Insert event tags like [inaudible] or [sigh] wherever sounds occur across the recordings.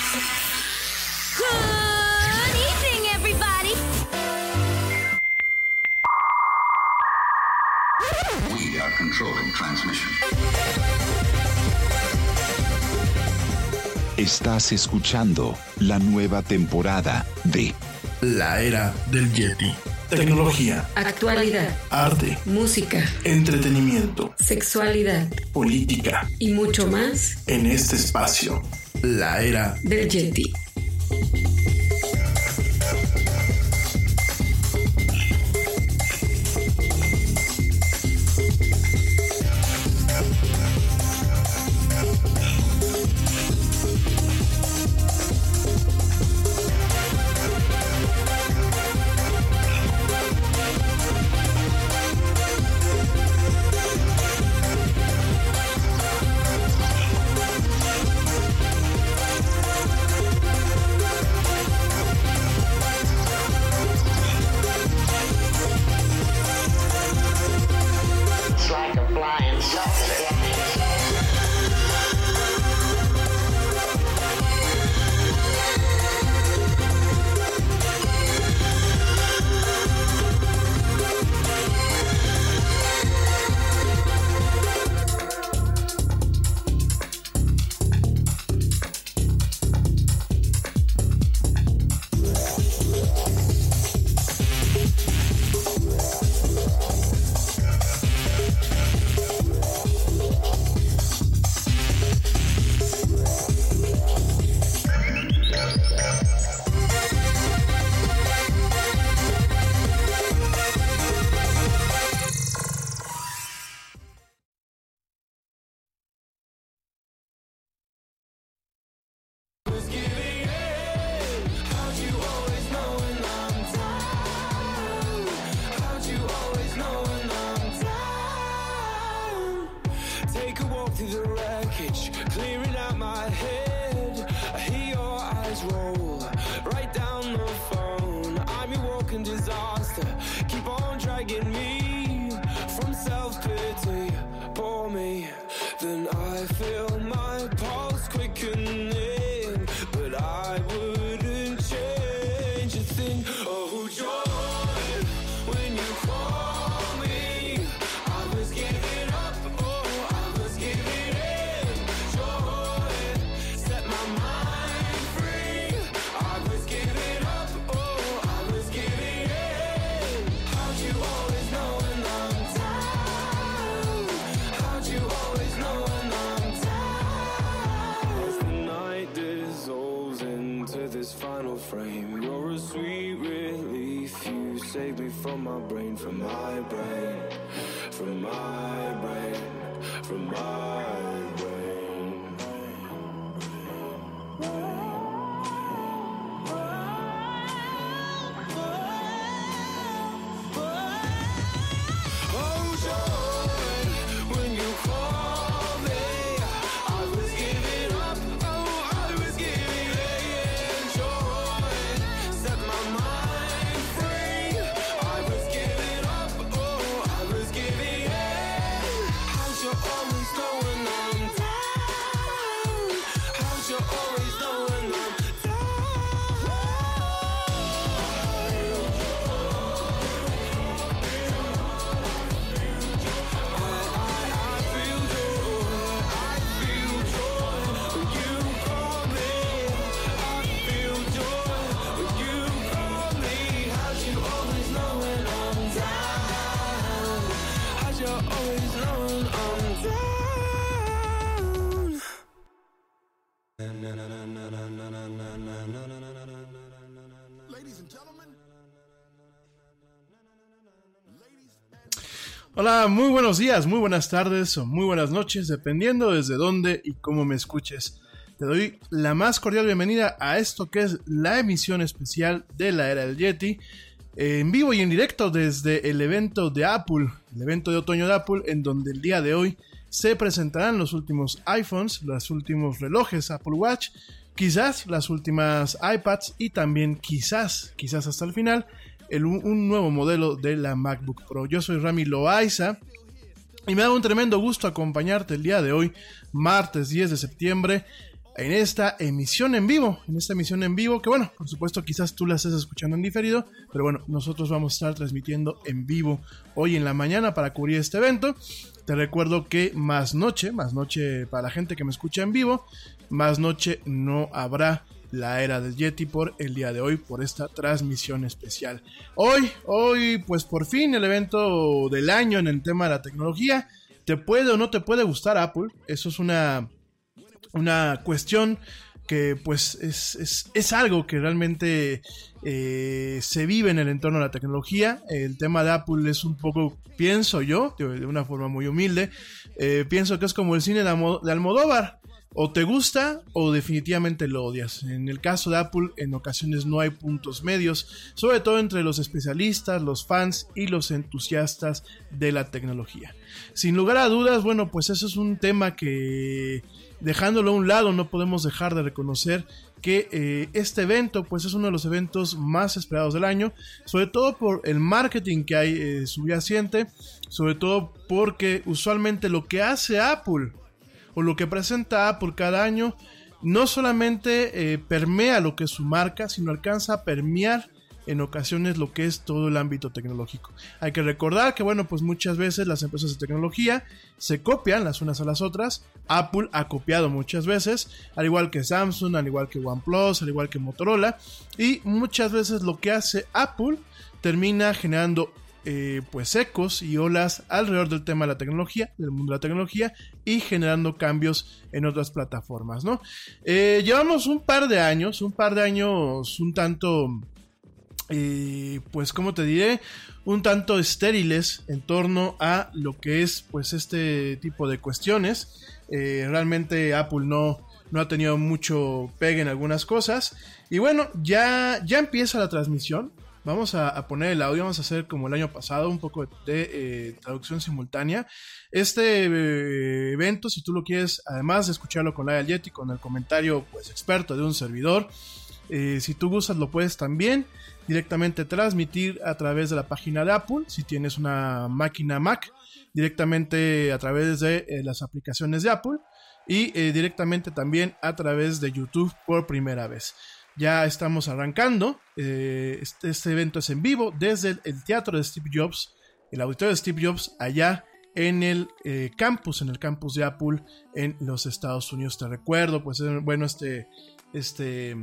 Good evening, everybody. We are controlling transmission. Estás escuchando la nueva temporada de La era del Yeti. Tecnología, Actualidad, arte, música, entretenimiento, sexualidad política. y mucho más En este espacio, la era del Yeti. Through the wreckage, clearing out my head. I hear your eyes roll right down the phone. I'm your walking disaster. Keep on dragging me from self pity. Pour me, then I feel from my brain, from my brain, from my Hola, muy buenos días, muy buenas tardes o muy buenas noches, dependiendo desde dónde y cómo me escuches. Te doy la más cordial bienvenida a esto que es la emisión especial de la era del Yeti, en vivo y en directo desde el evento de Apple, el evento de otoño de Apple, en donde el día de hoy se presentarán los últimos iPhones, los últimos relojes Apple Watch, quizás las últimas iPads y también quizás, quizás hasta el final, el, un nuevo modelo de la MacBook Pro. Yo soy Rami Loaiza y me da un tremendo gusto acompañarte el día de hoy, martes 10 de septiembre, en esta emisión en vivo, en esta emisión en vivo, que bueno, por supuesto quizás tú la estés escuchando en diferido, pero bueno, nosotros vamos a estar transmitiendo en vivo hoy en la mañana para cubrir este evento. Te recuerdo que más noche, más noche para la gente que me escucha en vivo, más noche no habrá la era del Yeti por el día de hoy, por esta transmisión especial. Hoy, hoy, pues por fin el evento del año en el tema de la tecnología. ¿Te puede o no te puede gustar Apple? Eso es una, una cuestión que pues es, es, es algo que realmente eh, se vive en el entorno de la tecnología. El tema de Apple es un poco, pienso yo, de una forma muy humilde, eh, pienso que es como el cine de, Almodóvar o te gusta o definitivamente lo odias. En el caso de Apple, en ocasiones no hay puntos medios, sobre todo entre los especialistas, los fans y los entusiastas de la tecnología. Sin lugar a dudas, bueno, pues eso es un tema que dejándolo a un lado no podemos dejar de reconocer que eh, este evento pues es uno de los eventos más esperados del año, sobre todo por el marketing que hay eh, subyacente, sobre todo porque usualmente lo que hace Apple o lo que presenta Apple cada año no solamente eh, permea lo que es su marca, sino alcanza a permear en ocasiones lo que es todo el ámbito tecnológico. Hay que recordar que, bueno, pues muchas veces las empresas de tecnología se copian las unas a las otras. Apple ha copiado muchas veces, al igual que Samsung, al igual que OnePlus, al igual que Motorola. Y muchas veces lo que hace Apple termina generando eh, pues ecos y olas alrededor del tema de la tecnología, del mundo de la tecnología y generando cambios en otras plataformas, ¿no? Eh, llevamos un par de años, un par de años un tanto, eh, pues como te diré, un tanto estériles en torno a lo que es pues este tipo de cuestiones. realmente Apple no, no ha tenido mucho pegue en algunas cosas. Y bueno, ya, ya empieza la transmisión. Vamos a, poner el audio, vamos a hacer como el año pasado, un poco de eh, traducción simultánea. Este eh, evento, si tú lo quieres, además de escucharlo con la Yeti, con el comentario pues experto de un servidor, eh, si tú gustas lo puedes también directamente transmitir a través de la página de Apple, si tienes una máquina Mac, directamente a través de las aplicaciones de Apple y directamente también a través de YouTube por primera vez. Ya estamos arrancando. Eh, este, este, evento es en vivo desde el, teatro de Steve Jobs, el auditorio de Steve Jobs, allá en el eh, campus, en el campus de Apple en los Estados Unidos. Te recuerdo, pues bueno, este, este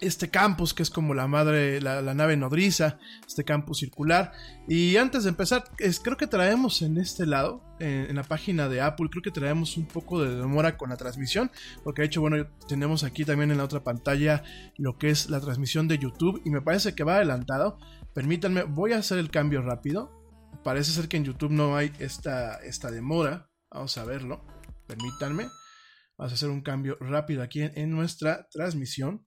este campus que es como la madre, la, nave nodriza, este campus circular. Y antes de empezar, creo que traemos en este lado, en, la página de Apple, creo que traemos un poco de demora con la transmisión, porque de hecho, bueno, tenemos aquí también en la otra pantalla lo que es la transmisión de YouTube y me parece que va adelantado. Permítanme, voy a hacer el cambio rápido. Parece ser que en YouTube no hay esta, esta demora. Vamos a verlo. Permítanme. Vamos a hacer un cambio rápido aquí en nuestra transmisión.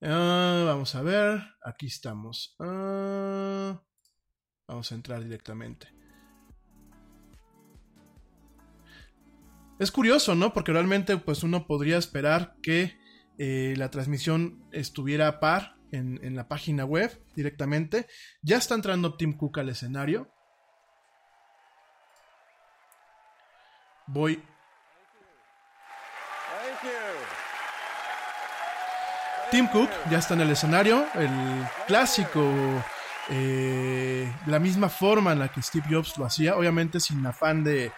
Ah, vamos a ver. Aquí estamos. Ah, vamos a entrar directamente. Es curioso, ¿no? Porque realmente pues uno podría esperar que eh, la transmisión estuviera a par en, en, la página web directamente. Ya está entrando Tim Cook al escenario. Voy Tim Cook ya está en el escenario, el clásico, eh, la misma forma en la que Steve Jobs lo hacía, obviamente sin afán de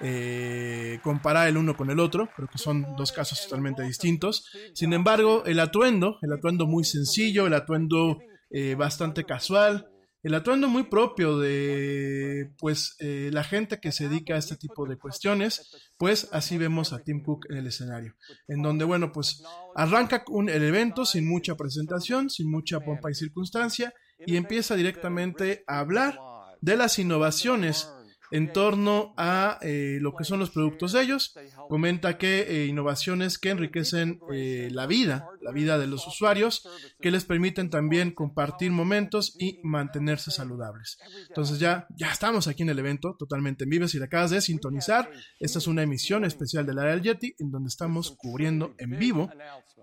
eh, comparar el uno con el otro, creo que son dos casos totalmente distintos. Sin embargo, el atuendo, el atuendo muy sencillo, el atuendo eh, bastante casual, el atuendo muy propio de pues eh, la gente que se dedica a este tipo de cuestiones, pues así vemos a Tim Cook en el escenario, en donde bueno pues arranca un, el evento sin mucha presentación, sin mucha pompa y circunstancia y empieza directamente a hablar de las innovaciones en torno a eh, lo que son los productos de ellos. Comenta que eh, innovaciones que enriquecen eh, la vida, la vida de los usuarios, que les permiten también compartir momentos y mantenerse saludables. Entonces ya, ya estamos aquí en el evento, totalmente en vivo. Si le acabas de sintonizar, esta es una emisión especial del área del Yeti, en donde estamos cubriendo en vivo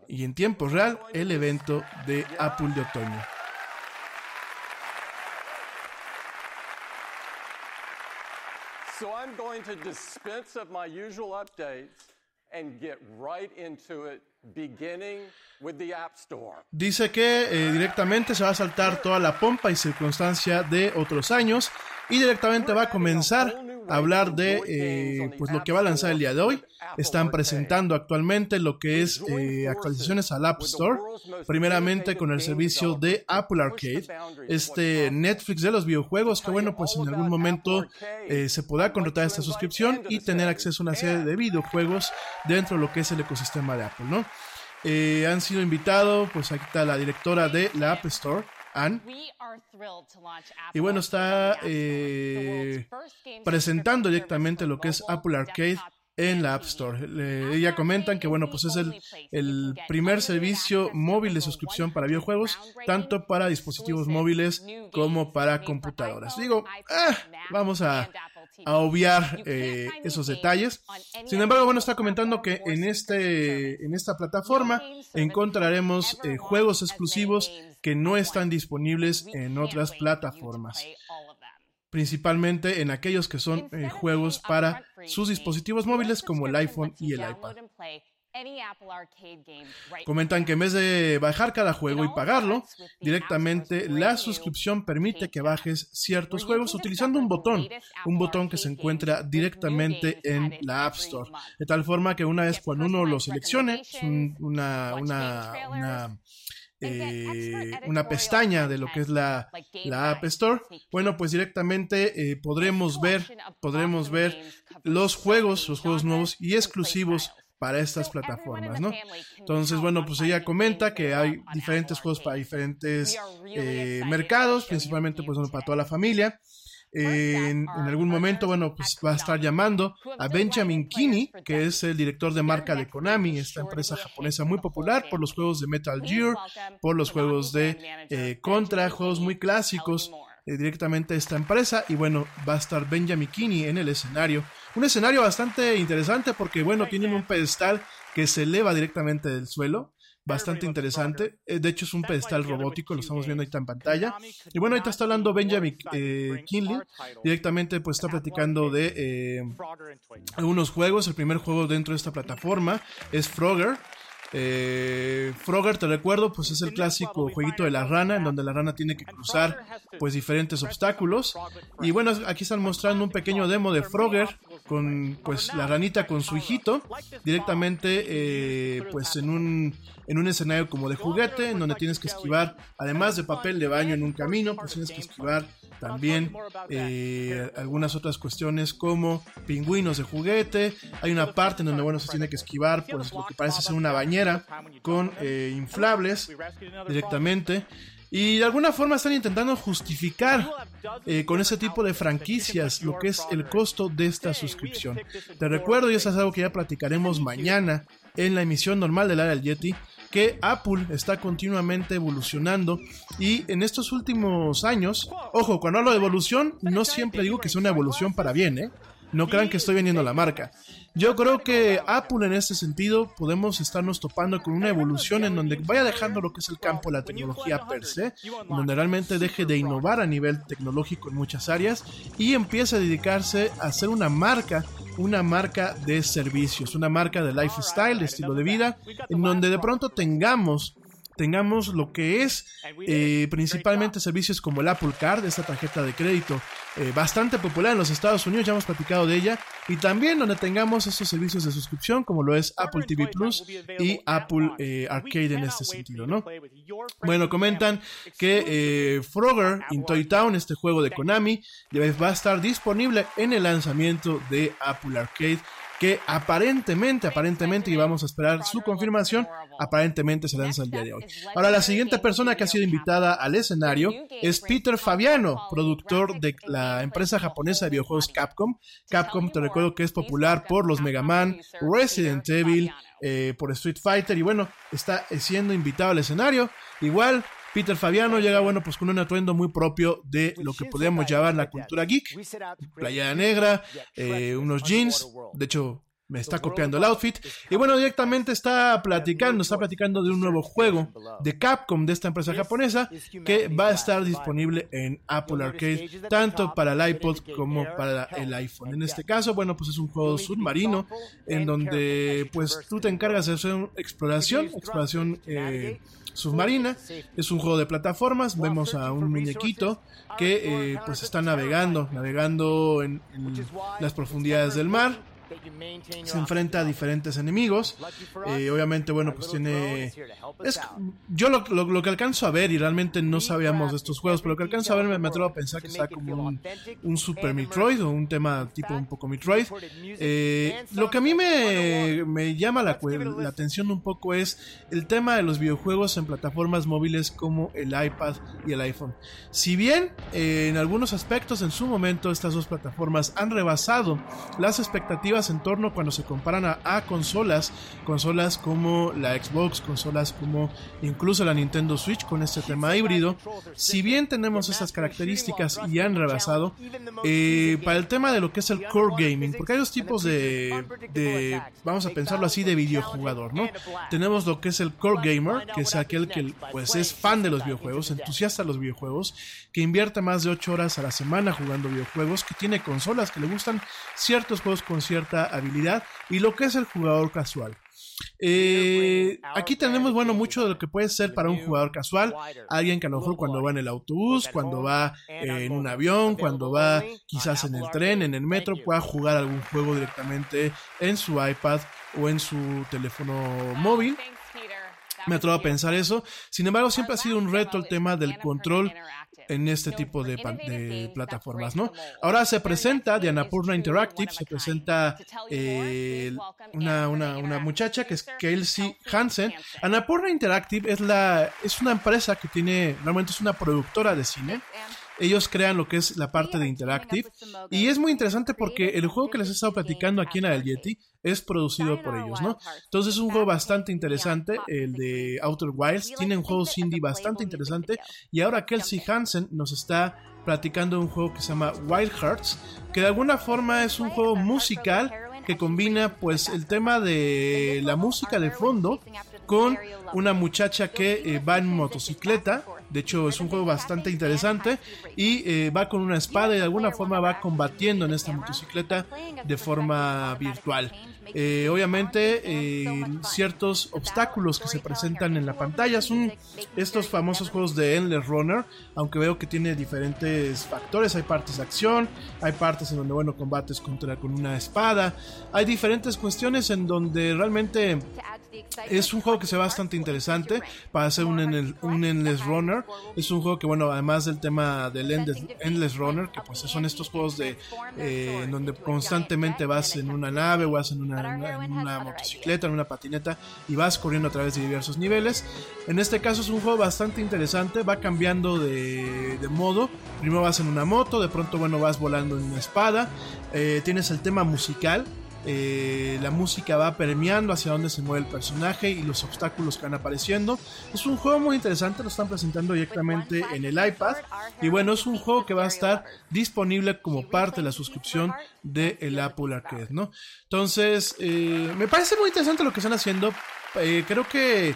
y en tiempo real el evento de Apple de otoño. I'm going to dispense of my usual updates and get right into it, Dice que eh, directamente se va a saltar toda la pompa y circunstancia de otros años y directamente va a comenzar a hablar de eh, pues lo que va a lanzar el día de hoy. Están presentando actualmente lo que es eh, actualizaciones al App Store, primeramente con el servicio de Apple Arcade, este Netflix de los videojuegos, que bueno, pues en algún momento se podrá contratar esta suscripción y tener acceso a una serie de videojuegos dentro de lo que es el ecosistema de Apple, ¿no? Eh, han sido invitados, pues aquí está la directora de la App Store, Anne. Y bueno, está eh, presentando directamente lo que es Apple Arcade en la App Store. Le- ella comentan que bueno, pues es el, el primer servicio móvil de suscripción para videojuegos, tanto para dispositivos móviles como para computadoras. Digo, ah, vamos a, a obviar eh, esos detalles. Sin embargo, bueno, está comentando que en, este, en esta plataforma encontraremos eh, juegos exclusivos que no están disponibles en otras plataformas principalmente en aquellos que son eh, juegos para sus dispositivos móviles como el iPhone y el iPad. Comentan que en vez de bajar cada juego y pagarlo, directamente la suscripción permite que bajes ciertos juegos utilizando un botón, un botón que se encuentra directamente en la App Store. De tal forma que una vez cuando uno lo seleccione, una, una, una, eh, una pestaña de lo que es la, la App Store, bueno, pues directamente eh, podremos ver, podremos ver los juegos, los juegos nuevos y exclusivos para estas plataformas, ¿no? Entonces, bueno, pues ella comenta que hay diferentes juegos para diferentes eh, mercados, principalmente pues bueno, para toda la familia. Eh, en, en algún momento, bueno, pues va a estar llamando a Benjamin Kinney, que es el director de marca de Konami, esta empresa japonesa muy popular por los juegos de Metal Gear, por los juegos de eh, Contra, juegos muy clásicos directamente a esta empresa. Y bueno, va a estar Benjamin Kinney en el escenario. Un escenario bastante interesante porque, bueno, tienen un pedestal que se eleva directamente del suelo. Bastante interesante. Eh, De hecho, es un pedestal robótico, lo estamos viendo ahorita en pantalla. Y bueno, ahorita está hablando Benjamin eh, Kinley. Directamente, pues está platicando de eh, algunos juegos. El primer juego dentro de esta plataforma es Frogger. Eh, Frogger, te recuerdo, pues es el clásico jueguito de la rana, en donde la rana tiene que cruzar pues diferentes obstáculos. Y bueno, aquí están mostrando un pequeño demo de Frogger con pues la ranita con su hijito directamente eh, pues en un en un escenario como de juguete en donde tienes que esquivar además de papel de baño en un camino pues tienes que esquivar también eh, algunas otras cuestiones como pingüinos de juguete. Hay una parte en donde bueno se tiene que esquivar pues lo que parece ser una bañera con eh, inflables directamente y de alguna forma están intentando justificar eh, con ese tipo de franquicias lo que es el costo de esta suscripción. Te recuerdo, y eso es algo que ya platicaremos mañana en la emisión normal del área del Yeti, que Apple está continuamente evolucionando y en estos últimos años, ojo, cuando hablo de evolución, no siempre digo que sea una evolución para bien, ¿eh? No crean que estoy vendiendo la marca. Yo creo que Apple en este sentido podemos estarnos topando con una evolución en donde vaya dejando lo que es el campo de la tecnología per se, en donde realmente deje de innovar a nivel tecnológico en muchas áreas y empiece a dedicarse a ser una marca, una marca de servicios, una marca de lifestyle, de estilo de vida, en donde de pronto tengamos tengamos lo que es eh, principalmente servicios como el Apple Card, esta tarjeta de crédito eh, bastante popular en los Estados Unidos, ya hemos platicado de ella, y también donde tengamos estos servicios de suscripción como lo es Apple TV Plus y Apple eh, Arcade en este sentido, ¿no? Bueno, comentan que Frogger in Toy Town, este juego de Konami, va a estar disponible en el lanzamiento de Apple Arcade que aparentemente, aparentemente, y vamos a esperar su confirmación, aparentemente se lanza el día de hoy. Ahora, la siguiente persona que ha sido invitada al escenario es Peter Fabiano, productor de la empresa japonesa de videojuegos Capcom. Capcom, te recuerdo que es popular por los Mega Man, Resident Evil, eh, por Street Fighter, y bueno, está siendo invitado al escenario. Igual, Peter Fabiano llega, bueno, pues con un atuendo muy propio de lo que podríamos llamar la cultura geek. Playa negra, eh, unos jeans, de hecho me está copiando el outfit. Y bueno, directamente está platicando, está platicando de un nuevo juego de Capcom, de esta empresa japonesa, que va a estar disponible en Apple Arcade, tanto para el iPod como para el iPhone. En este caso, bueno, pues es un juego submarino, en donde pues tú te encargas de hacer exploración, exploración eh, submarina. Es un juego de plataformas. Vemos a un muñequito que eh, pues está navegando, navegando en, las profundidades del mar se enfrenta a diferentes enemigos. Eh, obviamente, bueno, pues tiene. Es, yo lo, lo, que alcanzo a ver, y realmente no sabíamos de estos juegos, pero lo que alcanzo a ver me, atrevo a pensar que está como un, un, Super Metroid o un tema tipo un poco Metroid. Eh, lo que a mí me, me llama la, la, atención un poco es el tema de los videojuegos en plataformas móviles como el iPad y el iPhone. Si bien eh, en algunos aspectos en su momento estas dos plataformas han rebasado las expectativas en torno cuando se comparan a, consolas, consolas como la Xbox, consolas como incluso la Nintendo Switch con este tema híbrido. Si bien tenemos estas características y han rebasado, eh, para el tema de lo que es el core gaming, porque hay dos tipos de, vamos a pensarlo así, de videojugador, ¿no? Tenemos lo que es el core gamer, que es aquel que pues es fan de los videojuegos, entusiasta de los videojuegos, que invierte más de 8 horas a la semana jugando videojuegos, que tiene consolas, que le gustan ciertos juegos con cierta habilidad y lo que es el jugador casual. Eh, aquí tenemos, bueno, mucho de lo que puede ser para un jugador casual, alguien que a lo mejor cuando va en el autobús, cuando va en un avión, cuando va quizás en el tren, en el metro, pueda jugar algún juego directamente en su iPad o en su teléfono móvil. Me atrevo a pensar eso. Sin embargo, siempre ha sido un reto el tema del control en este tipo de, plataformas, ¿no? Ahora se presenta de Annapurna Interactive, se presenta eh, una, una, muchacha que es Kelsey Hansen. Annapurna Interactive es, la, es una empresa que tiene, realmente es una productora de cine ellos crean lo que es la parte de Interactive. Y es muy interesante porque el juego que les he estado platicando aquí en el Yeti es producido por ellos, ¿no? Entonces es un juego bastante interesante, el de Outer Wilds. Tiene un juego indie bastante interesante. Y ahora Kelsey Hansen nos está platicando un juego que se llama Wild Hearts, que de alguna forma es un juego musical que combina pues el tema de la música de fondo con una muchacha que eh, va en motocicleta de hecho, es un juego bastante interesante y eh, va con una espada y de alguna forma va combatiendo en esta motocicleta de forma virtual. Eh, obviamente, eh, ciertos obstáculos que se presentan en la pantalla son estos famosos juegos de Endless Runner, aunque veo que tiene diferentes factores. Hay partes de acción, hay partes en donde, bueno, combates contra con una espada. Hay diferentes cuestiones en donde realmente es un juego que se ve bastante interesante para hacer un, un Endless Runner. Es un juego que, bueno, además del tema del Endless, Runner, que pues son estos juegos de eh, donde constantemente vas en una nave o vas en una, en una motocicleta, en una patineta y vas corriendo a través de diversos niveles. En este caso es un juego bastante interesante, va cambiando de, de modo. Primero vas en una moto, de pronto, bueno, vas volando en una espada. Eh, tienes el tema musical eh, la música va permeando hacia dónde se mueve el personaje y los obstáculos que van apareciendo. Es un juego muy interesante, lo están presentando directamente en el iPad. Y bueno, es un juego que va a estar disponible como parte de la suscripción del el Apple Arcade, ¿no? Entonces, eh, me parece muy interesante lo que están haciendo. Eh, creo que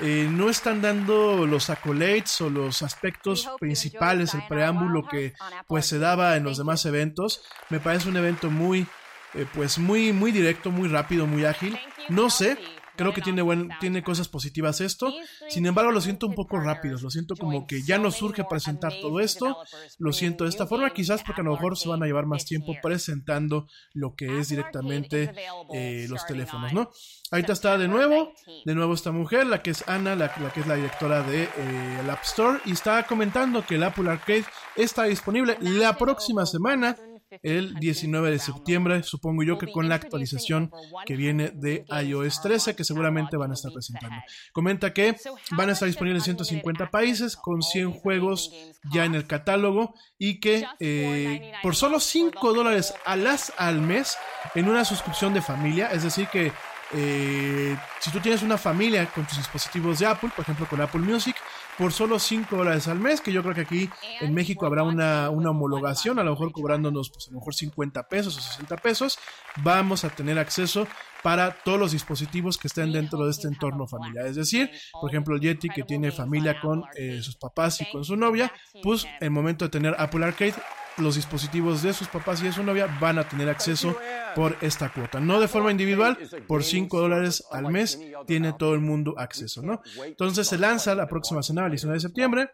no están dando los accolades o los aspectos principales, el preámbulo que pues se daba en los demás eventos. Me parece un evento muy eh, pues muy, muy directo, muy rápido, muy ágil. No sé, Creo que tiene, buen, tiene cosas positivas esto. Sin embargo, lo siento un poco rápido. Lo siento como que ya no surge presentar todo esto. Lo siento de esta forma, quizás porque a lo mejor se van a llevar más tiempo presentando lo que es directamente eh, los teléfonos, ¿no? Ahorita está de nuevo, de nuevo esta mujer, la que es Ana, la, la que es la directora de eh, el App Store, y está comentando que el Apple Arcade está disponible la próxima semana el 19 de septiembre, supongo yo que con la actualización que viene de iOS 13 que seguramente van a estar presentando. Comenta que van a estar disponibles en 150 países con 100 juegos ya en el catálogo y que eh, por solo 5 dólares al mes en una suscripción de familia, es decir que eh, si tú tienes una familia con tus dispositivos de Apple, por ejemplo con Apple Music, por solo 5 dólares al mes, que yo creo que aquí en México habrá una, una homologación, a lo mejor cobrándonos pues a lo mejor 50 pesos o 60 pesos, vamos a tener acceso para todos los dispositivos que estén dentro de este entorno familiar. Es decir, por ejemplo, el Yeti que tiene familia con eh, sus papás y con su novia, pues el momento de tener Apple Arcade los dispositivos de sus papás y de su novia van a tener acceso por esta cuota. No de forma individual, por 5 dólares al mes tiene todo el mundo acceso, ¿no? Entonces se lanza la próxima semana, el 19 de septiembre.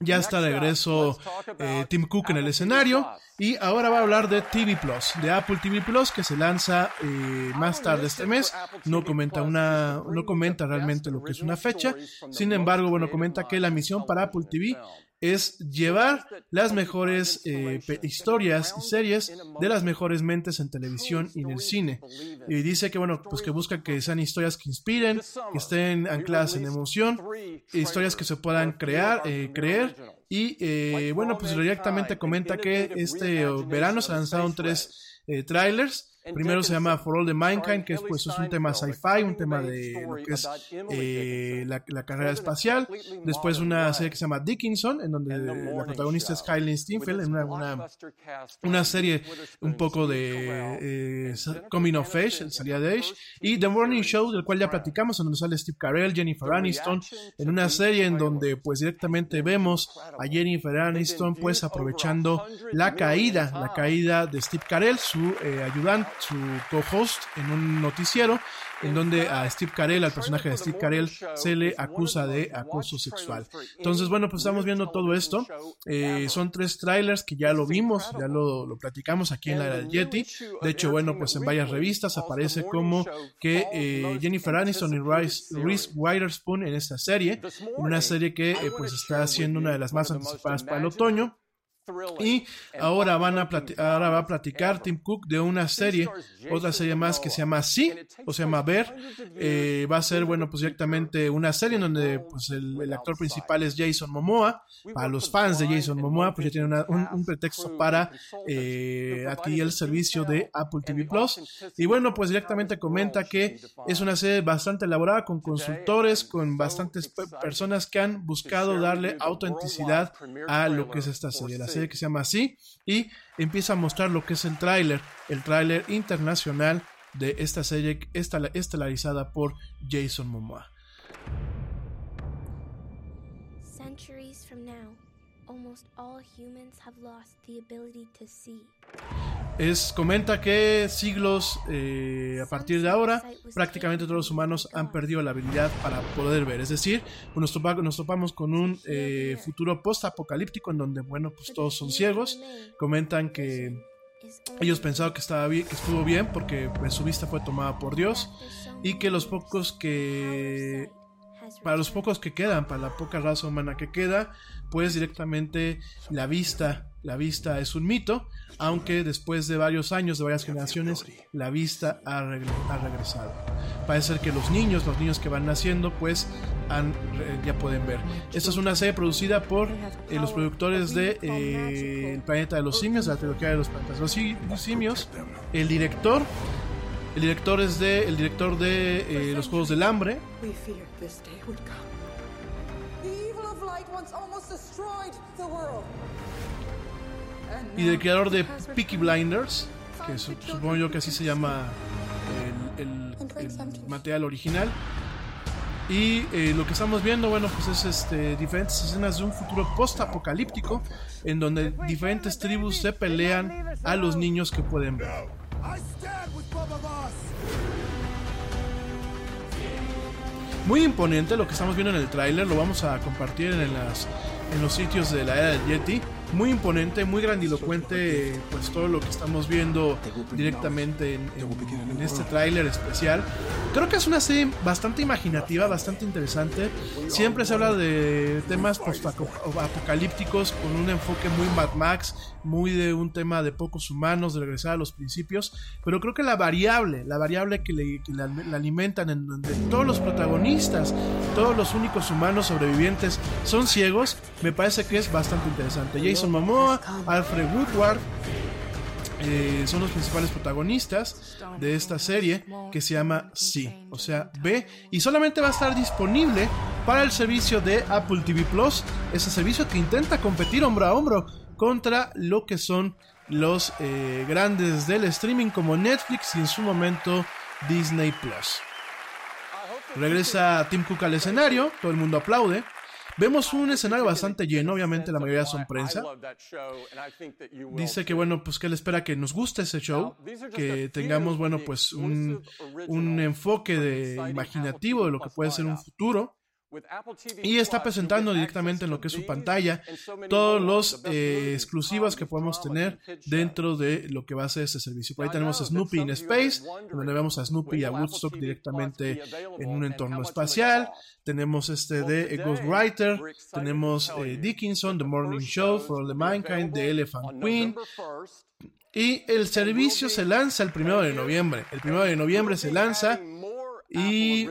Ya está de regreso eh, Tim Cook en el escenario y ahora va a hablar de TV Plus, de Apple TV Plus que se lanza eh, más tarde este mes. No comenta una, no comenta realmente lo que es una fecha. Sin embargo, bueno, comenta que la misión para Apple TV es llevar las mejores eh, historias y series de las mejores mentes en televisión y en el cine. Y dice que, bueno, pues que busca que sean historias que inspiren, que estén ancladas en emoción, historias que se puedan crear, eh, creer. Y eh, bueno, pues directamente comenta que este verano se lanzaron tres trailers Primero se llama For All the Mankind, que es, pues, es un tema sci-fi, un tema de lo que es eh, la, carrera espacial. Después una serie que se llama Dickinson, en donde la protagonista es Kylie Steinfeld, en una, una, serie un poco de eh, Coming of Age, salida de Age. Y The Morning Show, del cual ya platicamos, en donde sale Steve Carell, Jennifer Aniston, en una serie en donde pues directamente vemos a Jennifer Aniston pues aprovechando la caída, la caída de Steve Carell, su eh, ayudante su co-host en un noticiero en donde a Steve Carell, al personaje de Steve Carell, se le acusa de acoso sexual. Entonces, bueno, pues estamos viendo todo esto. Eh, son tres trailers que ya lo vimos, ya lo, platicamos aquí en la era del Yeti. De hecho, bueno, pues en varias revistas aparece como que eh, Jennifer Aniston y Reese Witherspoon en esta serie, una serie que eh, pues está siendo una de las más anticipadas para el otoño. Y ahora, van a ahora va a platicar Tim Cook de una serie, otra serie más que se llama Sí, o se llama Ver. Eh, va a ser, bueno, pues directamente una serie en donde pues, el, actor principal es Jason Momoa. Para los fans de Jason Momoa, pues ya tienen un, pretexto para eh, adquirir el servicio de Apple TV Plus. Y bueno, pues directamente comenta que es una serie bastante elaborada con consultores, con bastantes personas que han buscado darle autenticidad a lo que es esta serie serie que se llama así y empieza a mostrar lo que es el tráiler, el tráiler internacional de esta serie estelarizada por Jason Momoa. Es, comenta que siglos eh, a partir de ahora, prácticamente todos los humanos han perdido la habilidad para poder ver. Es decir, nos, nos topamos con un eh, futuro post-apocalíptico en donde, bueno, pues todos son ciegos. Comentan que ellos pensaban que estaba bien, que estuvo bien porque pues, su vista fue tomada por Dios y que los pocos que para los pocos que quedan, para la poca raza humana que queda, pues directamente la vista, la vista es un mito, aunque después de varios años, de varias generaciones, la vista ha, regresado. Parece ser que los niños, los niños que van naciendo, pues han, ya pueden ver. Esta es una serie producida por eh, los productores de eh, El planeta de los simios, la trilogía de los planetas de los simios. El director el director es de el director de eh, los Juegos del Hambre. Y del creador de Peaky Blinders, que supongo yo que así se llama el, material original. Y eh, lo que estamos viendo, bueno, pues es este, diferentes escenas de un futuro post-apocalíptico en donde diferentes tribus se pelean a los niños que pueden ver. Muy imponente lo que estamos viendo en el tráiler, lo vamos a compartir en, en los sitios de la era del Yeti. Muy imponente, muy grandilocuente, pues todo lo que estamos viendo directamente en, en- en este tráiler especial. Creo que es una serie bastante imaginativa, bastante interesante. Siempre se habla de temas post-apocalípticos con un enfoque muy Mad Max, muy de un tema de pocos humanos, de regresar a los principios. Pero creo que la variable, la variable que le, que la alimentan, en donde todos los protagonistas, todos los únicos humanos sobrevivientes son ciegos, me parece que es bastante interesante. Jason Momoa, Alfred Woodward, eh, son los principales protagonistas de esta serie que se llama Sí, o sea, B, y solamente va a estar disponible para el servicio de Apple TV Plus, ese servicio que intenta competir hombro a hombro contra lo que son los eh, grandes del streaming como Netflix y en su momento Disney Plus. Regresa Tim Cook al escenario, todo el mundo aplaude. Vemos un escenario bastante lleno, obviamente la mayoría son prensa. Dice que bueno, pues que él espera que nos guste ese show, que tengamos bueno, pues un, un enfoque de imaginativo de lo que puede ser un futuro. Y está presentando directamente en lo que es su pantalla todos los eh, exclusivos que podemos tener dentro de lo que va a ser este servicio. Por ahí tenemos Snoopy in Space, donde vemos a Snoopy y a Woodstock directamente en un entorno espacial. Tenemos este de Ghostwriter, tenemos eh, Dickinson, The Morning Show, For All the Mankind, The Elephant Queen. Y el servicio se lanza el primero de noviembre. El primero de noviembre se lanza y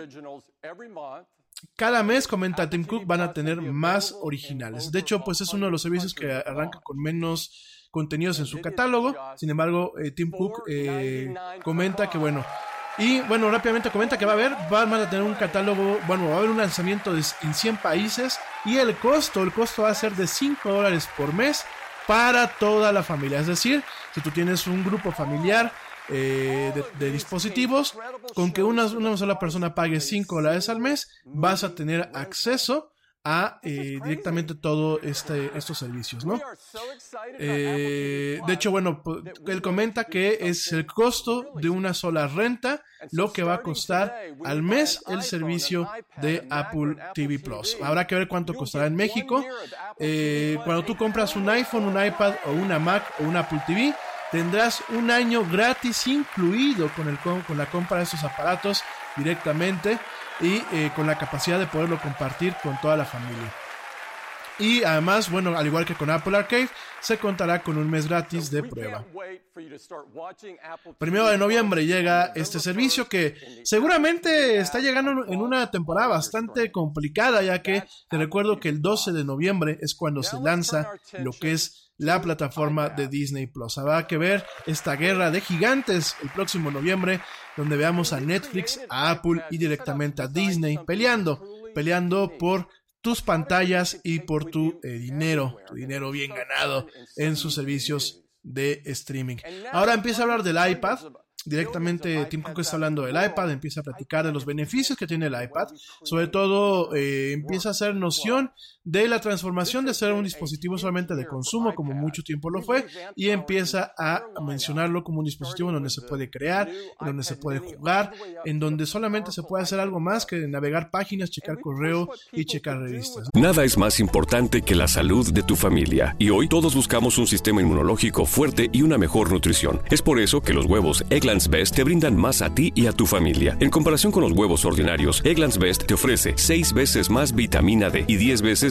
cada mes, comenta Tim Cook, van a tener más originales. De hecho, pues es uno de los servicios que arranca con menos contenidos en su catálogo. Sin embargo, eh, Tim Cook eh, comenta que, bueno, y bueno, rápidamente comenta que va a haber, van a tener un catálogo, bueno, va a haber un lanzamiento de, en 100 países y el costo, el costo va a ser de 5 dólares por mes para toda la familia. Es decir, si tú tienes un grupo familiar eh, de, dispositivos, con que una, una, sola persona pague 5 dólares al mes, vas a tener acceso a eh, directamente todo este, estos servicios, ¿no? Eh, de hecho, bueno, él comenta que es el costo de una sola renta lo que va a costar al mes el servicio de Apple TV Plus. Habrá que ver cuánto costará en México. Cuando tú compras un iPhone, un iPad o una Mac o un Apple TV, tendrás un año gratis incluido con, el, con la compra de estos aparatos directamente y eh, con la capacidad de poderlo compartir con toda la familia. Y además, bueno, al igual que con Apple Arcade, se contará con un mes gratis de prueba. Primero de noviembre llega este servicio que seguramente está llegando en una temporada bastante complicada, ya que te recuerdo que el 12 de noviembre es cuando se lanza lo que es la plataforma de Disney Plus. Habrá que ver esta guerra de gigantes el próximo noviembre, donde veamos a Netflix, a Apple y directamente a Disney peleando, peleando por tus pantallas y por tu eh, dinero, tu dinero bien ganado en sus servicios de streaming. Ahora empieza a hablar del iPad. Directamente Tim Cook está hablando del iPad, empieza a platicar de los beneficios que tiene el iPad, sobre todo eh, empieza a hacer noción de la transformación de ser un dispositivo solamente de consumo, como mucho tiempo lo fue, y empieza a mencionarlo como un dispositivo en donde se puede crear, en donde se puede jugar, en donde solamente se puede hacer algo más que navegar páginas, checar correo y checar revistas. Nada es más importante que la salud de tu familia, y hoy todos buscamos un sistema inmunológico fuerte y una mejor nutrición. Es por eso que los huevos Egglands Best te brindan más a ti y a tu familia. En comparación con los huevos ordinarios, Egglands Best te ofrece 6 veces más vitamina D y 10 veces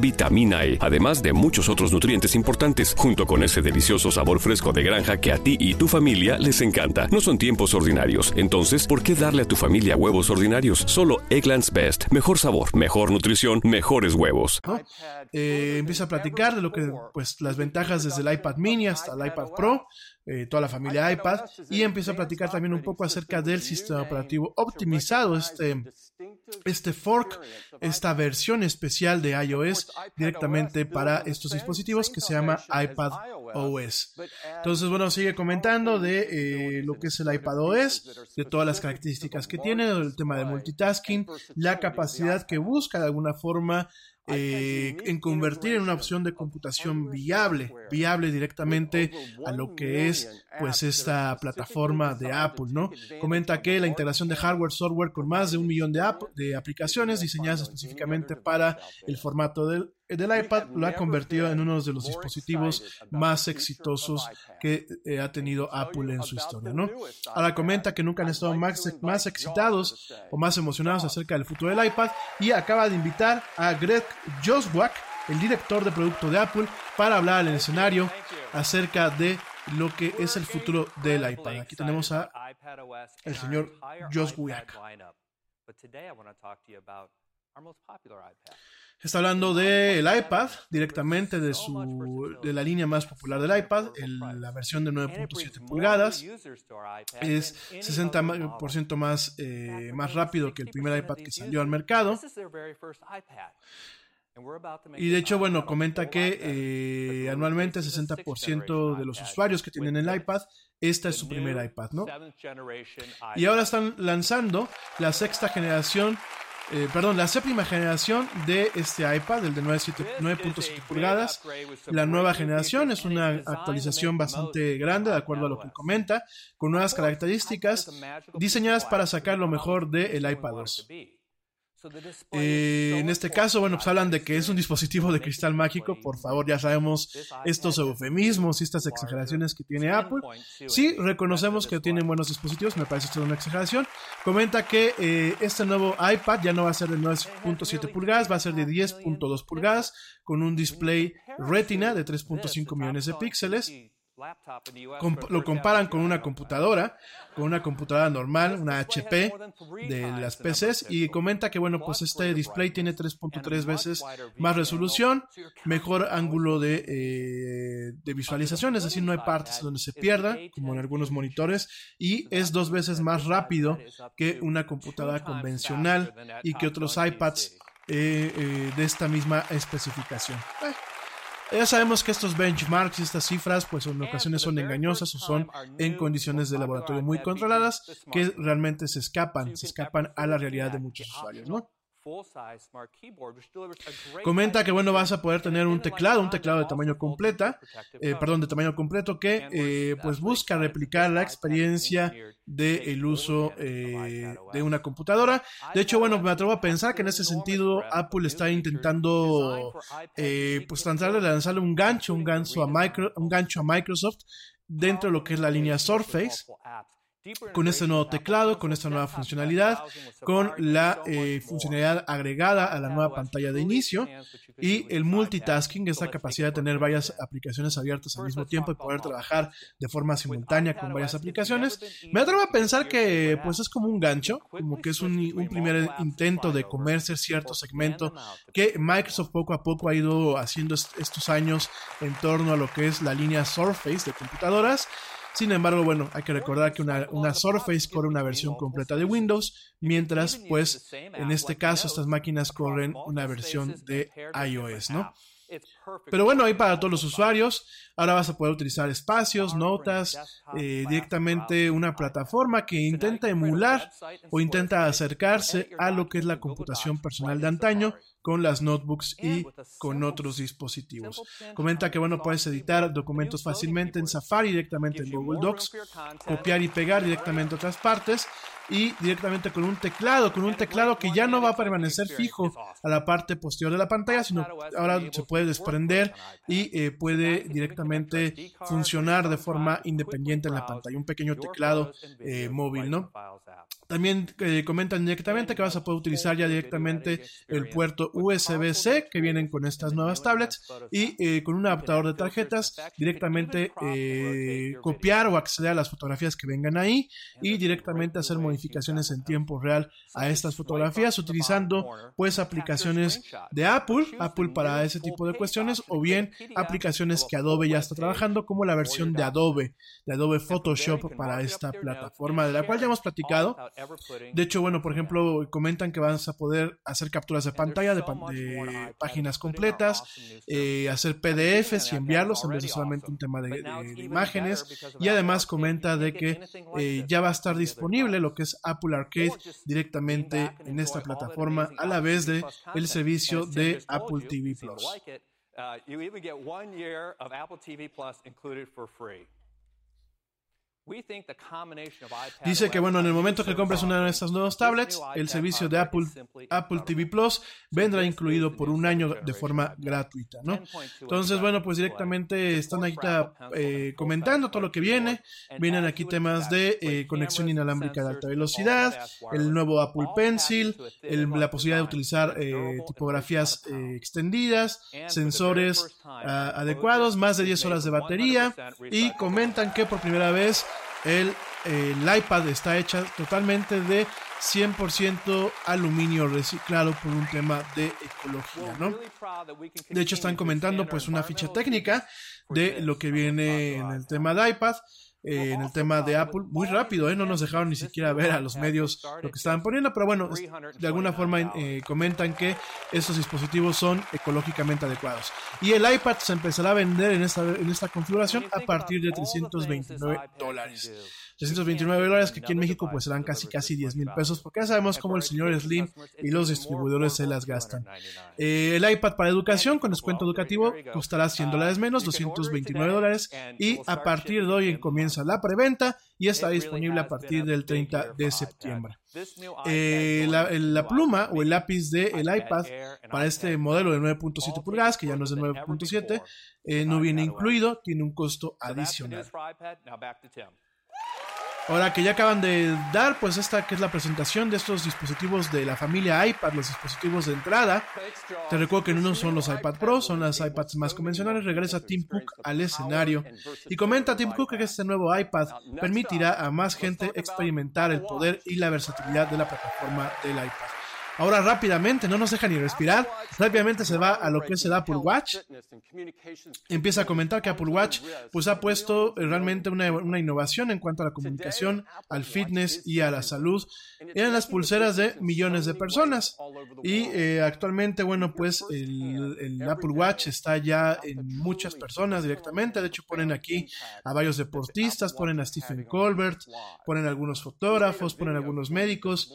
vitamina E, además de muchos otros nutrientes importantes, junto con ese delicioso sabor fresco de granja que a ti y tu familia les encanta. No son tiempos ordinarios, entonces, ¿por qué darle a tu familia huevos ordinarios? Solo Egglands Best. Mejor sabor, mejor nutrición, mejores huevos. Eh, empieza a platicar de lo que, pues, las ventajas desde el iPad mini hasta el iPad Pro. Eh, toda la familia iPad y empieza a platicar también un poco acerca del sistema operativo optimizado, este este fork, esta versión especial de iOS directamente para estos dispositivos que se llama iPad OS. Entonces, bueno, sigue comentando de eh, lo que es el iPad OS, de todas las características que tiene, el tema de multitasking, la capacidad que busca de alguna forma eh, en convertir en una opción de computación viable, viable directamente a lo que es pues esta plataforma de Apple, ¿no? Comenta que la integración de hardware, software con más de un millón de, de aplicaciones diseñadas específicamente para el formato del, del iPad lo ha convertido en uno de los dispositivos más exitosos que eh, ha tenido Apple en su historia, ¿no? Ahora comenta que nunca han estado más, más excitados o más emocionados acerca del futuro del iPad y acaba de invitar a Greg Joswak, el director de producto de Apple, para hablar al escenario acerca de lo que es el futuro del iPad. Aquí tenemos a el señor Josh. Está hablando del iPad, directamente de, su, de la línea más popular del iPad, la versión de 9.7 pulgadas. Es 60% más, eh, más rápido que el primer iPad que salió al mercado. Y de hecho, bueno, comenta que eh, anualmente 60% de los usuarios que tienen el iPad, esta es su primer iPad, ¿no? Y ahora están lanzando la sexta generación, eh, perdón, la séptima generación de este iPad, el de 9.7 pulgadas. La nueva generación es una actualización bastante grande, de acuerdo a lo que comenta, con nuevas características diseñadas para sacar lo mejor del iPad 2. Eh, en este caso, bueno, pues hablan de que es un dispositivo de cristal mágico. Por favor, ya sabemos estos eufemismos y estas exageraciones que tiene Apple. Sí, reconocemos que tienen buenos dispositivos, me parece esto una exageración. Comenta que eh, este nuevo iPad ya no va a ser de 9.7 pulgadas, va a ser de 10.2 pulgadas con un display retina de 3.5 millones de píxeles lo comparan con una computadora, con una computadora normal, una HP de las PCs y comenta que bueno, pues este display tiene 3.3 veces más resolución, mejor ángulo de, eh, de visualización, es decir, no hay partes donde se pierda, como en algunos monitores, y es dos veces más rápido que una computadora convencional y que otros iPads eh, eh, de esta misma especificación. Ya sabemos que estos benchmarks y estas cifras, pues en ocasiones son engañosas o son en condiciones de laboratorio muy controladas que realmente se escapan, se escapan a la realidad de muchos usuarios, ¿no? Comenta que bueno vas a poder tener un teclado, un teclado de tamaño completa, eh, perdón, de tamaño completo que eh, pues busca replicar la experiencia del uso eh, de una computadora. De hecho, bueno, me atrevo a pensar que en ese sentido Apple está intentando pues tratar de lanzarle un gancho, un gancho a micro, un gancho a Microsoft dentro de lo que es la línea Surface con este nuevo teclado, con esta nueva funcionalidad, con la eh, funcionalidad agregada a la nueva pantalla de inicio y el multitasking, esta capacidad de tener varias aplicaciones abiertas al mismo tiempo y poder trabajar de forma simultánea con varias aplicaciones. Me atrevo a pensar que pues es como un gancho, como que es un, un primer intento de comerse cierto segmento que Microsoft poco a poco ha ido haciendo estos años en torno a lo que es la línea Surface de computadoras sin embargo, bueno, hay que recordar que una, Surface corre una versión completa de Windows, mientras, pues, en este caso, estas máquinas corren una versión de iOS, ¿no? Pero bueno, ahí para todos los usuarios, ahora vas a poder utilizar espacios, notas, eh, directamente una plataforma que intenta emular o intenta acercarse a lo que es la computación personal de antaño con las notebooks y con otros dispositivos. Comenta que bueno, puedes editar documentos fácilmente en Safari, directamente en Google Docs, copiar y pegar directamente a otras partes y directamente con un teclado, con un teclado que ya no va a permanecer fijo a la parte posterior de la pantalla, sino ahora se puede y eh, puede directamente funcionar de forma independiente en la pantalla, un pequeño teclado eh, móvil, ¿no? También eh, comentan directamente que vas a poder utilizar ya directamente el puerto USB-C que vienen con estas nuevas tablets y con un adaptador de tarjetas directamente copiar o acceder a las fotografías que vengan ahí y directamente hacer modificaciones en tiempo real a estas fotografías utilizando pues aplicaciones de Apple, Apple para ese tipo de cuestiones o bien aplicaciones que Adobe ya está trabajando como la versión de Adobe, de Adobe Photoshop para esta plataforma de la cual ya hemos platicado De hecho, bueno, por ejemplo, comentan que vas a poder hacer capturas de pantalla de, de páginas completas, eh, hacer PDFs y enviarlos en vez de solamente un tema de, de imágenes. Y además comenta de que eh, ya va a estar disponible lo que es Apple Arcade directamente en esta plataforma a la vez de el servicio de Apple TV Plus. Dice que bueno, en el momento que compres una de estas nuevas tablets, el servicio de Apple, Apple TV Plus vendrá incluido por un año de forma gratuita, ¿no? Entonces, bueno, pues directamente están aquí eh, comentando todo lo que viene. Vienen aquí temas de eh, conexión inalámbrica de alta velocidad, el nuevo Apple Pencil, la posibilidad de utilizar eh, tipografías extendidas, sensores ah, adecuados, más de 10 horas de batería y comentan que por primera vez el, iPad está hecha totalmente de 100% aluminio reciclado por un tema de ecología, ¿no? De hecho están comentando pues una ficha técnica de lo que viene en el tema de iPad eh, en el tema de Apple, muy rápido, ¿eh? no nos dejaron ni siquiera ver a los medios lo que estaban poniendo, pero bueno, de alguna forma eh, comentan que estos dispositivos son ecológicamente adecuados. Y el iPad se empezará a vender en esta, en esta configuración a partir de 329 dólares. 329 dólares que aquí en México pues serán casi casi 10 mil pesos porque ya sabemos cómo el señor Slim y los distribuidores se las gastan. Eh, el iPad para educación con descuento educativo costará 100 dólares menos, 229 dólares y a partir de hoy comienza la preventa y está disponible a partir del 30 de septiembre. Eh, la, pluma o el lápiz del iPad para este modelo de 9.7 pulgadas, que ya no es de 9.7, eh, no viene incluido, tiene un costo adicional. Ahora que ya acaban de dar, pues esta que es la presentación de estos dispositivos de la familia iPad, los dispositivos de entrada. Te recuerdo que uno son los iPad Pro, son las iPads más convencionales. Regresa Tim Cook al escenario y comenta Tim Cook que este nuevo iPad permitirá a más gente experimentar el poder y la versatilidad de la plataforma del iPad. Ahora rápidamente, no nos deja ni respirar, rápidamente se va a lo que es el Apple Watch. Empieza a comentar que Apple Watch pues ha puesto realmente una, innovación en cuanto a la comunicación, al fitness y a la salud en las pulseras de millones de personas. Y eh, actualmente, bueno, pues el, el, Apple Watch está ya en muchas personas directamente. De hecho, ponen aquí a varios deportistas, ponen a Stephen Colbert, ponen a algunos fotógrafos, ponen a algunos médicos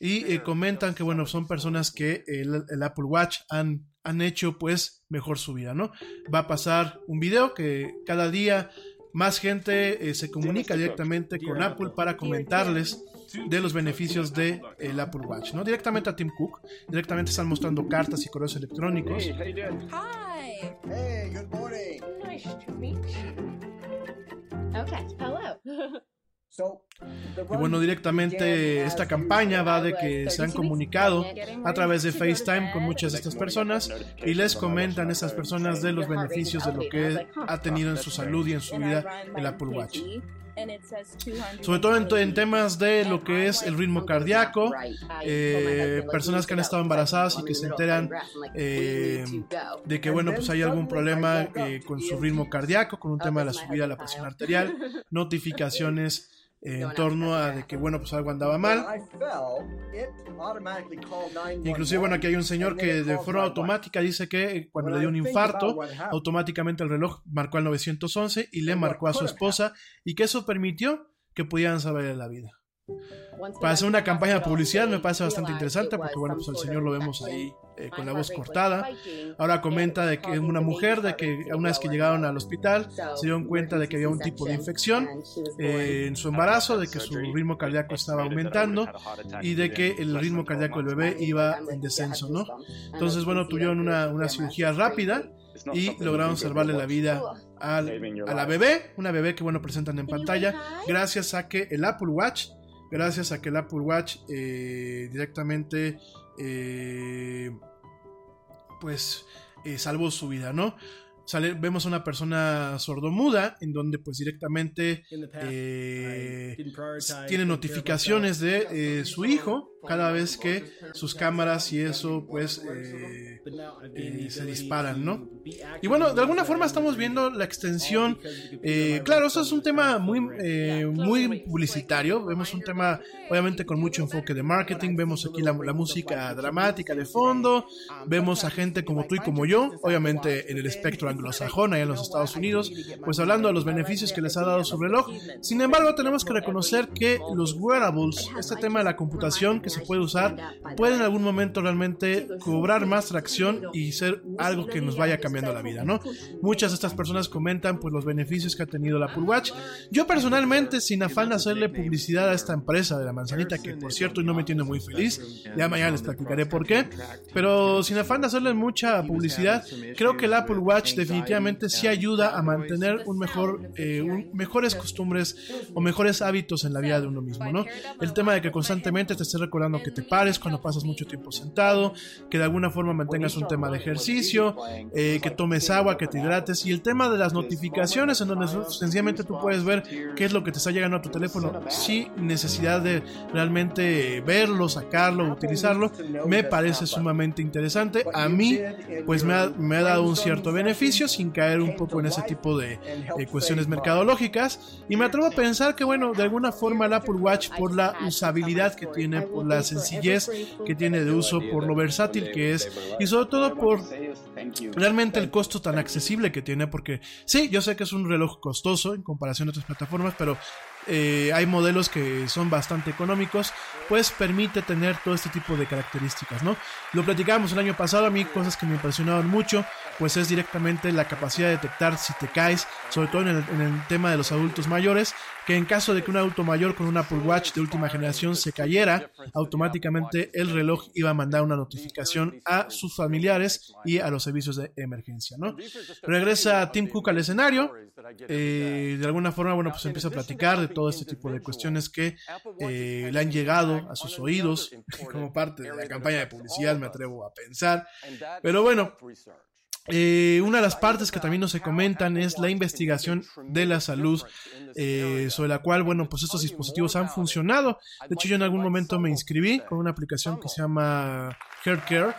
y eh, comentan que bueno son personas que el, Apple Watch han, han hecho pues mejor su vida no va a pasar un video que cada día más gente eh, se comunica directamente con Apple para comentarles de los beneficios de el Apple Watch no directamente a Tim Cook. Directamente están mostrando cartas y correos electrónicos. Hi. Hey, good morning. Nice to meet you. Okay, hello. [laughs] Y bueno, directamente esta campaña va de que se han comunicado a través de FaceTime con muchas de estas personas y les comentan a estas personas de los beneficios de lo que ha tenido en su salud y en su vida el Apple Watch. Sobre todo en, temas de lo que es el ritmo cardíaco, eh, personas que han estado embarazadas y que se enteran eh, de que, bueno, pues hay algún problema eh, con su ritmo cardíaco, con un tema de la subida de la presión arterial, [laughs] notificaciones en torno a de que bueno pues algo andaba mal. Inclusive bueno aquí hay un señor que de forma automática dice que cuando le dio un infarto automáticamente el reloj marcó al 911 y le marcó a su esposa y que eso permitió que pudieran saber la vida. Para hacer una campaña de publicidad me parece bastante interesante porque bueno pues el señor lo vemos ahí eh, con la voz cortada. Ahora comenta de que una mujer, de que una vez que llegaron al hospital, se dieron cuenta de que había un tipo de infección eh, en su embarazo, de que su ritmo cardíaco estaba aumentando y de que el ritmo cardíaco del bebé iba en descenso, ¿no? Entonces, bueno, tuvieron una, una cirugía rápida y lograron salvarle la vida a la bebé, una bebé que bueno presentan en pantalla, gracias a que el Apple Watch, gracias a que el Apple Watch eh, directamente eh, pues eh, salvó su vida, ¿no? Sale, vemos a una persona sordomuda en donde pues directamente eh, tiene notificaciones de eh, su hijo cada vez que sus cámaras y eso pues se disparan, ¿no? Y bueno, de alguna forma estamos viendo la extensión. Eh, claro, eso es un tema muy, eh, muy publicitario. Vemos un tema, obviamente, con mucho enfoque de marketing. Vemos aquí la, la música dramática de fondo. Vemos a gente como tú y como yo, obviamente en el espectro anglosajón, allá en los Estados Unidos, pues hablando de los beneficios que les ha dado su reloj. Sin embargo, tenemos que reconocer que los wearables, este tema de la computación se puede usar, puede en algún momento realmente cobrar más tracción y ser algo que nos vaya cambiando la vida, ¿no? Muchas de estas personas comentan pues los beneficios que ha tenido el Apple Watch. Yo personalmente, sin afán de hacerle publicidad a esta empresa de la manzanita, que por cierto no me tiene muy feliz, ya mañana les platicaré por qué, pero sin afán de hacerle mucha publicidad, creo que el Apple Watch definitivamente sí ayuda a mantener un mejor, eh, un, mejores costumbres o mejores hábitos en la vida de uno mismo, ¿no? El tema de que constantemente te estés recordando que te pares cuando pasas mucho tiempo sentado, que de alguna forma mantengas un tema de ejercicio, eh, que tomes agua, que te hidrates y el tema de las notificaciones en donde sencillamente tú puedes ver qué es lo que te está llegando a tu teléfono sin necesidad de realmente verlo, sacarlo, utilizarlo, me parece sumamente interesante. A mí, pues me ha, me ha dado un cierto beneficio sin caer un poco en ese tipo de eh, cuestiones mercadológicas y me atrevo a pensar que bueno, de alguna forma el Apple Watch por la usabilidad que tiene, por la sencillez que tiene de uso, por lo versátil que es y sobre todo por realmente el costo tan accesible que tiene porque sí, yo sé que es un reloj costoso en comparación a otras plataformas, pero eh, hay modelos que son bastante económicos, pues permite tener todo este tipo de características, ¿no? Lo platicábamos el año pasado, a mí cosas que me impresionaron mucho, pues es directamente la capacidad de detectar si te caes, sobre todo en el, en el tema de los adultos mayores, que en caso de que un adulto mayor con un Apple Watch de última generación se cayera, automáticamente el reloj iba a mandar una notificación a sus familiares y a los servicios de emergencia, ¿no? Regresa Tim Cook al escenario, eh, de alguna forma, bueno, pues empieza a platicar de todo este tipo de cuestiones que eh, le han llegado a sus oídos [laughs] como parte de la campaña de publicidad, me atrevo a pensar. Pero bueno, eh, una de las partes que también nos se comentan es la investigación de la salud, eh, sobre la cual, bueno, pues estos dispositivos han funcionado. De hecho, yo en algún momento me inscribí con una aplicación que se llama HealthCare,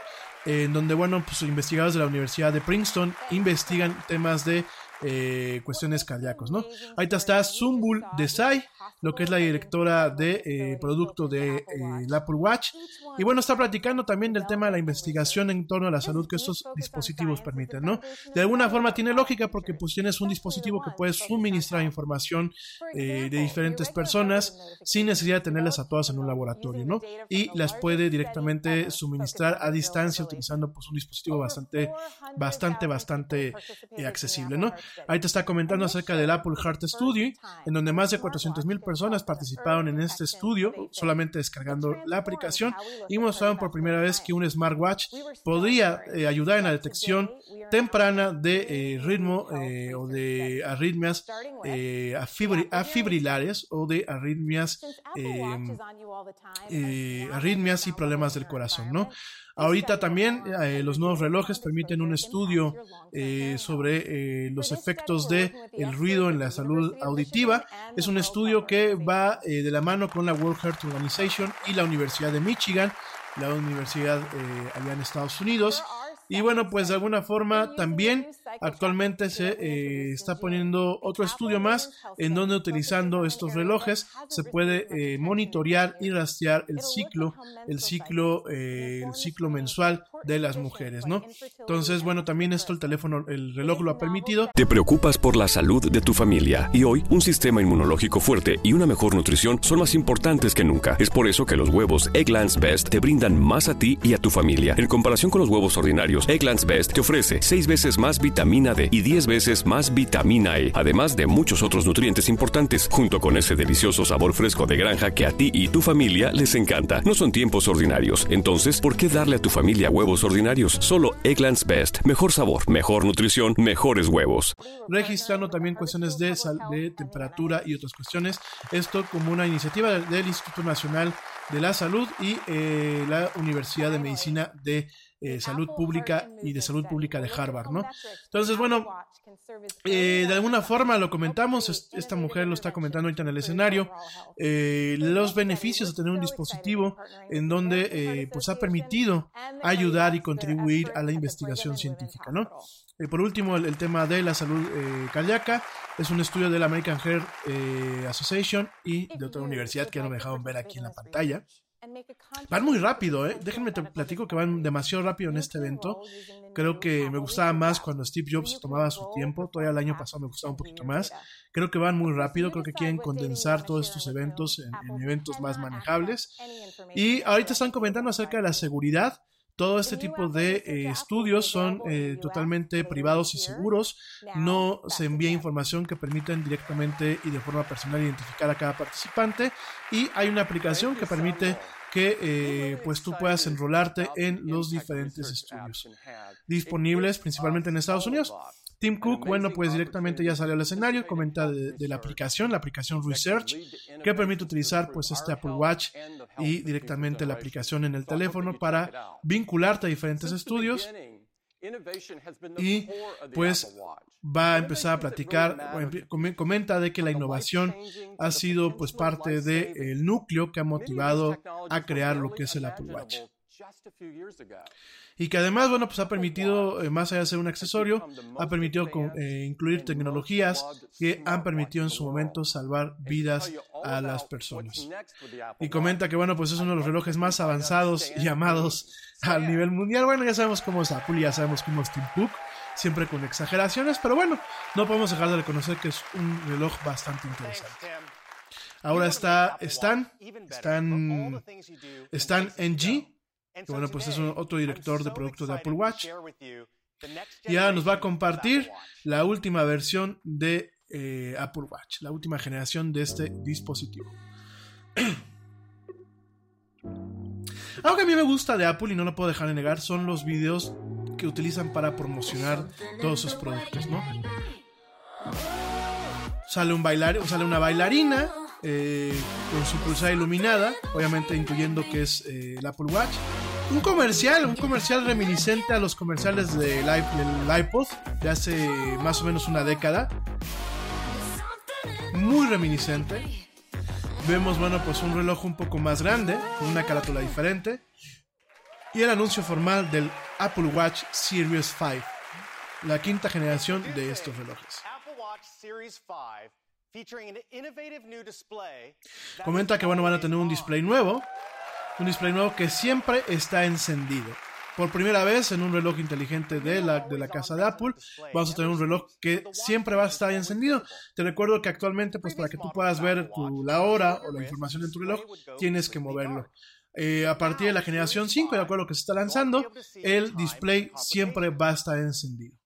en donde, bueno, pues investigadores de la Universidad de Princeton investigan temas de eh, cuestiones cardíacos, ¿no? Ahorita está Zumbul Desai, lo que es la directora de eh, producto de eh, el Apple Watch. Y bueno, está platicando también del tema de la investigación en torno a la salud que estos dispositivos permiten, ¿no? De alguna forma tiene lógica porque pues tienes un dispositivo que puede suministrar información de diferentes personas sin necesidad de tenerlas a todas en un laboratorio, ¿no? Y las puede directamente suministrar a distancia utilizando pues un dispositivo bastante, bastante, bastante accesible, ¿no? Ahí te está comentando acerca del Apple Heart Studio, en donde más de 400 mil personas participaron en este estudio, solamente descargando la aplicación, y mostraron por primera vez que un smartwatch podría eh, ayudar en la detección temprana de eh, ritmo eh, o de arritmias afibrilares o de arritmias, arritmias y problemas del corazón, ¿no? Ahorita también eh, los nuevos relojes permiten un estudio eh, sobre eh, los efectos de el ruido en la salud auditiva. Es un estudio que va de la mano con la World Heart Organization y la Universidad de Michigan, la universidad allá en Estados Unidos. Y bueno, pues de alguna forma también actualmente se eh, está poniendo otro estudio más en donde utilizando estos relojes se puede eh, monitorear y rastrear el ciclo, el ciclo, eh, el ciclo mensual de las mujeres, ¿no? Entonces, bueno, también esto el teléfono, el reloj lo ha permitido. Te preocupas por la salud de tu familia y hoy un sistema inmunológico fuerte y una mejor nutrición son más importantes que nunca. Es por eso que los huevos Egglands Best te brindan más a ti y a tu familia. En comparación con los huevos ordinarios, Egglands Best te ofrece 6 veces más vitamina D y 10 veces más vitamina E, además de muchos otros nutrientes importantes, junto con ese delicioso sabor fresco de granja que a ti y tu familia les encanta. No son tiempos ordinarios, entonces, ¿por qué darle a tu familia huevos ordinarios? Solo Egglands Best. Mejor sabor, mejor nutrición, mejores huevos. Registrando también cuestiones de, sal, de temperatura y otras cuestiones. Esto como una iniciativa del Instituto Nacional de la Salud y eh, la Universidad de Medicina de eh, salud pública y de salud pública de Harvard, ¿no? Entonces, bueno, eh, de alguna forma lo comentamos, esta mujer lo está comentando ahorita en el escenario, eh, los beneficios de tener un dispositivo en donde eh, pues ha permitido ayudar y contribuir a la investigación científica, ¿no? Eh, por último, el, el, tema de la salud cardíaca es un estudio de la American Heart Association y de otra universidad que ya no me dejaron ver aquí en la pantalla. Van muy rápido, ¿eh? Déjenme te platico que van demasiado rápido en este evento. Creo que me gustaba más cuando Steve Jobs tomaba su tiempo. Todavía el año pasado me gustaba un poquito más. Creo que van muy rápido. Creo que quieren condensar todos estos eventos en, en eventos más manejables. Y ahorita están comentando acerca de la seguridad. Todo este tipo de eh, estudios son eh, totalmente privados y seguros. No se envía información que permiten directamente y de forma personal identificar a cada participante. Y hay una aplicación que permite que eh, pues tú puedas enrolarte en los diferentes estudios disponibles principalmente en Estados Unidos. Tim Cook, bueno, pues directamente ya salió al escenario, comenta de, de, la aplicación, la aplicación Research, que permite utilizar pues este Apple Watch y directamente la aplicación en el teléfono para vincularte a diferentes estudios y pues va a empezar a platicar, comenta de que la innovación ha sido pues parte del de núcleo que ha motivado a crear lo que es el Apple Watch. y que además, bueno, pues ha permitido, eh, más allá de ser un accesorio, ha permitido con, eh, incluir tecnologías que han permitido en su momento salvar vidas a las personas. Y comenta que, bueno, pues es uno de los relojes más avanzados y amados al nivel mundial. Bueno, ya sabemos cómo es Apple, ya sabemos cómo es Tim Cook, siempre con exageraciones, pero bueno, no podemos dejar de reconocer que es un reloj bastante interesante. Ahora está Stan, Stan, Stan NG, que bueno, pues es otro director de productos de Apple Watch. Y ahora nos va a compartir la última versión de eh, Apple Watch, la última generación de este dispositivo. [clears throat] Algo que a mí me gusta de Apple y no lo puedo dejar de negar son los videos que utilizan para promocionar todos sus productos, ¿no? Sale un bailar, sale una bailarina eh, con su pulsera iluminada, obviamente incluyendo que es eh, el Apple Watch. Un comercial, un comercial reminiscente a los comerciales de del iPod de hace más o menos una década. Muy reminiscente. Vemos, bueno, pues un reloj un poco más grande, con una carátula diferente. Y el anuncio formal del Apple Watch Series 5, la quinta generación de estos relojes. Comenta que bueno, van a tener un display nuevo, un display nuevo que siempre está encendido. Por primera vez en un reloj inteligente de la, de la casa de Apple, vamos a tener un reloj que siempre va a estar encendido. Te recuerdo que actualmente, pues para que tú puedas ver tu, la hora o la información en tu reloj, tienes que moverlo. Eh, a partir de la generación 5, de acuerdo a lo que se está lanzando, el display siempre va a estar encendido.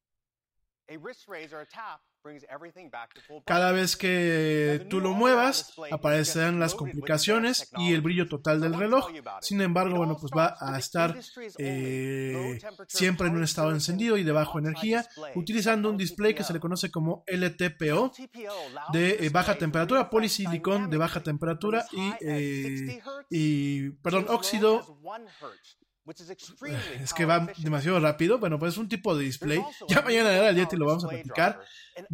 Cada vez que tú lo muevas, aparecerán las complicaciones y el brillo total del reloj. Sin embargo, bueno, pues va a estar eh, siempre en un estado encendido y de baja energía, utilizando un display que se le conoce como LTPO de eh, baja temperatura, polisilicón de baja temperatura y, eh, y perdón, óxido es que va demasiado rápido. Bueno, pues es un tipo de display. Ya mañana era el Yeti lo vamos a platicar.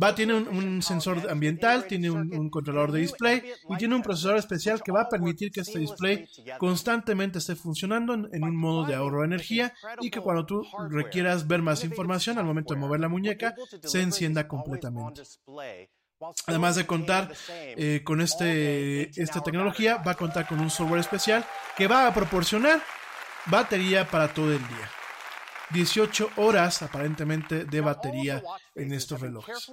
Va, tiene un, un sensor ambiental, tiene un, un, controlador de display y tiene un procesador especial que va a permitir que este display constantemente esté funcionando en, en un modo de ahorro de energía y que cuando tú requieras ver más información al momento de mover la muñeca se encienda completamente. Además de contar eh, con este, esta tecnología, va a contar con un software especial que va a proporcionar batería para todo el día. 18 horas aparentemente de batería en estos relojes.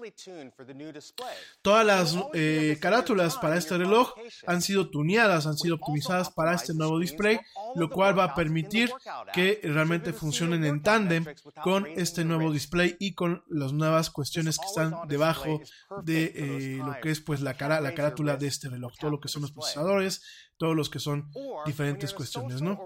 Todas las eh, carátulas para este reloj han sido tuneadas, han sido optimizadas para este nuevo display, lo cual va a permitir que realmente funcionen en tándem con este nuevo display y con las nuevas cuestiones que están debajo de eh, lo que es pues la cara, la carátula de este reloj, todo lo que son los procesadores, todos los que son diferentes cuestiones, ¿no?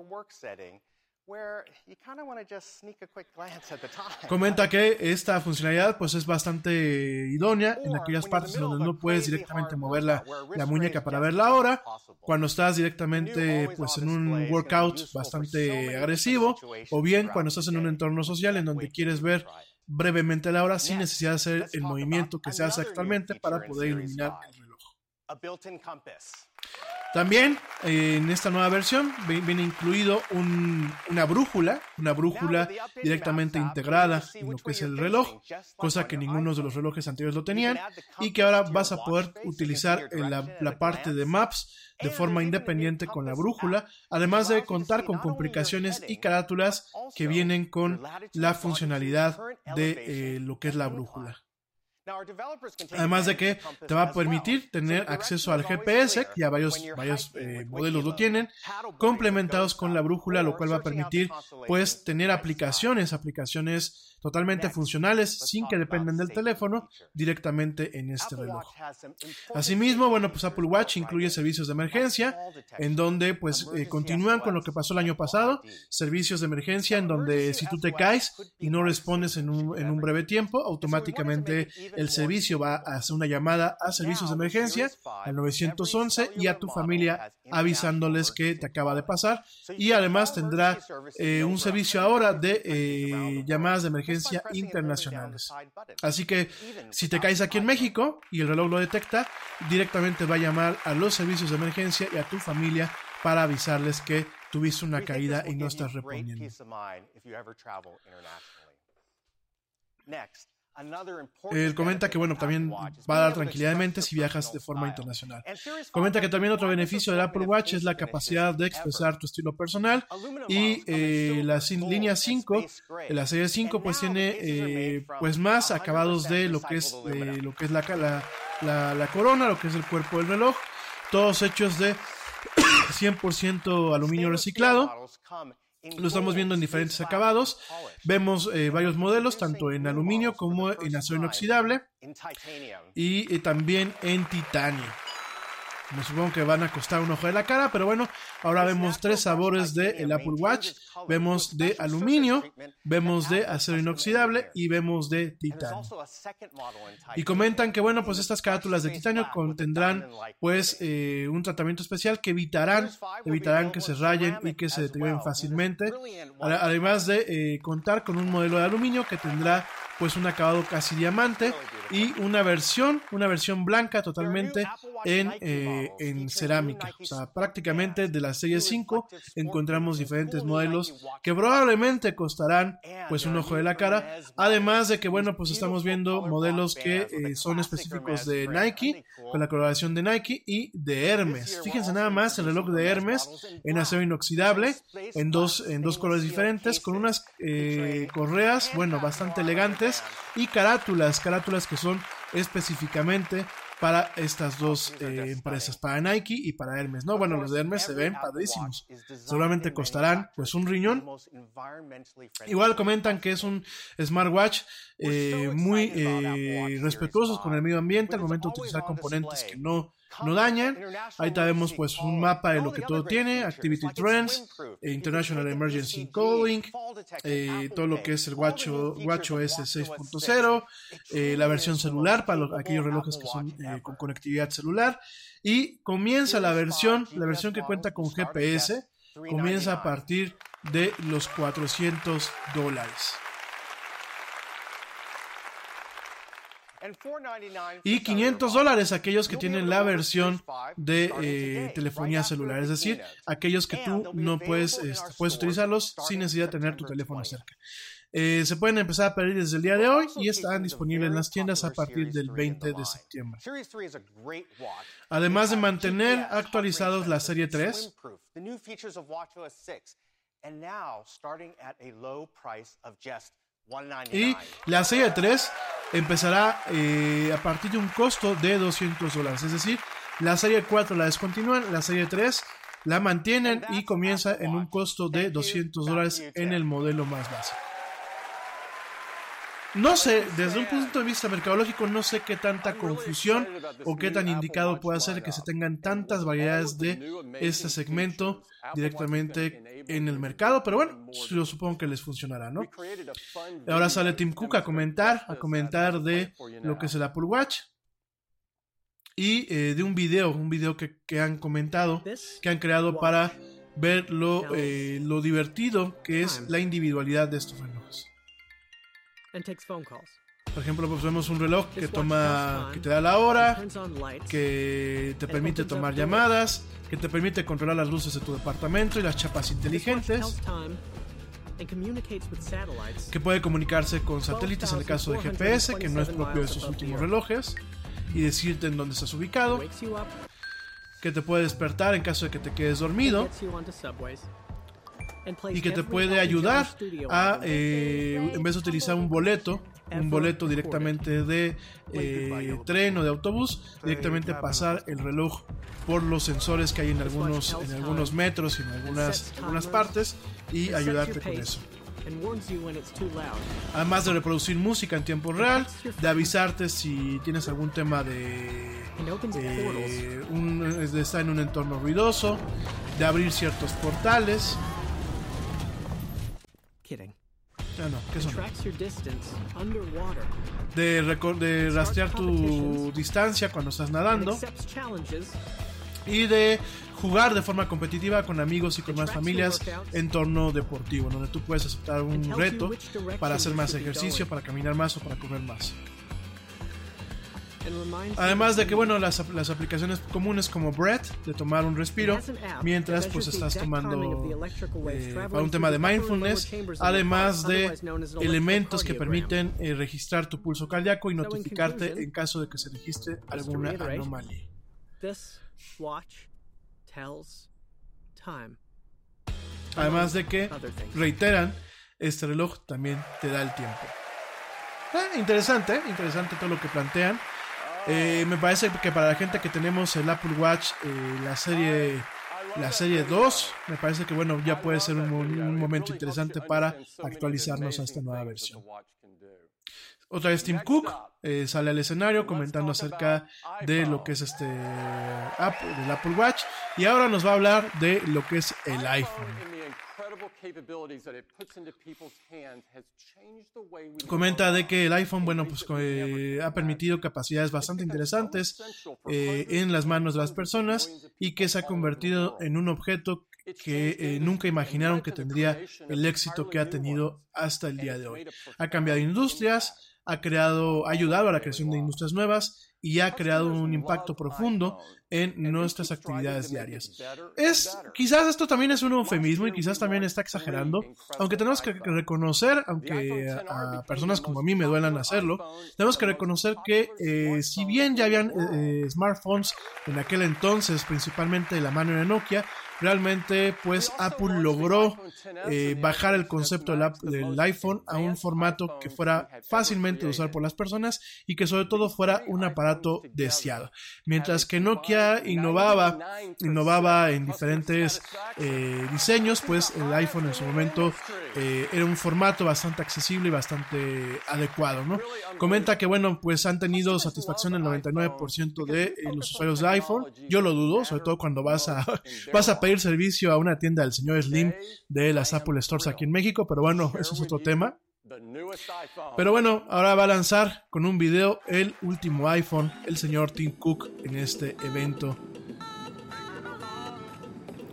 Comenta que esta funcionalidad pues es bastante idónea en aquellas partes donde no puedes directamente mover la, la muñeca para ver la hora, cuando estás directamente pues en un workout bastante agresivo o bien cuando estás en un entorno social en donde quieres ver brevemente la hora sin necesidad de hacer el movimiento que se hace actualmente para poder iluminar el También eh, en esta nueva versión viene incluido un, una brújula, una brújula directamente integrada en lo que es el reloj, cosa que ninguno de los relojes anteriores lo tenían, y que ahora vas a poder utilizar en la, la parte de Maps de forma independiente con la brújula, además de contar con complicaciones y carátulas que vienen con la funcionalidad de eh, lo que es la brújula. Además de que te va a permitir tener acceso al GPS, que ya varios, varios eh, modelos lo tienen, complementados con la brújula, lo cual va a permitir pues tener aplicaciones, aplicaciones totalmente funcionales sin que dependan del teléfono directamente en este reloj. Asimismo, bueno, pues Apple Watch incluye servicios de emergencia en donde pues eh, continúan con lo que pasó el año pasado, servicios de emergencia en donde si tú te caes y no respondes en un, en un breve tiempo, automáticamente el servicio va a hacer una llamada a servicios de emergencia al 911 y a tu familia avisándoles que te acaba de pasar y además tendrá eh, un servicio ahora de eh, llamadas de emergencia internacionales. Así que si te caes aquí en México y el reloj lo detecta, directamente va a llamar a los servicios de emergencia y a tu familia para avisarles que tuviste una caída y no estás reponiendo. Él comenta que, bueno, también va a dar tranquilidad de mente si viajas de forma internacional. Comenta que también otro beneficio del Apple Watch es la capacidad de expresar tu estilo personal y eh, la línea 5, la serie 5, pues tiene eh, pues más acabados de lo que es, lo que es la, la, la corona, lo que es el cuerpo del reloj, todos hechos de [coughs] 100% aluminio reciclado lo estamos viendo en diferentes acabados. Vemos eh, varios modelos, tanto en aluminio como en acero inoxidable y también en titanio. Me supongo que van a costar un ojo de la cara, pero bueno, ahora vemos tres sabores de el Apple Watch. Vemos de aluminio, vemos de acero inoxidable y vemos de titanio. Y comentan que bueno, pues estas carátulas de titanio contendrán pues eh, un tratamiento especial que evitarán, evitarán que se rayen y que se deterioren fácilmente. Además de eh, contar con un modelo de aluminio que tendrá pues un acabado casi diamante y una versión, una versión blanca totalmente en, eh, en cerámica. O sea, prácticamente de la serie 5 encontramos diferentes modelos que probablemente costarán pues un ojo de la cara. Además de que, bueno, pues estamos viendo modelos que eh, son específicos de Nike, con la colaboración de Nike y de Hermes. Fíjense nada más el reloj de Hermes en acero inoxidable, en dos, en dos colores diferentes, con unas eh, correas, bueno, bastante elegantes y carátulas, carátulas que son específicamente para estas dos eh, empresas, para Nike y para Hermes. No, bueno, los de Hermes se ven padrísimos. Seguramente costarán pues un riñón. Igual comentan que es un smartwatch eh, muy eh, respetuosos con el medio ambiente al momento de utilizar componentes que no no dañan. Ahí tenemos pues un mapa de lo que todo tiene, Activity Trends, eh, International Emergency Calling, eh, todo lo que es el WatchOS 6.0, eh, la versión celular para aquellos relojes que son con conectividad celular y comienza la versión, la versión que cuenta con GPS, comienza a partir de los 400 dólares. Y 500 dólares aquellos que tienen la versión de eh, telefonía celular, es decir, aquellos que tú no puedes, este, puedes utilizarlos sin necesidad de tener tu teléfono cerca. Eh, se pueden empezar a pedir desde el día de hoy y están disponibles en las tiendas a partir del 20 de septiembre. Además de mantener actualizados la serie 3, y la serie 3 empezará eh, a partir de un costo de 200 dólares. Es decir, la serie 4 la descontinúan, la serie 3 la mantienen y comienza en un costo de 200 dólares en el modelo más básico. No sé, desde un punto de vista mercadológico, no sé qué tanta confusión o qué tan indicado puede ser que se tengan tantas variedades de este segmento directamente en el mercado, pero bueno, yo supongo que les funcionará, ¿no? Ahora sale Tim Cook a comentar, a comentar de lo que es el Apple Watch y eh, de un video, un video que, que, han comentado, que han creado para ver lo, eh, lo divertido que es la individualidad de estos Por ejemplo, pues vemos un reloj que toma, que te da la hora, que te permite tomar llamadas, que te permite controlar las luces de tu departamento y las chapas inteligentes, que puede comunicarse con satélites en el caso de GPS, que no es propio de estos últimos relojes, y decirte en dónde estás ubicado, que te puede despertar en caso de que te quedes dormido y que te puede ayudar a, eh, en vez de utilizar un boleto, un boleto directamente de eh, tren o de autobús, directamente pasar el reloj por los sensores que hay en algunos, en algunos metros y en algunas, algunas partes y ayudarte con eso. Además de reproducir música en tiempo real, de avisarte si tienes algún tema de, eh, un, de estar en un entorno ruidoso, de abrir ciertos portales. Ah, no, ¿qué son? De, de rastrear tu distancia cuando estás nadando. y de jugar de forma competitiva con amigos y con más familias en torno deportivo, donde tú puedes aceptar un reto para hacer más ejercicio, para caminar más o para correr más. Además de que, bueno, las, las, aplicaciones comunes como Breath, de tomar un respiro, mientras pues estás tomando eh, para un tema de mindfulness, además de elementos que permiten eh, registrar tu pulso cardíaco y notificarte en caso de que se registre alguna anomalía. Además de que, reiteran, este reloj también te da el tiempo. Eh, interesante, interesante todo lo que plantean. Eh, me parece que para la gente que tenemos el Apple Watch, eh, la serie la serie 2, me parece que bueno, ya puede ser un, momento interesante para actualizarnos a esta nueva versión. Otra vez Tim Cook eh, sale al escenario comentando acerca de lo que es este app del Apple Watch y ahora nos va a hablar de lo que es el iPhone. Comenta de que el iPhone, bueno, pues eh, ha permitido capacidades bastante interesantes eh, en las manos de las personas y que se ha convertido en un objeto que eh, nunca imaginaron que tendría el éxito que ha tenido hasta el día de hoy. Ha cambiado industrias, ha creado, ha ayudado a la creación de industrias nuevas y ha creado un impacto profundo en nuestras actividades diarias. Es, quizás esto también es un eufemismo y quizás también está exagerando, aunque tenemos que reconocer, aunque a, personas como a mí me duelan hacerlo, tenemos que reconocer que eh, si bien ya habían eh, eh, smartphones en aquel entonces, principalmente de la mano de Nokia, realmente pues Apple logró eh, bajar el concepto del, iPhone a un formato que fuera fácilmente de usar por las personas y que sobre todo fuera un aparato deseado. Mientras que Nokia innovaba, innovaba en diferentes eh, diseños, pues el iPhone en su momento eh, era un formato bastante accesible y bastante adecuado. ¿no? Comenta que bueno, pues han tenido satisfacción el 99% de los usuarios de iPhone. Yo lo dudo, sobre todo cuando vas a, [laughs] vas a pedir servicio a una tienda del señor Slim de las Apple Stores aquí en México, pero bueno, eso es otro tema. Pero bueno, ahora va a lanzar con un video el último iPhone, el señor Tim Cook en este evento.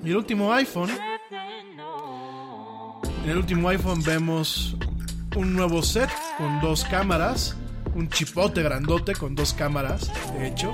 Y el último iPhone, en el último iPhone vemos un nuevo set con dos cámaras, un chipote grandote con dos cámaras, de hecho.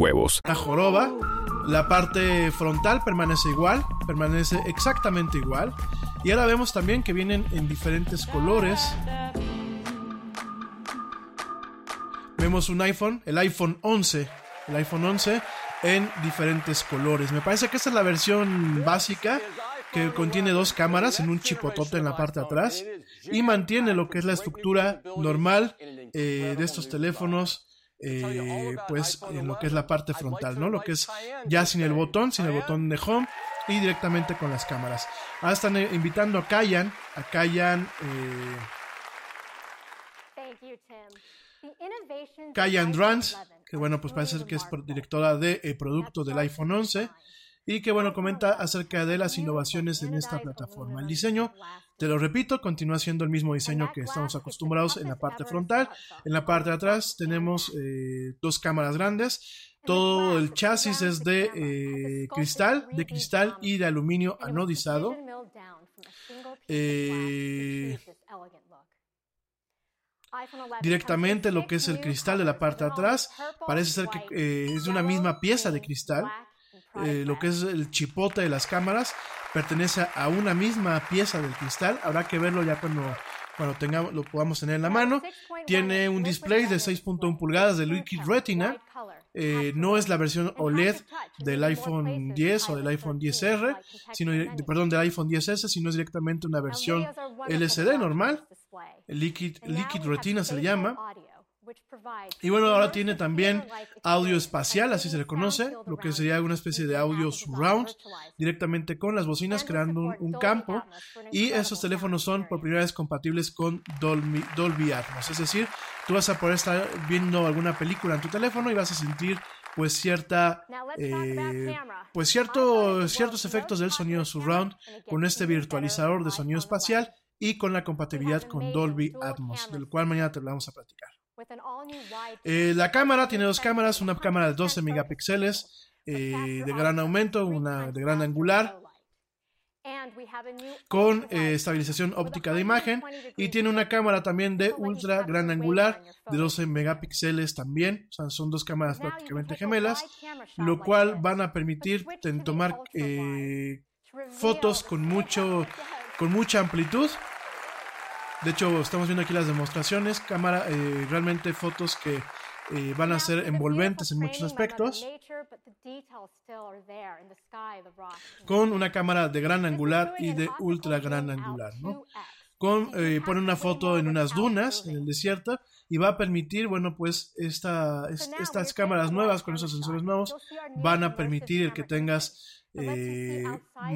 huevos. La joroba, la parte frontal permanece igual, permanece exactamente igual. Y ahora vemos también que vienen en diferentes colores. Vemos un iPhone, el iPhone 11, el iPhone 11 en diferentes colores. Me parece que esta es la versión básica que contiene dos cámaras en un chipotote en la parte de atrás y mantiene lo que es la estructura normal eh, de estos teléfonos. Eh, pues en lo que es la parte frontal, ¿no? Lo que es ya sin el botón, sin el botón de home y directamente con las cámaras. Ahora están eh, invitando a Kayan, a Kayan, eh, Kayan Drans, que bueno, pues parece ser que es directora de eh, producto del iPhone 11 y que bueno, comenta acerca de las innovaciones en esta plataforma. El diseño, te lo repito, continúa siendo el mismo diseño que estamos acostumbrados en la parte frontal. En la parte de atrás tenemos eh, dos cámaras grandes. Todo el chasis es de eh, cristal, de cristal y de aluminio anodizado. Eh, directamente lo que es el cristal de la parte de atrás parece ser que es de una misma pieza de cristal. Eh, lo que es el chipote de las cámaras pertenece a una misma pieza del cristal. Habrá que verlo ya cuando, cuando tengamos, lo podamos tener en la mano. Tiene un display de 6.1 pulgadas de Liquid Retina. Eh, no es la versión OLED del iPhone 10 o del iPhone 10R, sino, perdón, del iPhone 10S, sino es directamente una versión LCD normal. Liquid, Liquid Retina se le llama. Y bueno, ahora tiene también audio espacial, así se le conoce, lo que sería una especie de audio surround, directamente con las bocinas, creando un, un campo. Y esos teléfonos son por primera vez compatibles con Dolby, Dolby Atmos. Es decir, tú vas a poder estar viendo alguna película en tu teléfono y vas a sentir pues cierta eh, pues cierto, ciertos efectos del sonido surround con este virtualizador de sonido espacial y con la compatibilidad con Dolby Atmos, del cual mañana te vamos a platicar. Eh, la cámara tiene dos cámaras, una cámara de 12 megapíxeles eh, de gran aumento, una de gran angular, con eh, estabilización óptica de imagen y tiene una cámara también de ultra gran angular de 12 megapíxeles también, o sea, son dos cámaras prácticamente gemelas, lo cual van a permitir tomar fotos con mucho con mucha amplitud. De hecho, estamos viendo aquí las demostraciones, cámara, eh, realmente fotos que eh, van a ser envolventes en muchos aspectos, con una cámara de gran angular y de ultra gran angular, ¿no? Con, eh, pone una foto en unas dunas en el desierto y va a permitir, bueno, pues esta, es- estas cámaras nuevas con esos sensores nuevos van a permitir el que tengas eh,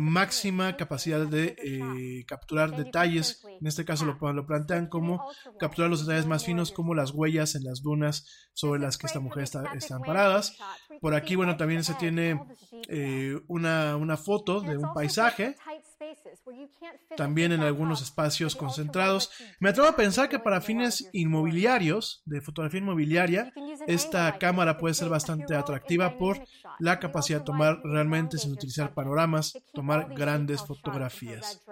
máxima capacidad de eh, capturar detalles. En este caso lo, lo plantean como capturar los detalles más finos, como las huellas en las dunas sobre las que esta mujer está, están paradas. Por aquí, bueno, también se tiene eh, una, una foto de un paisaje. También en algunos espacios concentrados. Me atrevo a pensar que para fines inmobiliarios, de fotografía inmobiliaria, esta cámara puede ser bastante atractiva por la capacidad de tomar realmente sin utilizar panoramas, tomar grandes fotografías.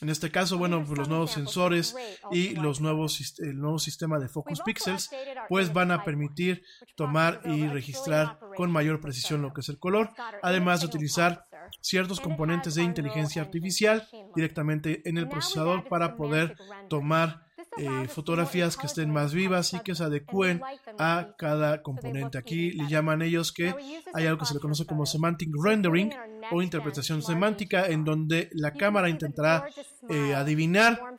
En este caso, bueno, pues los nuevos sensores y los nuevos, el nuevo sistema de Focus Pixels, pues van a permitir tomar y registrar con mayor precisión lo que es el color, además de utilizar ciertos componentes de inteligencia artificial directamente en el procesador para poder tomar eh, fotografías que estén más vivas y que se adecúen a cada componente. Aquí le llaman ellos que hay algo que se le conoce como semantic rendering o interpretación semántica en donde la cámara intentará eh, adivinar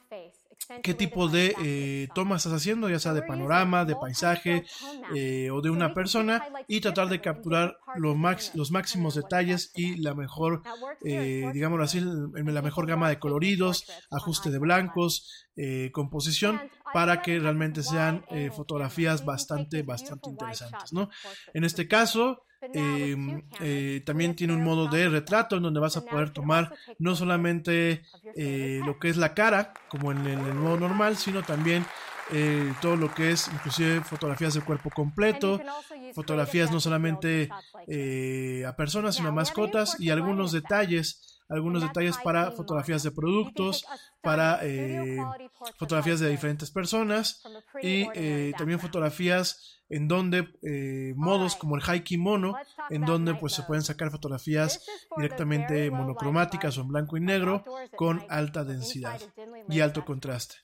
qué tipo de eh, toma estás haciendo, ya sea de panorama, de paisaje eh, o de una persona, y tratar de capturar lo max- los máximos detalles y la mejor, eh, digámoslo así, la mejor gama de coloridos, ajuste de blancos, eh, composición, para que realmente sean eh, fotografías bastante, bastante interesantes, ¿no? En este caso, eh, eh, también tiene un modo de retrato en donde vas a poder tomar no solamente eh, lo que es la cara, como en el, modo normal, sino también eh, todo lo que es inclusive fotografías del cuerpo completo, fotografías no solamente eh, a personas, sino a mascotas y algunos detalles algunos detalles para fotografías de productos, para eh, fotografías de diferentes personas y eh, también fotografías en donde eh, modos como el high kimono, en donde pues se pueden sacar fotografías directamente monocromáticas o en blanco y negro con alta densidad y alto contraste.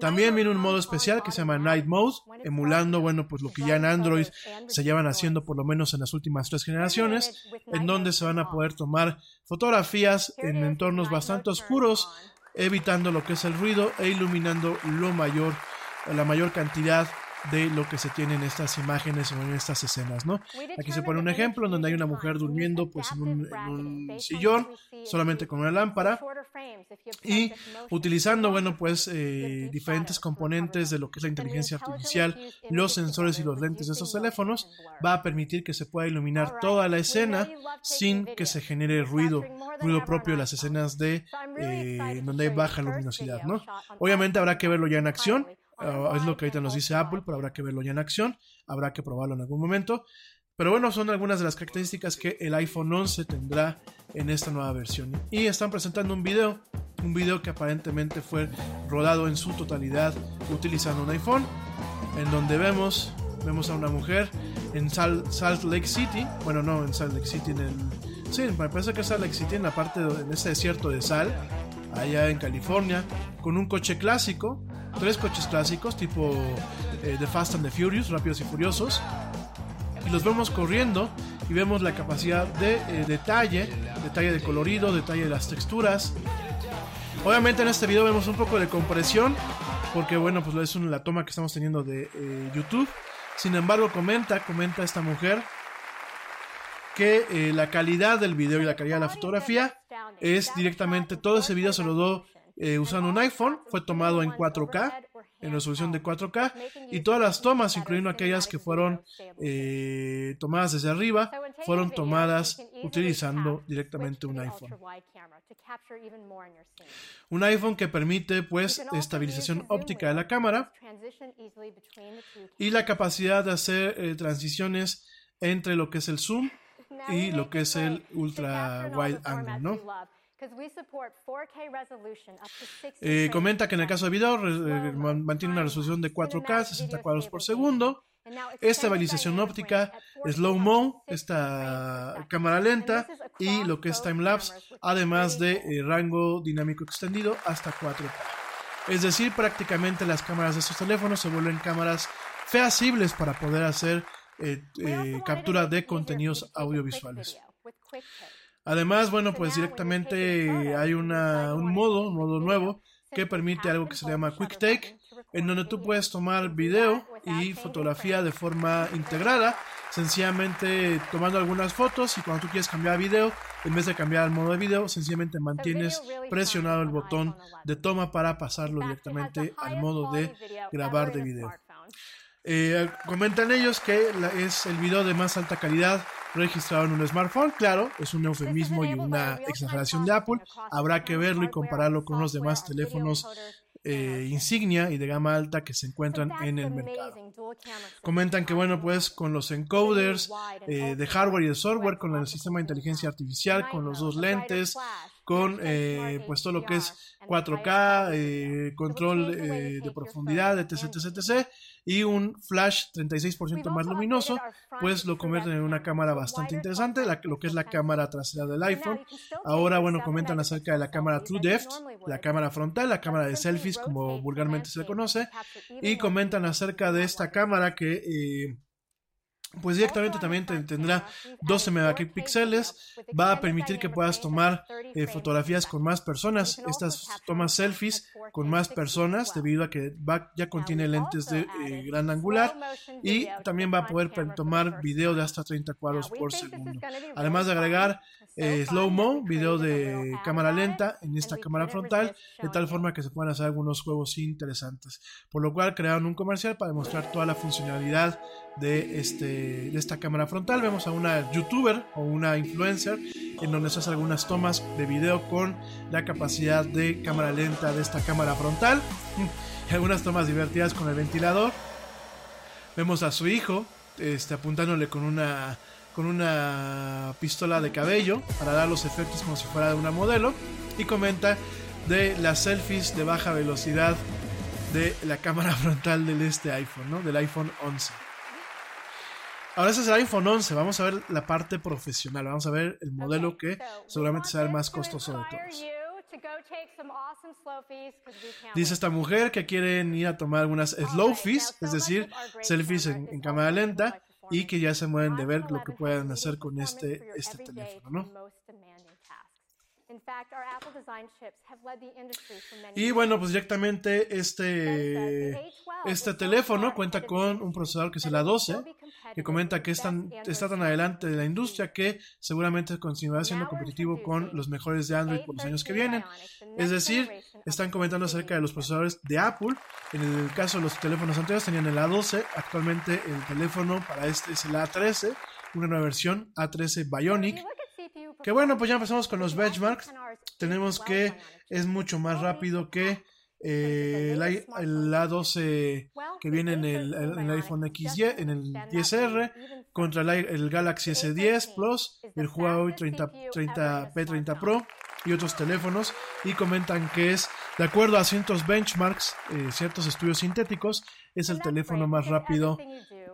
También viene un modo especial que se llama Night Mode, emulando bueno pues lo que ya en Android se llevan haciendo por lo menos en las últimas tres generaciones, en donde se van a poder tomar fotografías en entornos bastante oscuros, evitando lo que es el ruido e iluminando lo mayor, la mayor cantidad de lo que se tiene en estas imágenes o en estas escenas, ¿no? Aquí se pone un ejemplo en donde hay una mujer durmiendo pues en un, en un sillón solamente con una lámpara y utilizando, bueno, pues eh, diferentes componentes de lo que es la inteligencia artificial, los sensores y los lentes de estos teléfonos, va a permitir que se pueda iluminar toda la escena sin que se genere ruido, ruido propio de las escenas de eh, donde hay baja luminosidad, ¿no? Obviamente habrá que verlo ya en acción, Uh, es lo que ahorita nos dice Apple, pero habrá que verlo ya en acción, habrá que probarlo en algún momento. Pero bueno, son algunas de las características que el iPhone 11 tendrá en esta nueva versión. Y están presentando un video, un video que aparentemente fue rodado en su totalidad utilizando un iPhone, en donde vemos, vemos a una mujer en Sal, Salt Lake City, bueno, no en Salt Lake City, en el... Sí, me parece que es Salt Lake City, en la parte, de, en ese desierto de sal, allá en California, con un coche clásico, tres coches clásicos tipo eh, The Fast and the Furious, Rápidos y Furiosos. Y los vemos corriendo y vemos la capacidad de eh, detalle, detalle de colorido, detalle de las texturas. Obviamente en este video vemos un poco de compresión, porque bueno, pues es una, la toma que estamos teniendo de eh, YouTube. Sin embargo, comenta, comenta esta mujer que eh, la calidad del video y la calidad de la fotografía es directamente, todo ese video se lo dio eh, usando un iPhone, fue tomado en 4K, en resolución de 4K, y todas las tomas, incluyendo aquellas que fueron eh, tomadas desde arriba, fueron tomadas utilizando directamente un iPhone. Un iPhone que permite pues estabilización óptica de la cámara y la capacidad de hacer eh, transiciones entre lo que es el zoom y lo que es el ultra wide angle, ¿no? Eh, comenta que en el caso de video eh, mantiene una resolución de 4K, 60 cuadros por segundo. Estabilización óptica, slow mo, esta cámara lenta y lo que es time lapse, además de eh, rango dinámico extendido hasta 4K. Es decir, prácticamente las cámaras de estos teléfonos se vuelven cámaras feasibles para poder hacer eh, captura de contenidos audiovisuales. Además, bueno, pues directamente hay una, un modo, un modo nuevo que permite algo que se llama Quick Take, en donde tú puedes tomar video y fotografía de forma integrada, sencillamente tomando algunas fotos y cuando tú quieres cambiar a video, en vez de cambiar al modo de video, sencillamente mantienes presionado el botón de toma para pasarlo directamente al modo de grabar de video. Eh, comentan ellos que la, es el video de más alta calidad registrado en un smartphone. Claro, es un eufemismo y una exageración de Apple. Habrá que verlo y compararlo con los demás teléfonos eh, insignia y de gama alta que se encuentran en el mercado. Comentan que, bueno, pues con los encoders eh, de hardware y de software, con el sistema de inteligencia artificial, con los dos lentes, con eh, pues todo lo que es 4K, eh, control eh, de profundidad, etc, etc, etc, y un flash 36% más luminoso, pues lo convierten en una cámara bastante interesante, la, lo que es la cámara trasera del iPhone. Ahora, bueno, comentan acerca de la cámara True Depth, la cámara frontal, la cámara de selfies, como vulgarmente se le conoce, y comentan acerca de esta cámara que pues directamente también tendrá 12 megapíxeles, va a permitir que puedas tomar eh, fotografías con más personas, estas tomas selfies con más personas debido a que ya contiene lentes de eh, gran angular y también va a poder tomar video de hasta 30 cuadros por segundo. Además de agregar eh, slow mo, video de cámara lenta en esta cámara frontal, de tal forma que se puedan hacer algunos juegos interesantes. Por lo cual crearon un comercial para demostrar toda la funcionalidad de, este, de esta cámara frontal. Vemos a una youtuber o una influencer en donde se hace algunas tomas de video con la capacidad de cámara lenta de esta cámara frontal. [laughs] algunas tomas divertidas con el ventilador. Vemos a su hijo este, apuntándole con una, con una pistola de cabello para dar los efectos como si fuera de una modelo. Y comenta de las selfies de baja velocidad de la cámara [laughs] frontal del este iPhone, ¿no? Del iPhone 11. Ahora ese es el iPhone 11. Vamos a ver la parte profesional. Vamos a ver el modelo que seguramente será el más costoso de todos. Dice esta mujer que quieren ir a tomar algunas slow fees, es decir, selfies en, en, cámara lenta y que ya se mueven de ver lo que pueden hacer con este, este teléfono, ¿no? Y bueno, pues directamente este, este teléfono cuenta con un procesador que es el A12, que comenta que está tan adelante de la industria que seguramente continuará siendo competitivo con los mejores de Android por los años que vienen. Es decir, están comentando acerca de los procesadores de Apple. En el caso de los teléfonos anteriores tenían el A12, actualmente el teléfono para este es el A13, una nueva versión A13 Bionic que bueno, pues ya empezamos con los benchmarks. Tenemos que es mucho más rápido que eh, el, A12 que viene en el, iPhone XY, en el 10R, contra el, Galaxy S10 Plus, el Huawei 30, 30, P30 Pro y otros teléfonos. Y comentan que es, de acuerdo a ciertos benchmarks, eh, ciertos estudios sintéticos, es el teléfono más rápido.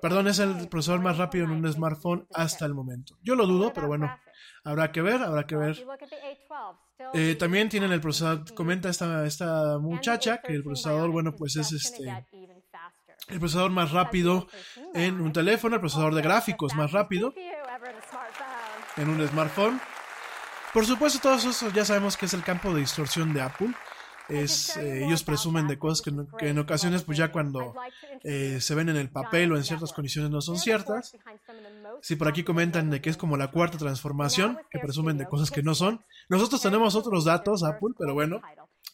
Perdón, es el procesador más rápido en un smartphone hasta el momento. Yo lo dudo, pero bueno, Habrá que ver, habrá que ver. Eh, también tienen el procesador, comenta esta, esta muchacha que el procesador, bueno, pues es este el procesador más rápido en un teléfono, el procesador de gráficos más rápido en un smartphone. Por supuesto, todos eso ya sabemos que es el campo de distorsión de Apple es, eh, ellos presumen de cosas que, en ocasiones pues ya cuando eh, se ven en el papel o en ciertas condiciones no son ciertas. Si por aquí comentan de que es como la cuarta transformación, que presumen de cosas que no son. Nosotros tenemos otros datos, Apple, pero bueno,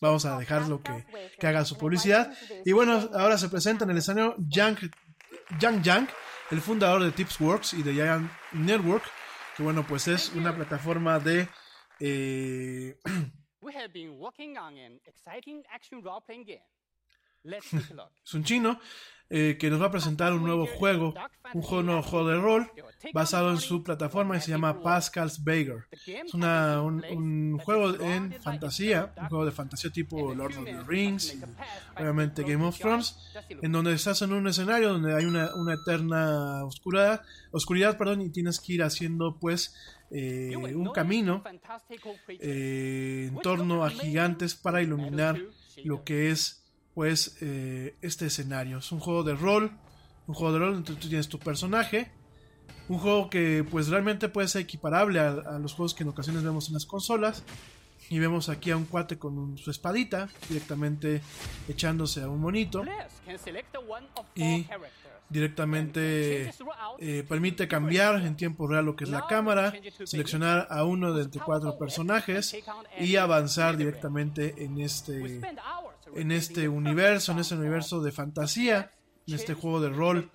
vamos a dejarlo que, que haga su publicidad. Y bueno, ahora se presenta en el escenario Yang Yang, el fundador de Tipsworks y de Giant Network, que bueno, pues es una plataforma de... Eh, [clears throat] es un chino eh, que nos va a presentar un nuevo juego, un juego, nuevo juego de rol basado en su plataforma y se llama Pascal's Beggar. Es una, un, juego en fantasía, un juego de fantasía tipo Lord of the Rings, obviamente Game of Thrones, en donde estás en un escenario donde hay una, una eterna oscuridad, oscuridad perdón, y tienes que ir haciendo pues eh, un camino eh, en torno a gigantes para iluminar lo que es pues eh, este escenario. Es un juego de rol, un juego de rol donde tú tienes tu personaje, un juego que pues realmente puede ser equiparable a, los juegos que en ocasiones vemos en las consolas. Y vemos aquí a un cuate con su espadita directamente echándose a un monito. Y directamente eh, permite cambiar en tiempo real lo que es la cámara, seleccionar a uno de entre cuatro personajes y avanzar directamente en este, en este universo, en este universo de fantasía, en este juego de rol,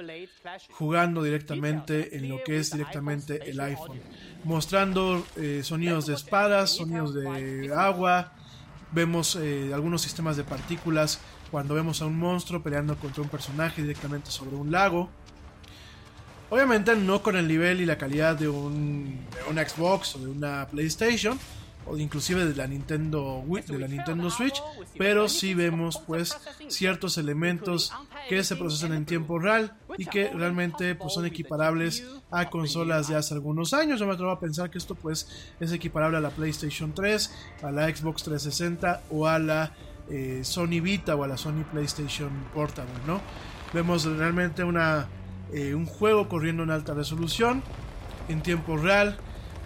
jugando directamente en lo que es directamente el iPhone, mostrando eh, sonidos de espadas, sonidos de agua, vemos eh, algunos sistemas de partículas cuando vemos a un monstruo peleando contra un personaje directamente sobre un lago. Obviamente no con el nivel y la calidad de un, de una Xbox o de una PlayStation o inclusive de la Nintendo de la Nintendo Switch, pero sí vemos pues ciertos elementos que se procesan en tiempo real y que realmente pues son equiparables a consolas de hace algunos años. Yo me atrevo a pensar que esto pues es equiparable a la PlayStation 3, a la Xbox 360 o a la eh, Sony Vita o a la Sony PlayStation Portable, ¿no? Vemos realmente una, eh, un juego corriendo en alta resolución, en tiempo real,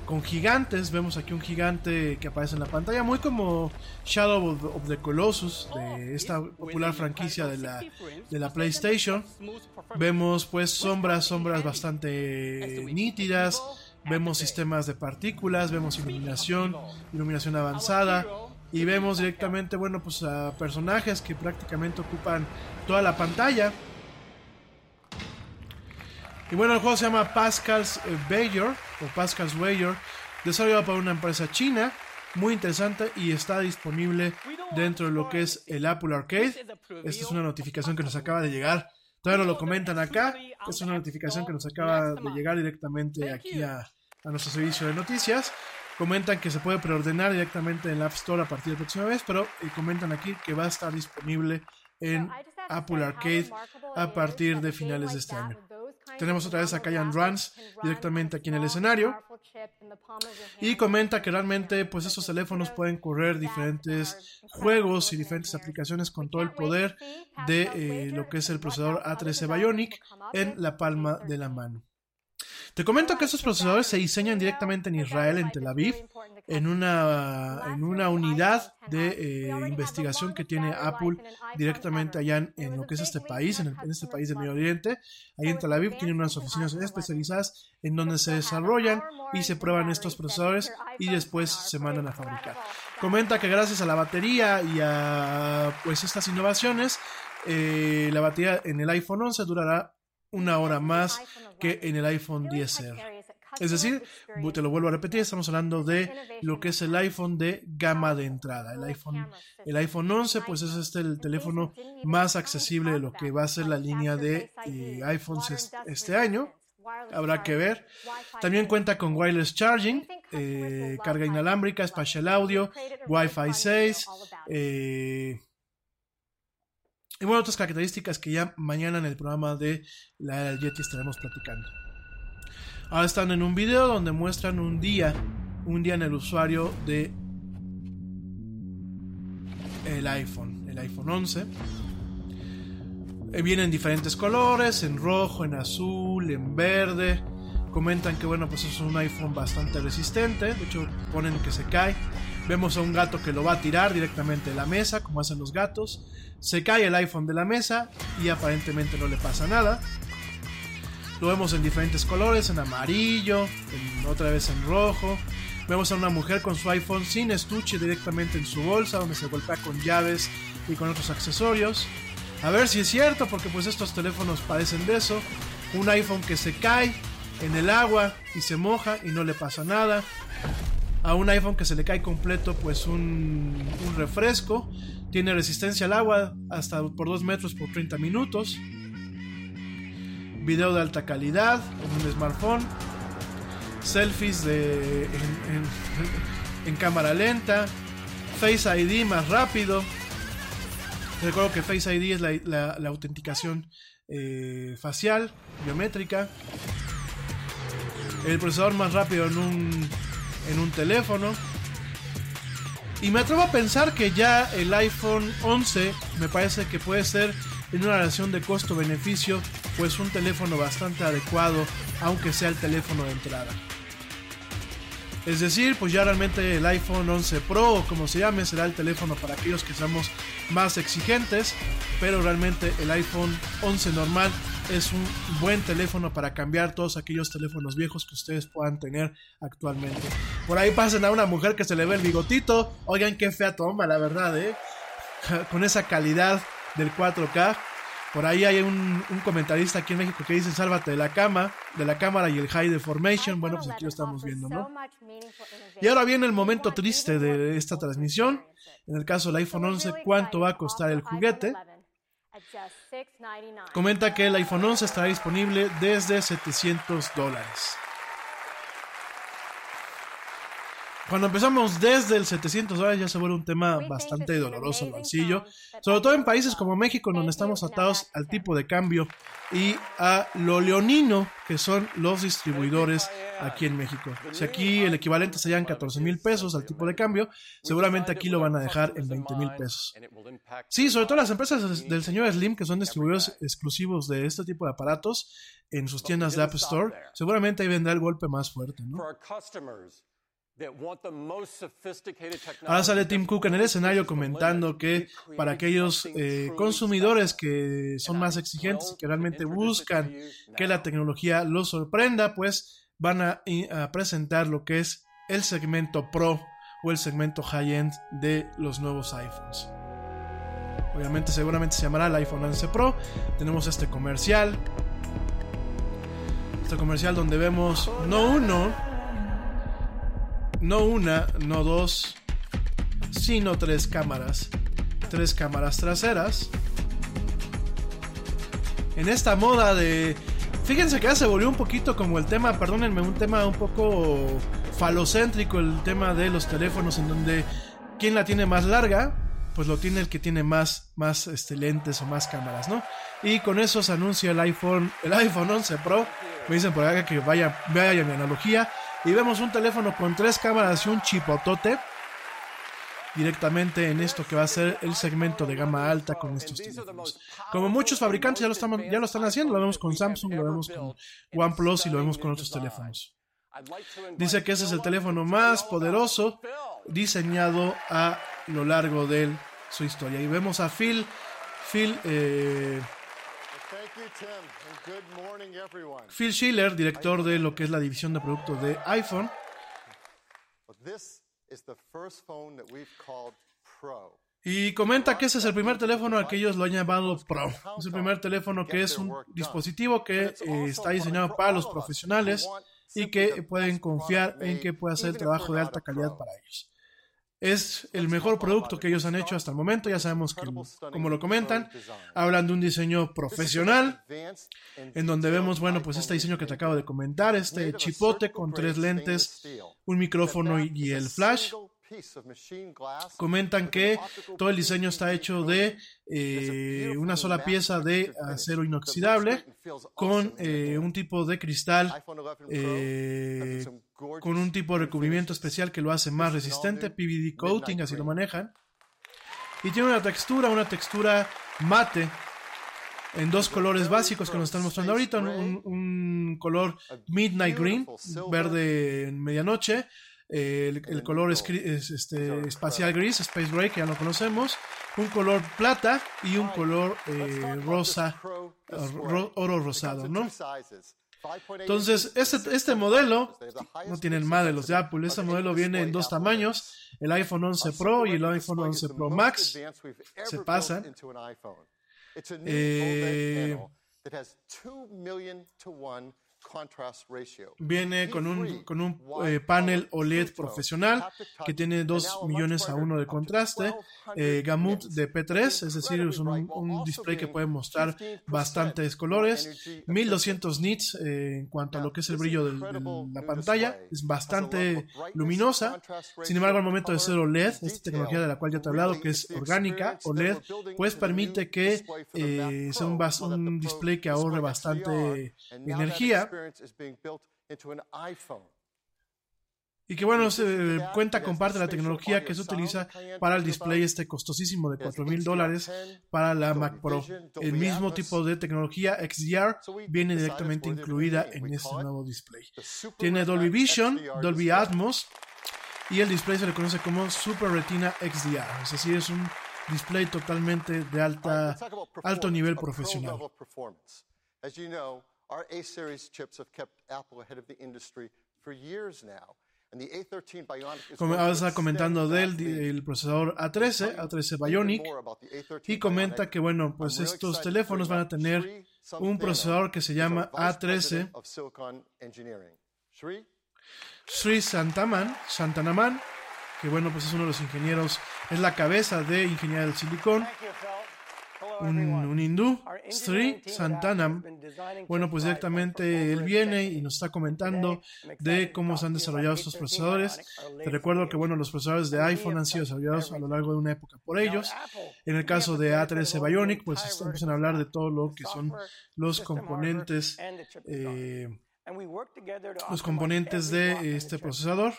con gigantes. Vemos aquí un gigante que aparece en la pantalla, muy como Shadow of, the Colossus, de esta popular franquicia de la, de la PlayStation. Vemos pues sombras, sombras bastante nítidas, vemos sistemas de partículas, vemos iluminación, iluminación avanzada y vemos directamente, bueno, pues a personajes que prácticamente ocupan toda la pantalla. Y bueno, el juego se llama Pascal's Bayor o Pascal's Wager, desarrollado por una empresa china, muy interesante y está disponible dentro de lo que es el Apple Arcade. Esta es una notificación que nos acaba de llegar. Todavía no lo comentan acá. Es una notificación que nos acaba de llegar directamente aquí a, a nuestro servicio de noticias. Comentan que se puede preordenar directamente en la App Store a partir de la próxima vez, pero eh, comentan aquí que va a estar disponible en Apple Arcade a partir de finales de este año. Tenemos otra vez a Kyan Runs directamente aquí en el escenario. Y comenta que realmente pues esos teléfonos pueden correr diferentes juegos y diferentes aplicaciones con todo el poder de eh, lo que es el procesador A13 Bionic en la palma de la mano. Te comento que estos procesadores se diseñan directamente en Israel, en Tel Aviv, en una, en una unidad de eh, investigación que tiene Apple directamente allá en, lo que es este país, en, en, este país del Medio Oriente. Ahí en Tel Aviv tienen unas oficinas especializadas en donde se desarrollan y se prueban estos procesadores y después se mandan a fabricar. Comenta que gracias a la batería y a pues estas innovaciones, eh, la batería en el iPhone 11 durará una hora más que en el iPhone 10R. Es decir, te lo vuelvo a repetir, estamos hablando de lo que es el iPhone de gama de entrada. El iPhone, el iPhone 11, pues es este el teléfono más accesible de lo que va a ser la línea de eh, iPhones este año. Habrá que ver. También cuenta con wireless charging, eh, carga inalámbrica, spatial audio, Wi-Fi 6. Eh, y bueno, otras características que ya mañana en el programa de la era estaremos platicando. Ahora están en un video donde muestran un día, un día en el usuario de el iPhone, el iPhone 11. Eh, vienen en diferentes colores, en rojo, en azul, en verde. Comentan que bueno, pues es un iPhone bastante resistente. De hecho, ponen que se cae. Vemos a un gato que lo va a tirar directamente de la mesa, como hacen los gatos. Se cae el iPhone de la mesa y aparentemente no le pasa nada. Lo vemos en diferentes colores, en amarillo, otra vez en rojo. Vemos a una mujer con su iPhone sin estuche directamente en su bolsa, donde se golpea con llaves y con otros accesorios. A ver si es cierto, porque pues estos teléfonos padecen de eso. Un iPhone que se cae en el agua y se moja y no le pasa nada. A un iPhone que se le cae completo, pues un, un refresco. Tiene resistencia al agua hasta por 2 metros por 30 minutos video de alta calidad en un smartphone, selfies de, en, [laughs] cámara lenta, Face ID más rápido. Recuerdo que Face ID es la, autenticación eh, facial, biométrica. El procesador más rápido en un, en un teléfono. Y me atrevo a pensar que ya el iPhone 11 me parece que puede ser en una relación de costo-beneficio, pues un teléfono bastante adecuado, aunque sea el teléfono de entrada. Es decir, pues ya realmente el iPhone 11 Pro o como se llame será el teléfono para aquellos que seamos más exigentes, pero realmente el iPhone 11 normal es un buen teléfono para cambiar todos aquellos teléfonos viejos que ustedes puedan tener actualmente. Por ahí pasen a una mujer que se le ve el bigotito, oigan qué fea toma, la verdad, ¿eh? [laughs] Con esa calidad del 4K. Por ahí hay un, comentarista aquí en México que dice sálvate de la cama, de la cámara y el high deformation. Bueno, pues aquí lo estamos viendo, ¿no? Y ahora viene el momento triste de esta transmisión. En el caso del iPhone 11, ¿cuánto va a costar el juguete? Comenta que el iPhone 11 estará disponible desde 700 dólares. Cuando empezamos desde el 700 dólares ya se vuelve un tema bastante doloroso al bolsillo, sobre todo en países como México donde estamos atados al tipo de cambio y a lo leonino que son los distribuidores aquí en México. Si aquí el equivalente serían 14 mil pesos al tipo de cambio, seguramente aquí lo van a dejar en 20 mil pesos. Sí, sobre todo las empresas del señor Slim que son distribuidores exclusivos de este tipo de aparatos en sus tiendas de App Store, seguramente ahí vendrá el golpe más fuerte, ¿no? Ahora sale Tim Cook en el escenario comentando que para aquellos eh, consumidores que son más exigentes y que realmente buscan que la tecnología los sorprenda, pues van a, a presentar lo que es el segmento Pro o el segmento high-end de los nuevos iPhones. Obviamente, seguramente se llamará el iPhone 11 Pro. Tenemos este comercial. Este comercial donde vemos no uno, no una, no dos, sino tres cámaras. Tres cámaras traseras. En esta moda de... Fíjense que ya se volvió un poquito como el tema, perdónenme, un tema un poco falocéntrico, el tema de los teléfonos en donde quién la tiene más larga, pues lo tiene el que tiene más, más este, lentes o más cámaras, ¿no? Y con eso se anuncia el iPhone, el iPhone 11 Pro. Me dicen por acá que vaya, vaya mi analogía. Y vemos un teléfono con tres cámaras y un chipotote directamente en esto que va a ser el segmento de gama alta con estos teléfonos. Como muchos fabricantes ya lo, están, ya lo están haciendo, lo vemos con Samsung, lo vemos con OnePlus y lo vemos con otros teléfonos. Dice que ese es el teléfono más poderoso diseñado a lo largo de su historia. Y vemos a Phil, Phil, eh, Phil Schiller, director de lo que es la división de productos de iPhone. Y comenta que ese es el primer teléfono al que ellos lo han llamado Pro. Es el primer teléfono que es un dispositivo que eh, está diseñado para los profesionales y que pueden confiar en que puede hacer trabajo de alta calidad para ellos. Es el mejor producto que ellos han hecho hasta el momento. Ya sabemos que, como lo comentan, hablan de un diseño profesional, en donde vemos, bueno, pues este diseño que te acabo de comentar, este chipote con tres lentes, un micrófono y el flash. Comentan que todo el diseño está hecho de eh, una sola pieza de acero inoxidable con eh, un tipo de cristal eh, con un tipo de recubrimiento especial que lo hace más resistente, PVD coating, así lo manejan. Y tiene una textura, una textura mate en dos colores básicos que nos están mostrando ahorita, un, un color midnight green, verde en medianoche, el, color es, este, espacial gris, Space Gray, que ya lo conocemos, un color plata y un color eh, rosa, oro rosado, ¿no? Entonces, este, este modelo, no tienen mal de los de Apple, este modelo viene en dos tamaños, el iPhone 11 Pro y el iPhone 11 Pro Max, se pasan. Eh, Viene con un, con un eh, panel OLED profesional que tiene 2 millones a 1 de contraste, eh, gamut de P3, es decir, es un, display que puede mostrar bastantes colores, 1200 nits eh, en cuanto a lo que es el brillo de, la pantalla, es bastante luminosa, sin embargo al momento de ser OLED, esta tecnología de la cual ya te he hablado, que es orgánica, OLED, pues permite que sea un, un display que ahorre bastante energía y que bueno, se cuenta con parte de la tecnología que se utiliza para el display este costosísimo de 4 mil dólares para la Mac Pro. El mismo tipo de tecnología XDR viene directamente incluida en este nuevo display. Tiene Dolby Vision, Dolby Atmos y el display se le conoce como Super Retina XDR. Es decir, es un display totalmente de alta, alto nivel profesional. Our A series chips have kept Apple ahead of the industry for years now. Como estaba comentando del el procesador A13, A13 Bionic, y comenta que bueno, pues estos teléfonos van a tener un procesador que se llama A13 Sri Santaman, Santanaman, que bueno, pues es uno de los ingenieros, es la cabeza de ingeniería del silicón un, hindú, Sri Santanam. Bueno, pues directamente él viene y nos está comentando de cómo se han desarrollado estos procesadores. Te recuerdo que, bueno, los procesadores de iPhone han sido desarrollados a lo largo de una época por ellos. En el caso de A13 Bionic, pues empiezan a hablar de todo lo que son los componentes. Eh, los componentes de este procesador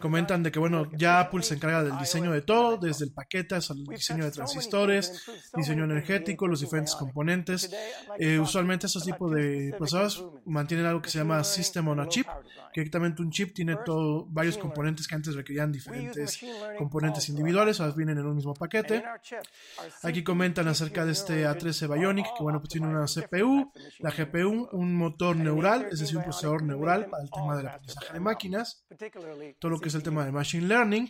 Comentan de que, bueno, ya Apple se encarga del diseño de todo, desde el paquete hasta el diseño de transistores, diseño energético, los diferentes componentes. Eh, usualmente estos tipos de procesadores mantienen algo que se llama System on a Chip, que directamente un chip tiene todo, varios componentes que antes requerían diferentes componentes individuales, ahora vienen en un mismo paquete. Aquí comentan acerca de este A13 Bionic, que bueno, pues tiene una CPU, la GPU, un motor neural, es decir, un procesador neural para el tema del aprendizaje de máquinas, todo lo que es el tema de Machine Learning.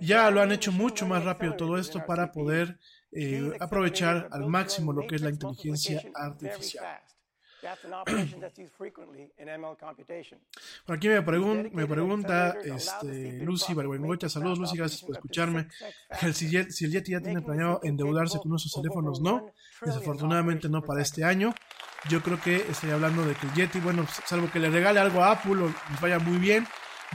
Ya lo han hecho mucho más rápido todo esto para poder eh, aprovechar al máximo lo que es la inteligencia artificial. Por aquí me, pregun me pregunta este, Lucy Barbengoita, saludos Lucy, gracias por escucharme. [laughs] si, el, si el Yeti ya tiene planeado endeudarse con nuestros teléfonos, no. Desafortunadamente no para este año. Yo creo que estoy hablando de que el Yeti, bueno, salvo que le regale algo a Apple o les vaya muy bien,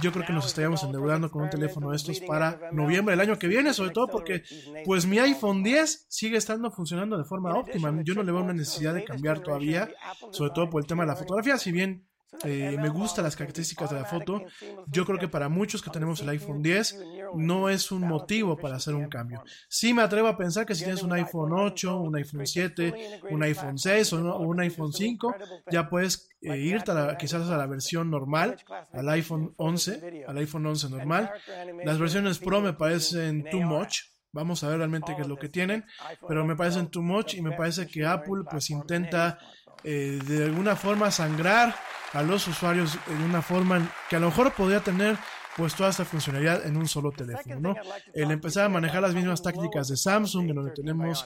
yo creo que nos estaríamos endeudando con un teléfono de estos para noviembre del año que viene, sobre todo porque pues mi iPhone 10 sigue estando funcionando de forma óptima. Yo no le veo una necesidad de cambiar todavía, sobre todo por el tema de la fotografía, si bien eh, me gustan las características de la foto. Yo creo que para muchos que tenemos el iPhone 10 no es un motivo para hacer un cambio. Sí me atrevo a pensar que si tienes un iPhone 8, un iPhone 7, un iPhone 6 o, un iPhone 5, ya puedes eh, irte quizás a la versión normal, al iPhone 11, al iPhone 11 normal. Las versiones Pro me parecen too much. Vamos a ver realmente qué es lo que tienen, pero me parecen too much y me parece que Apple pues intenta eh, de alguna forma sangrar a los usuarios de una forma que a lo mejor podría tener pues toda esta funcionalidad en un solo teléfono, ¿no? El empezar a manejar las mismas tácticas de Samsung, en donde tenemos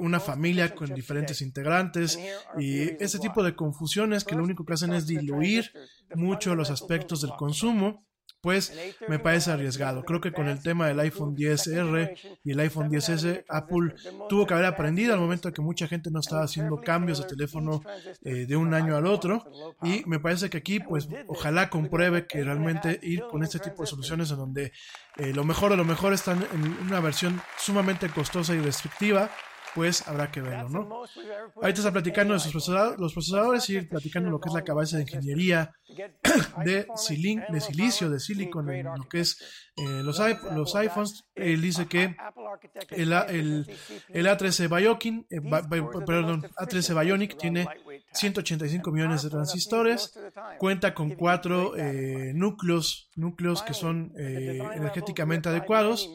una familia con diferentes integrantes y ese tipo de confusiones que lo único que hacen es diluir mucho los aspectos del consumo pues me parece arriesgado. Creo que con el tema del iPhone 10R y el iPhone 10S, Apple tuvo que haber aprendido al momento de que mucha gente no estaba haciendo cambios de teléfono eh, de un año al otro. Y me parece que aquí, pues, ojalá compruebe que realmente ir con este tipo de soluciones en donde eh, lo mejor de lo mejor están en una versión sumamente costosa y restrictiva pues habrá que verlo, ¿no? Ahorita está platicando de los procesadores y platicando lo que es la cabeza de ingeniería de, de silicio, de silicon, en lo que es eh, los, los iPhones. Él dice que el, el, el A13 Bionic, eh, perdón, A13 Bionic tiene 185 millones de transistores, cuenta con cuatro eh, núcleos, núcleos que son energéticamente adecuados,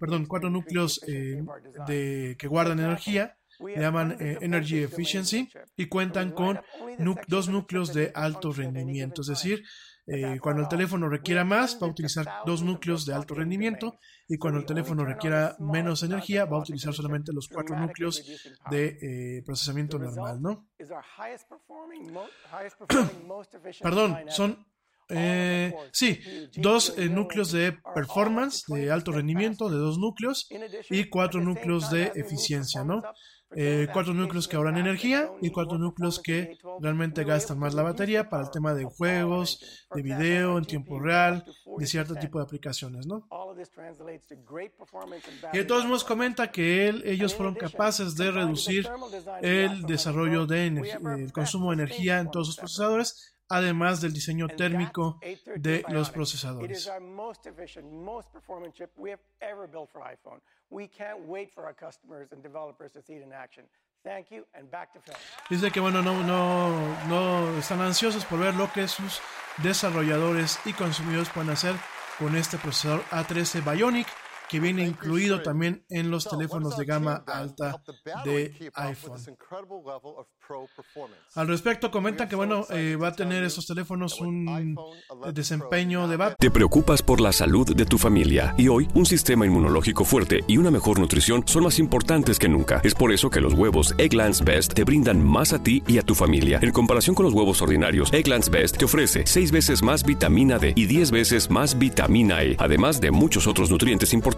perdón, cuatro núcleos de, que guardan energía le llaman eh, Energy Efficiency y cuentan con dos núcleos de alto rendimiento, es decir, eh, cuando el teléfono requiera más, va a utilizar dos núcleos de alto rendimiento y cuando el teléfono requiera menos energía, va a utilizar solamente los cuatro núcleos de eh, procesamiento normal, ¿no? Perdón, son sí, dos núcleos de performance, de alto rendimiento, de dos núcleos, y cuatro núcleos de eficiencia, ¿no? Eh, cuatro núcleos que ahorran energía y cuatro núcleos que realmente gastan más la batería para el tema de juegos, de video en tiempo real, de cierto tipo de aplicaciones, ¿no? Y de todos modos comenta que él, ellos fueron capaces de reducir el desarrollo de el consumo de energía en todos sus procesadores además del diseño térmico de los procesadores. Dice que bueno, no, no, no están ansiosos por ver lo que sus desarrolladores y consumidores pueden hacer con este procesador A13 Bionic que viene incluido también en los teléfonos de gama alta de iPhone. Al respecto, comentan que bueno, eh, va a tener esos teléfonos un desempeño de batería. Te preocupas por la salud de tu familia y hoy un sistema inmunológico fuerte y una mejor nutrición son más importantes que nunca. Es por eso que los huevos Egglands Best te brindan más a ti y a tu familia. En comparación con los huevos ordinarios, Egglands Best te ofrece 6 veces más vitamina D y 10 veces más vitamina E, además de muchos otros nutrientes importantes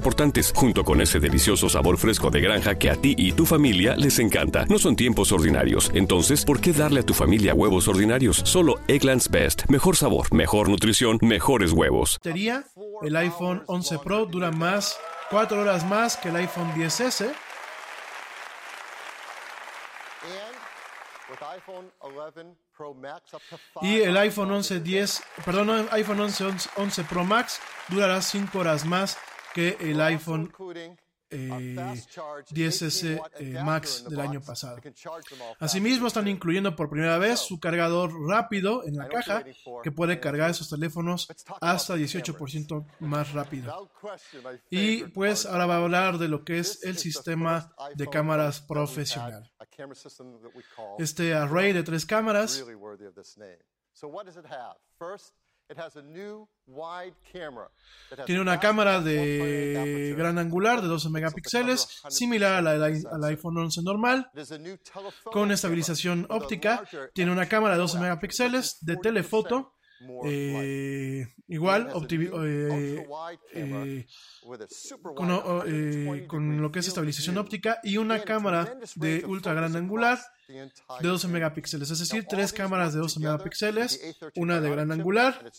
junto con ese delicioso sabor fresco de granja que a ti y tu familia les encanta. No son tiempos ordinarios, entonces, ¿por qué darle a tu familia huevos ordinarios? Solo Eggland's Best. Mejor sabor, mejor nutrición, mejores huevos. batería, el iPhone 11 Pro dura más, 4 horas más que el iPhone 10S. Y el iPhone 11 10, perdón, iPhone 11, 11, 11 Pro Max durará 5 horas más que el iPhone eh, 10S eh, Max del año pasado. Asimismo, están incluyendo por primera vez su cargador rápido en la caja que puede cargar esos teléfonos hasta 18% más rápido. Y pues ahora va a hablar de lo que es el sistema de cámaras profesional. Este array de tres cámaras tiene una cámara de gran angular de 12 megapíxeles, similar a la del iPhone 11 normal, con estabilización óptica. Tiene una cámara de 12 megapíxeles de telefoto. Eh, igual eh, eh, con, eh, con lo que es estabilización óptica y una cámara de ultra gran angular de 12 megapíxeles, es decir, tres cámaras de 12 megapíxeles, una de gran angular,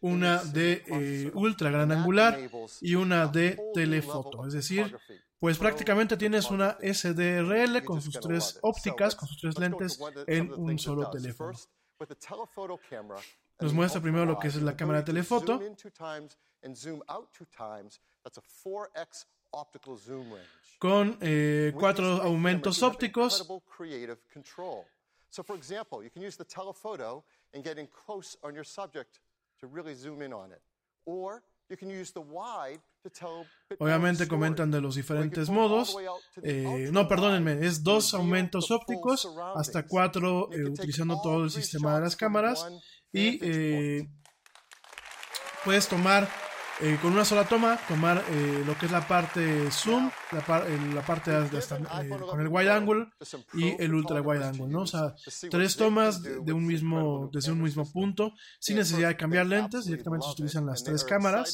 una de ultra gran angular y una de telefoto, es decir, pues prácticamente tienes una SDRL con sus tres ópticas, con sus tres lentes en un solo teléfono. Nos muestra primero lo que es la cámara de telefoto. Con eh, cuatro aumentos ópticos. So, for example, you can use the telephoto and get in close on your subject to really zoom in on it. Or you can use the wide to tell a bit more Obviamente comentan de los diferentes modos. Eh, no, perdónenme, es dos aumentos ópticos hasta cuatro eh, utilizando todo el sistema de las cámaras. Y eh, puedes tomar eh, con una sola toma, tomar eh, lo que es la parte zoom, la, par- eh, la parte de hasta, eh, con el wide angle y el ultra wide angle, ¿no? O sea, tres tomas de, un mismo, desde un mismo punto, sin necesidad de cambiar lentes, directamente se utilizan las tres cámaras.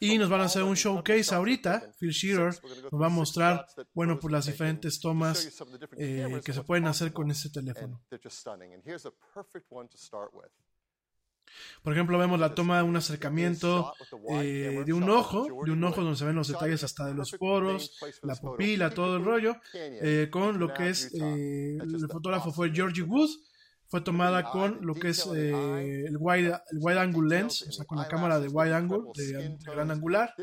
Y nos van a hacer un showcase ahorita. Phil Shearer nos va a mostrar, bueno, pues las diferentes tomas eh, que se pueden hacer con este teléfono. Por ejemplo, vemos la toma de un acercamiento eh, de un ojo, de un ojo donde se ven los detalles hasta de los poros, la pupila, todo el rollo, eh, con lo que es, eh, el fotógrafo fue Georgie Wood, fue tomada con lo que es eh, el, wide, el wide angle lens, o sea, con la cámara de wide angle, de, de gran angular.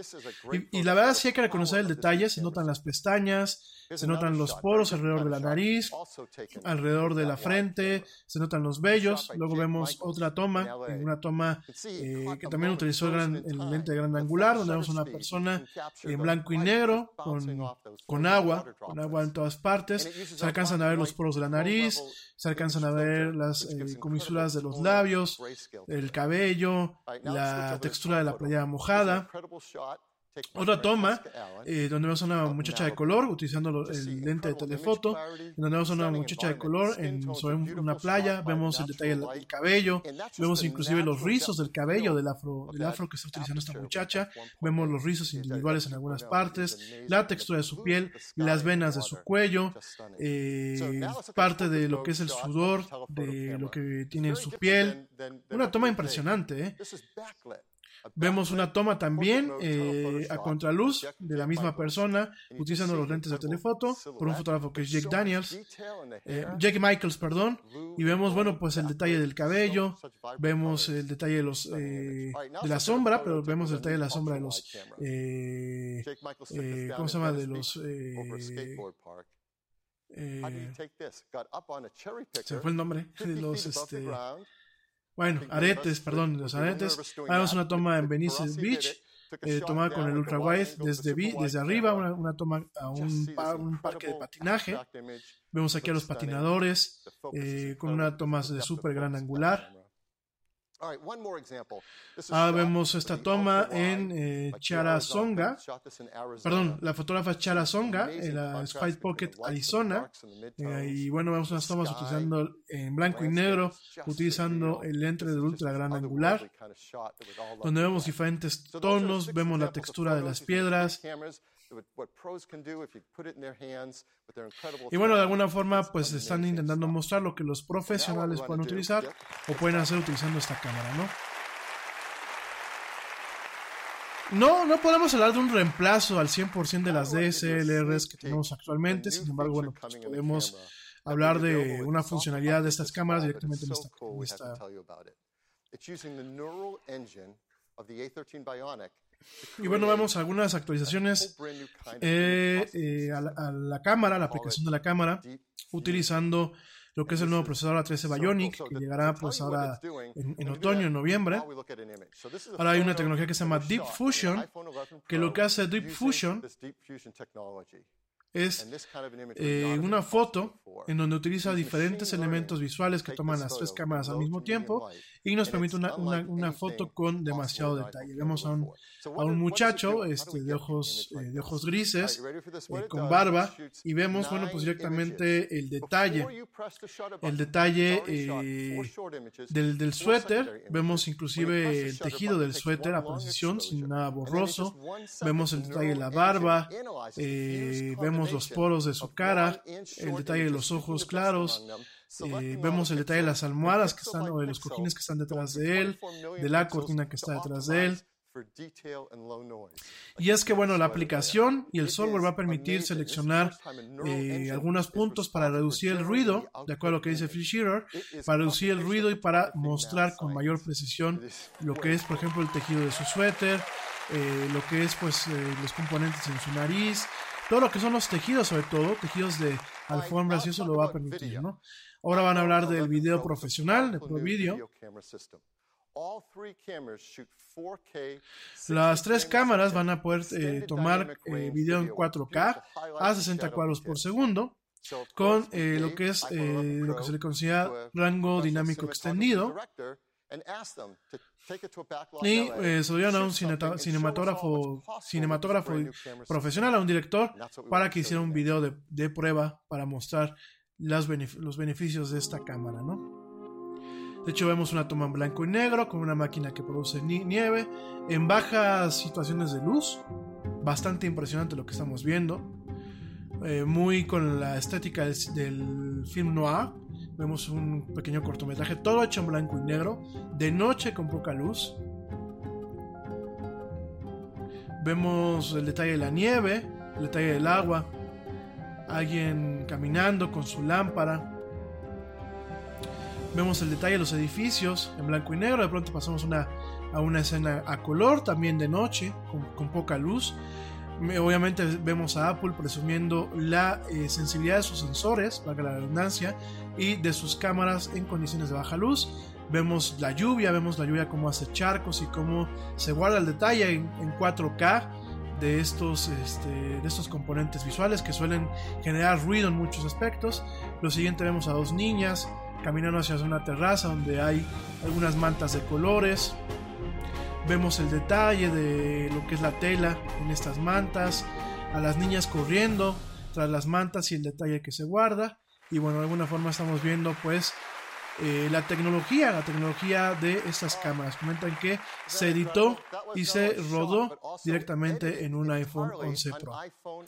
Y, y la verdad sí hay que reconocer el detalle, se notan las pestañas, se notan los poros alrededor de la nariz, alrededor de la frente, se notan los vellos. Luego vemos otra toma, una toma eh, que también utilizó el, gran- el lente de gran angular, donde vemos una persona en blanco y negro, con, con agua, con agua en todas partes. Se alcanzan a ver los poros de la nariz, se alcanzan a ver las eh, comisuras de los labios, el cabello, la textura de la playera mojada. Otra toma, eh, donde vemos a una muchacha de color utilizando el lente de telefoto, en donde vemos a una muchacha de color en, sobre un- una playa, vemos el detalle del, del cabello, vemos inclusive los rizos del cabello del afro, del afro que está utilizando esta muchacha, vemos los rizos individuales en algunas partes, la textura de su piel, las venas de su cuello, eh, parte de lo que es el sudor, de lo que tiene en su piel. Una toma impresionante, ¿eh? Vemos una toma también eh, a contraluz de la misma persona utilizando los lentes de telefoto por un fotógrafo que es Jake Daniels, eh, Jake Michaels, perdón, y vemos bueno pues el detalle del cabello, vemos el detalle de los eh, de la sombra, pero vemos el detalle de la sombra de los eh, eh, ¿cómo se llama? de los se fue el nombre de 50 los este bueno, aretes, perdón, los aretes. Vemos una toma en Venice Beach, eh, tomada con el ultra wide desde, desde arriba, una, una toma a un parque de patinaje. Vemos aquí a los patinadores eh, con una toma de súper gran angular. Ahora vemos esta toma en eh, Charasonga, perdón, la fotógrafa es Chara Songa, en la Spice Pocket, Arizona. Eh, y bueno, vemos unas tomas utilizando en blanco y negro, utilizando el lente del ultra gran angular, donde vemos diferentes tonos, vemos la textura de las piedras. Y bueno, de alguna forma, pues están intentando mostrar lo que los profesionales pueden utilizar o pueden hacer utilizando esta cámara, ¿no? No, no podemos hablar de un reemplazo al 100% de las DSLRs que tenemos actualmente, sin embargo, bueno, pues podemos hablar de una funcionalidad de estas cámaras directamente en esta, en esta y bueno, vemos algunas actualizaciones eh, eh, a, la, a, cámara, la aplicación de la cámara, utilizando lo que es el nuevo procesador A13 Bionic, que llegará pues ahora en, en, otoño, en noviembre. Ahora hay una tecnología que se llama Deep Fusion, que lo que hace Deep Fusion es eh, una foto en donde utiliza diferentes elementos visuales que toman las tres cámaras al mismo tiempo y nos permite una, una, una foto con demasiado detalle. Vemos a un, a un muchacho este, de, ojos, eh, de ojos grises, eh, con barba, y vemos, bueno, pues directamente el detalle, el detalle eh, del, del suéter, vemos inclusive el tejido del suéter a precisión, sin nada borroso, vemos el detalle de la barba, eh, vemos los poros de su cara, el detalle de los ojos claros, eh, vemos el detalle de las almohadas que están, o de los cojines que están detrás de él, de la cortina que está detrás de él. Y es que, bueno, la aplicación y el software va a permitir seleccionar eh, algunos puntos para reducir el ruido, de acuerdo a lo que dice Phil Shearer, para reducir el ruido y para mostrar con mayor precisión lo que es, por ejemplo, el tejido de su suéter, eh, lo que es, pues, eh, los componentes en su nariz, todo lo que son los tejidos, sobre todo, tejidos de alfombras, y eso lo va a permitir, ¿no? Ahora van a hablar del video profesional, de Pro Video. Las tres cámaras van a poder eh, tomar eh, video en 4K a 60 cuadros por segundo con eh, lo que es lo que se le considera rango dinámico extendido y se lo dieron a un cinematógrafo, cinematógrafo profesional, a un director, para que hiciera un video de, de prueba para mostrar los beneficios de esta cámara, ¿no? De hecho, vemos una toma en blanco y negro con una máquina que produce ni nieve en bajas situaciones de luz. Bastante impresionante lo que estamos viendo. Eh, muy con la estética del, film noir. Vemos un pequeño cortometraje, todo hecho en blanco y negro, de noche con poca luz. Vemos el detalle de la nieve, el detalle del agua, alguien caminando con su lámpara. Vemos el detalle de los edificios en blanco y negro. De pronto pasamos una, a una escena a color, también de noche, con, poca luz. Obviamente vemos a Apple presumiendo la eh, sensibilidad de sus sensores, para la redundancia, y de sus cámaras en condiciones de baja luz. Vemos la lluvia, vemos la lluvia cómo hace charcos y cómo se guarda el detalle en, en 4K de estos, este, de estos componentes visuales que suelen generar ruido en muchos aspectos. Lo siguiente vemos a dos niñas caminando hacia una terraza donde hay algunas mantas de colores. Vemos el detalle de lo que es la tela en estas mantas, a las niñas corriendo tras las mantas y el detalle que se guarda. Y bueno, de alguna forma estamos viendo pues eh, la tecnología, la tecnología de estas cámaras. Comentan que se editó y se rodó directamente en un iPhone 11 Pro.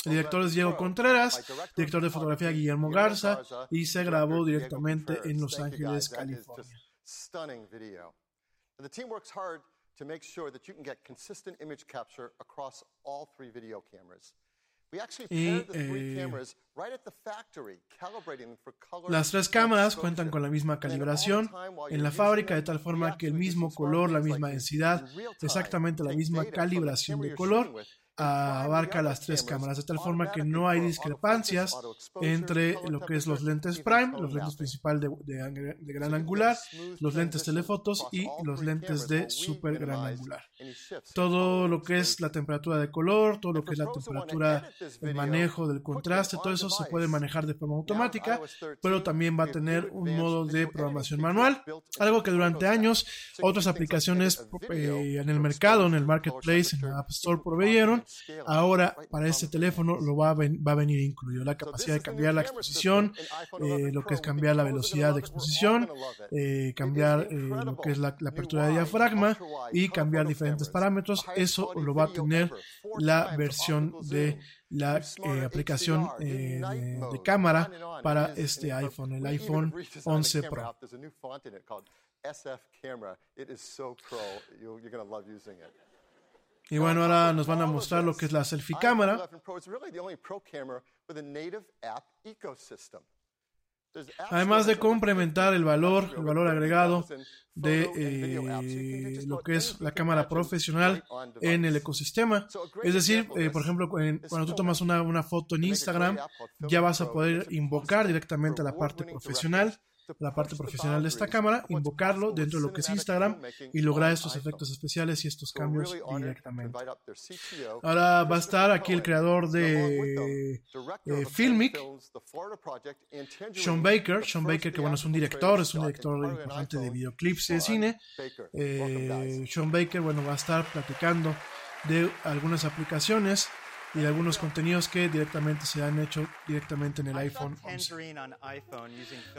El director es Diego Contreras, director de fotografía Guillermo Garza y se grabó directamente en Los Ángeles, California. Y, eh, las tres cámaras cuentan con la misma calibración en la fábrica de tal forma que el mismo color, la misma densidad, exactamente la misma calibración de color abarca las tres cámaras, de tal forma que no hay discrepancias entre lo que es los lentes prime, los lentes principal de, de- de gran angular, los lentes telefotos y los lentes de super gran angular. Todo lo que es la temperatura de color, todo lo que es la temperatura, el manejo del contraste, todo eso se puede manejar de forma automática, pero también va a tener un modo de programación manual, algo que durante años otras aplicaciones eh, en el mercado, en el marketplace, en la App Store proveyeron. Ahora para este teléfono lo va a, ven- va a venir incluido la capacidad de cambiar la exposición, eh, lo que es cambiar la velocidad de exposición, eh, cambiar eh, lo que es la, la apertura de diafragma y cambiar diferentes parámetros. Eso lo va a tener la versión de la aplicación de, de cámara para este iPhone, el iPhone 11 Pro. SF Camera. It is so pro. You're, you're going to love using it. Y bueno, ahora nos van a mostrar lo que es la selfie cámara. iPhone 11 Pro is really the only pro camera with a native app ecosystem. There's apps Además de complementar el valor, el valor agregado de eh, lo que es la cámara profesional en el ecosistema. Es decir, eh, por ejemplo, en- is cuando tú tomas una, una foto en Instagram, ya vas a poder invocar directamente a la parte profesional, la parte profesional de esta cámara, invocarlo dentro de lo que es Instagram y lograr estos efectos especiales y estos cambios directamente. Ahora va a estar aquí el creador de eh, Filmic, Sean Baker. Sean Baker, que bueno, es un director, es un director importante de videoclips y de cine. Eh. Sean Baker, bueno, va a estar platicando de algunas aplicaciones y de algunos contenidos que directamente se han hecho directamente en el iPhone 11.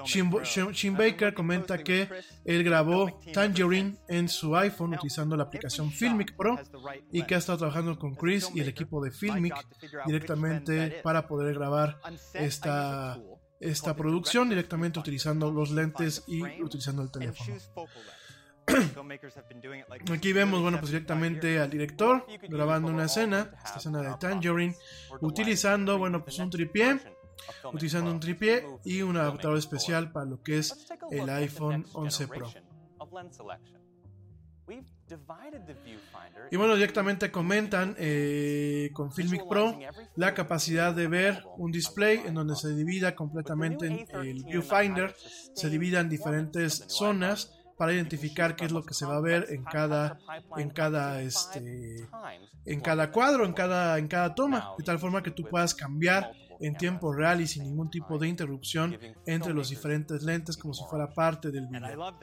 Shin, Shin- Shin Baker comenta que él grabó Tangerine en su iPhone utilizando la aplicación Filmic Pro y que ha estado trabajando con Chris y el equipo de Filmic directamente para poder grabar esta, esta producción directamente utilizando los lentes y utilizando el teléfono. Aquí vemos, bueno, pues directamente al director grabando una escena, esta escena de Tangerine, utilizando, bueno, pues un tripié, utilizando un tripié y un adaptador especial para lo que es el iPhone 11 Pro. Y bueno, directamente comentan eh, con Filmic Pro la capacidad de ver un display en donde se divida completamente en el viewfinder, se divida en diferentes zonas para identificar qué es lo que se va a ver en cada en cada este en cada cuadro, en cada en cada toma, de tal forma que tú puedas cambiar en tiempo real y sin ningún tipo de interrupción entre los diferentes lentes como si fuera parte del video.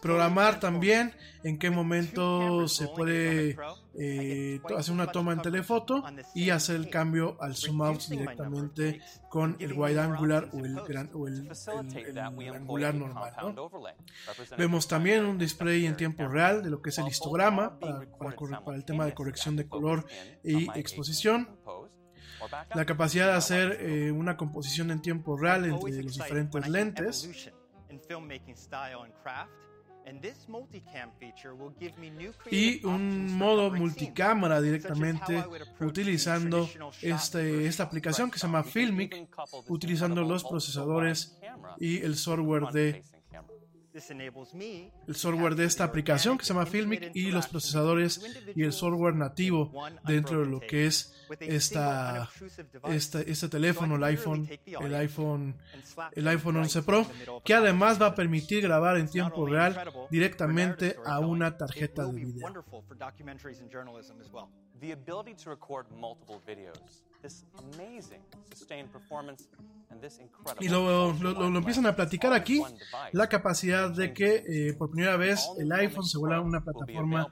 Programar también en qué momento se puede eh, hacer una toma en telefoto y hacer el cambio al zoom out directamente con el wide angular o el, gran, o angular normal. ¿no? Vemos también un display en tiempo real de lo que es el histograma para, para para el tema de corrección de color y exposición. La capacidad de hacer eh, una composición en tiempo real entre los diferentes lentes. Y un modo multicámara directamente utilizando este, esta aplicación que se llama Filmic, utilizando los procesadores y el software de el software de esta aplicación que se llama Filmic y los procesadores y el software nativo dentro de lo que es esta, esta- este teléfono, el iPhone, el iPhone, el iPhone 11 Pro, que además va a permitir grabar en tiempo real directamente a una tarjeta de video. The ability to record multiple videos, this amazing sustained performance. Y lo, lo- lo- lo empiezan a platicar aquí, la capacidad de que eh, por primera vez el iPhone se vuelva una plataforma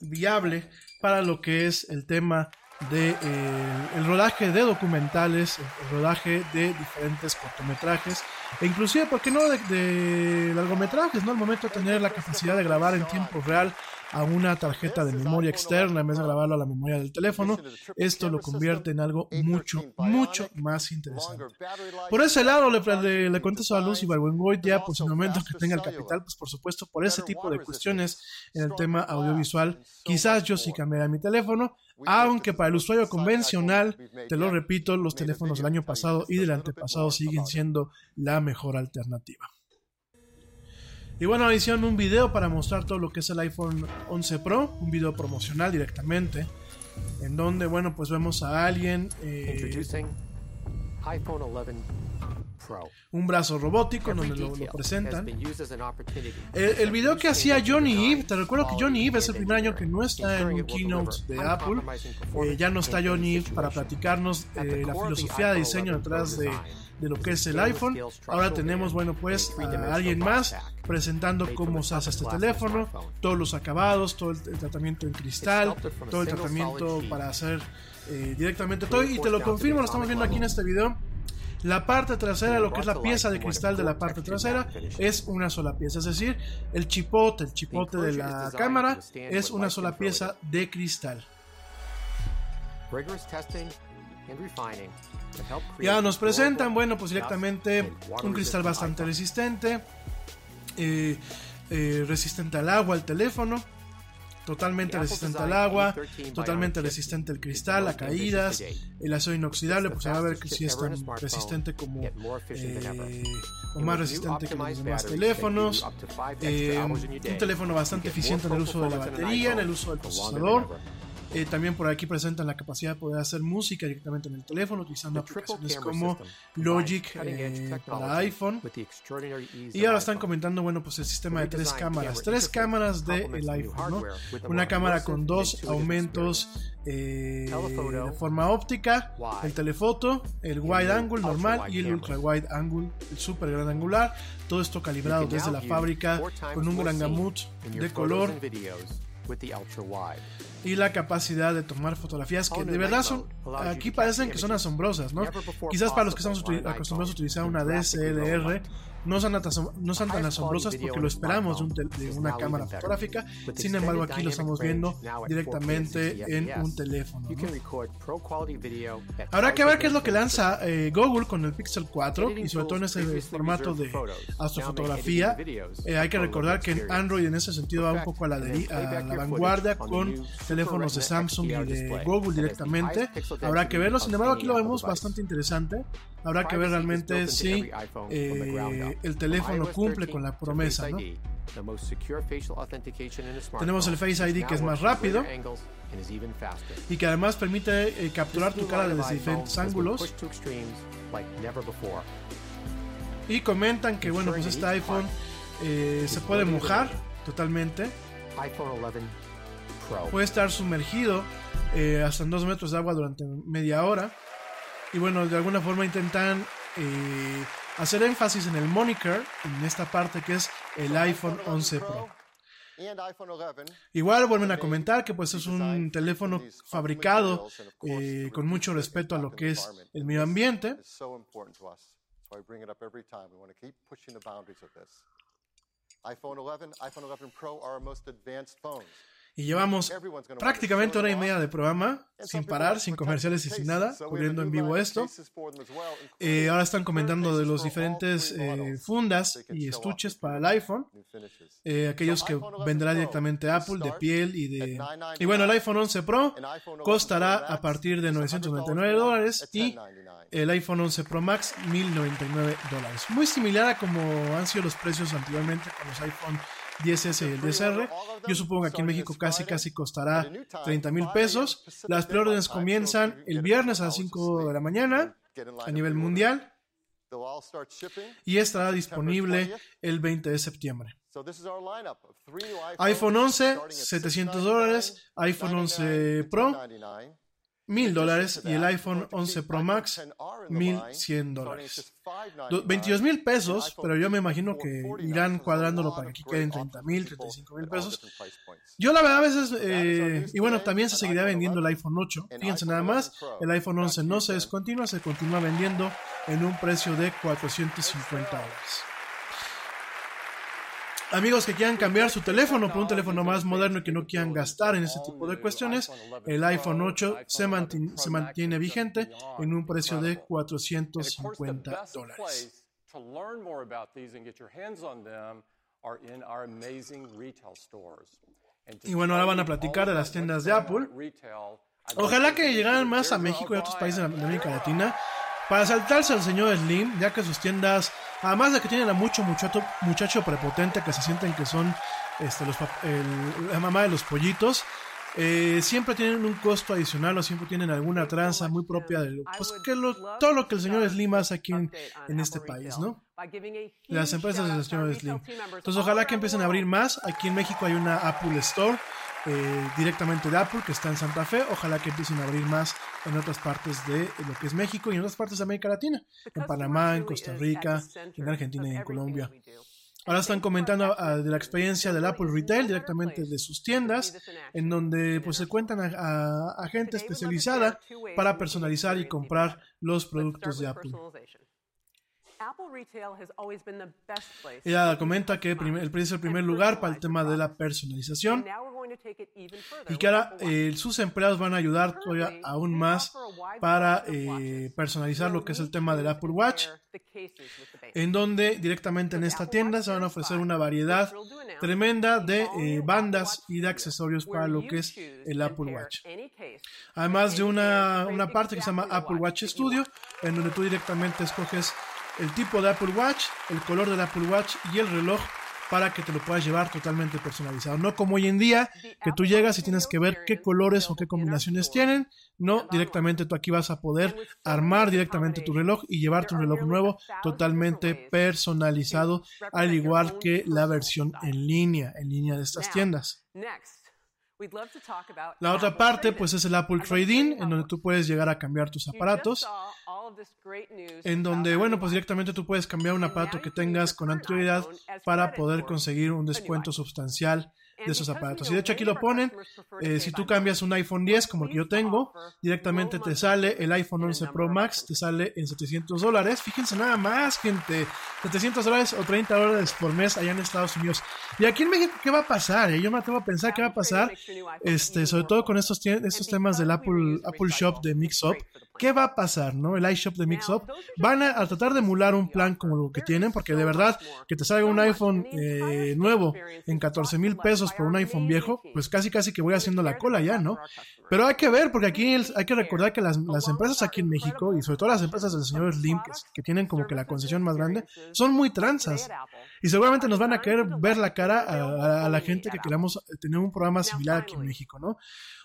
viable para lo que es el tema de eh, el rodaje de documentales, el, rodaje de diferentes cortometrajes e inclusive, ¿por qué no de, de largometrajes? ¿no? Al momento de tener la capacidad de grabar en tiempo real a una tarjeta de memoria externa en vez de grabarlo a la memoria del teléfono, esto lo convierte en algo mucho, mucho más interesante. Por ese lado, le, le, le contesto a Lucy ya, pues en el momento que tenga el capital, pues por supuesto, por ese tipo de cuestiones en el tema audiovisual, quizás yo sí cambiaría mi teléfono, aunque para el usuario convencional, te lo repito, los teléfonos del año pasado y del antepasado siguen siendo la mejor alternativa. Y bueno, hicieron un video para mostrar todo lo que es el iPhone 11 Pro, un video promocional directamente, en donde, bueno, pues vemos a alguien, eh, iPhone 11 Pro. Un brazo robótico, donde lo, lo presentan. El, el video que hacía Johnny Ive, te recuerdo que Johnny Ive es el primer año que no está en un keynote de Apple. Eh, ya no está Johnny Ive para platicarnos eh, la filosofía de diseño detrás de, de lo que es el iPhone. Ahora tenemos, bueno, pues a alguien más presentando cómo se hace este teléfono, todos los acabados, todo el, el tratamiento en cristal, todo el tratamiento para hacer eh, directamente todo. Y te lo confirmo, lo estamos viendo aquí en este video. La parte trasera, lo que es la pieza de cristal de la parte trasera, es una sola pieza. Es decir, el chipote, el chipote de la cámara es una sola pieza de cristal. Ya nos presentan, bueno, pues directamente un cristal bastante resistente, eh, eh, resistente al agua, al teléfono, totalmente resistente al agua, totalmente resistente al cristal, a caídas, el acero inoxidable, pues a ver si es tan resistente como eh, o más resistente que los demás teléfonos, eh, un teléfono bastante eficiente en el uso de la batería, en el uso del procesador. Eh, también por aquí presentan la capacidad de poder hacer música directamente en el teléfono utilizando aplicaciones como Logic eh, para iPhone. Y ahora están comentando, bueno, pues el sistema de tres cámaras. Tres cámaras del iPhone, ¿no? Una cámara con dos aumentos eh, de forma óptica, el telefoto, el wide angle normal y el ultra wide angle, el super gran angular. Todo esto calibrado desde la fábrica con un gran gamut de color y la capacidad de tomar fotografías que de verdad son aquí parecen que son asombrosas, ¿no? Quizás para los que estamos acostumbrados a utilizar una DSLR no son, no son tan asombrosas porque lo esperamos de, un de, una cámara fotográfica, sin embargo aquí lo estamos viendo directamente en un teléfono. ¿no? Habrá que ver qué es lo que lanza eh, Google con el Pixel 4 y sobre todo en ese formato de astrofotografía. Eh, hay que recordar que Android en ese sentido va un poco a la, de, a la vanguardia con teléfonos de Samsung y de Google directamente. Habrá que verlo, sin embargo aquí lo vemos bastante interesante. Habrá que ver realmente si eh, el teléfono cumple con la promesa. ¿no? Tenemos el Face ID que es más rápido y que además permite eh, capturar tu cara desde diferentes ángulos. Y comentan que bueno, pues este iPhone eh, se puede mojar totalmente. Puede estar sumergido eh, hasta en 2 metros de agua durante media hora. Y bueno, de alguna forma intentan eh, hacer énfasis en el moniker, en esta parte que es el iPhone 11 Pro. Igual vuelven a comentar que pues es un teléfono fabricado eh, con mucho respeto a lo que es el medio ambiente. iPhone 11, iPhone 11 Pro are our most advanced phones. Y llevamos prácticamente hora y media de programa, sin parar, sin comerciales y sin nada, cubriendo en vivo esto. Eh, ahora están comentando de los diferentes eh, fundas y estuches para el iPhone, eh, aquellos que vendrá directamente Apple, de piel y de... Y bueno, el iPhone 11 Pro costará a partir de 999 dólares y el iPhone 11 Pro Max 1099 dólares. Muy similar a como han sido los precios anteriormente con los iPhone 10S y el 10R. Yo supongo que aquí en México casi casi costará 30 mil pesos. Las preórdenes comienzan el viernes a las 5 de la mañana a nivel mundial y estará disponible el 20 de septiembre. iPhone 11, 700 dólares. iPhone 11 Pro, 1000 dólares y el iPhone 11 Pro Max 1100 dólares. 22 mil pesos, pero yo me imagino que irán cuadrándolo para que queden 30 mil, 35 mil pesos. Yo la verdad a veces, eh, y bueno, también se seguirá vendiendo el iPhone 8. Fíjense nada más, el iPhone 11 no se descontinúa, se continúa vendiendo en un precio de 450 dólares. Amigos que quieran cambiar su teléfono por un teléfono más moderno y que no quieran gastar en ese tipo de cuestiones, el iPhone 8 se mantiene, se mantiene vigente en un precio de 450 dólares. Y bueno, ahora van a platicar de las tiendas de Apple. Ojalá que llegaran más a México y a otros países de América Latina para saltarse al señor Slim, ya que sus tiendas, además de que tienen a mucho muchacho, muchacho prepotente que se sienten que son este, los, el, la mamá de los pollitos, eh, siempre tienen un costo adicional o siempre tienen alguna tranza muy propia de pues, que lo, todo lo que el señor Slim hace aquí en, en este país, ¿no? Las empresas del señor Slim. Entonces, ojalá que empiecen a abrir más. Aquí en México hay una Apple Store eh, directamente de Apple que está en Santa Fe. Ojalá que empiecen a abrir más en otras partes de lo que es México y en otras partes de América Latina, en Panamá, en Costa Rica, en Argentina y en Colombia. Ahora están comentando uh, de la experiencia del Apple Retail directamente de sus tiendas, en donde pues se cuentan a, a gente especializada para personalizar y comprar los productos de Apple. Ella comenta que el precio es el primer lugar para el tema de la personalización. Y que ahora eh, sus empleados van a ayudar todavía aún más para eh, personalizar lo que es el tema del Apple Watch, en donde directamente en esta tienda se van a ofrecer una variedad tremenda de eh, bandas y de accesorios para lo que es el Apple Watch. Además de una, una parte que se llama Apple Watch Studio, en donde tú directamente escoges el tipo de Apple Watch, el color del Apple Watch y el reloj para que te lo puedas llevar totalmente personalizado. No como hoy en día, que tú llegas y tienes que ver qué colores o qué combinaciones tienen. No, directamente tú aquí vas a poder armar directamente tu reloj y llevarte un reloj nuevo totalmente personalizado, al igual que la versión en línea, en línea de estas tiendas. La otra parte, pues, es el Apple Trading, en donde tú puedes llegar a cambiar tus aparatos. En donde, bueno, pues directamente tú puedes cambiar un aparato que tengas con anterioridad para poder conseguir un descuento sustancial de esos aparatos. Y de hecho aquí lo ponen, eh, si tú cambias un iPhone 10 como el que yo tengo, directamente te sale el iPhone 11 Pro Max, te sale en 700 dólares. Fíjense nada más, gente, 700 dólares o 30 dólares por mes allá en Estados Unidos. Y aquí en México, ¿qué va a pasar? Eh? Yo me atrevo a pensar qué va a pasar, este, sobre todo con estos, estos temas del Apple, Apple Shop de Mixup. ¿Qué va a pasar, no? El iShop de Mixup. Van a, tratar de emular un plan como lo que tienen, porque de verdad que te salga un iPhone eh, nuevo en 14 mil pesos por un iPhone viejo, pues casi casi que voy haciendo la cola ya, ¿no? Pero hay que ver, porque aquí hay que recordar que las, empresas aquí en México, y sobre todo las empresas del señor Slim, que, tienen como que la concesión más grande, son muy tranzas. Y seguramente nos van a querer ver la cara a, a la gente que queramos tener un programa similar aquí en México, ¿no?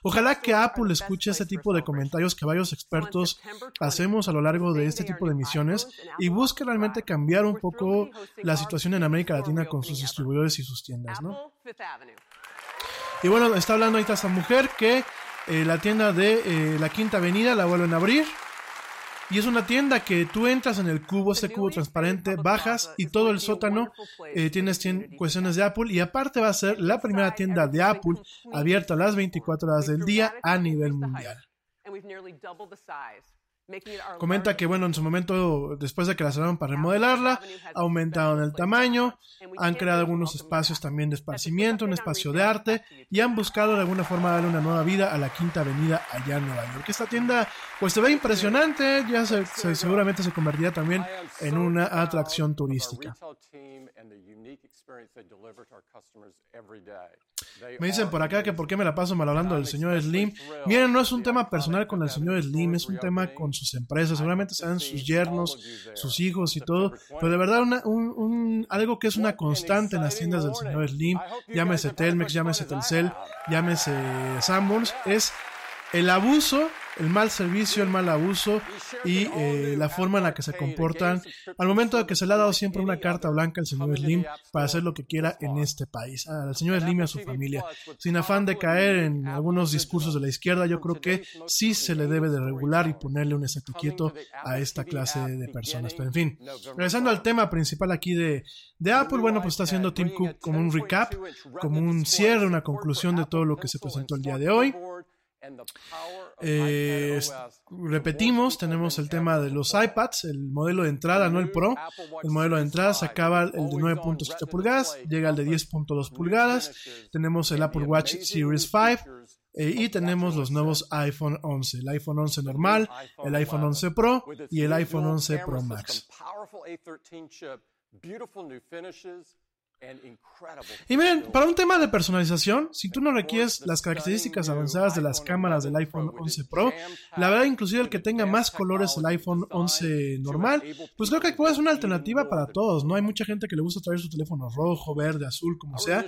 Ojalá que Apple escuche este tipo de comentarios que varios expertos hacemos a lo largo de este tipo de misiones y busque realmente cambiar un poco la situación en América Latina con sus distribuidores y sus tiendas, ¿no? Y bueno, está hablando ahorita esta mujer que eh, la tienda de eh, la Quinta Avenida la vuelven a abrir. Y es una tienda que tú entras en el cubo, este cubo transparente, bajas y todo el sótano eh, tienes cuestiones de Apple. Y aparte va a ser la primera tienda de Apple abierta las 24 horas del día a nivel mundial. Comenta que, bueno, en su momento, después de que la cerraron para remodelarla, aumentaron el tamaño, han creado algunos espacios también de esparcimiento, un espacio de arte y han buscado de alguna forma darle una nueva vida a la Quinta Avenida allá en Nueva York. Esta tienda, pues se ve impresionante, ya se, seguramente se convertirá también en una atracción turística. Me dicen por acá que por qué me la paso mal hablando del señor Slim. Miren, no es un tema personal con el señor Slim, es un tema con sus empresas. Seguramente serán sus yernos, sus hijos y todo. Pero de verdad, un, algo que es una constante en las tiendas del señor Slim, llámese Telmex, llámese Telcel, llámese Sanborns, es el abuso el mal servicio, el mal abuso y eh, la forma en la que se comportan al momento de que se le ha dado siempre una carta blanca al señor Slim para hacer lo que quiera en este país, al señor Slim y a su familia. Sin afán de caer en algunos discursos de la izquierda, yo creo que sí se le debe de regular y ponerle un estate quieto a esta clase de personas. Pero en fin, regresando al tema principal aquí de, de Apple, bueno, pues está haciendo Tim Cook como un recap, como un cierre, una conclusión de todo lo que se presentó el día de hoy. Eh, repetimos, tenemos el tema de los iPads, el modelo de entrada, no el Pro. El modelo de entrada se acaba el de 9.7 pulgadas, llega al de 10.2 pulgadas. Tenemos el Apple Watch Series 5. Eh, y tenemos los nuevos iPhone 11, el iPhone 11 normal, el iPhone 11 Pro y el iPhone 11 Pro Max. Y miren, para un tema de personalización, si tú no requieres las características avanzadas de las cámaras del iPhone 11 Pro, la verdad inclusive el que tenga más colores el iPhone 11 normal, pues creo que puede ser una alternativa para todos, ¿no? Hay mucha gente que le gusta traer su teléfono rojo, verde, azul, como sea,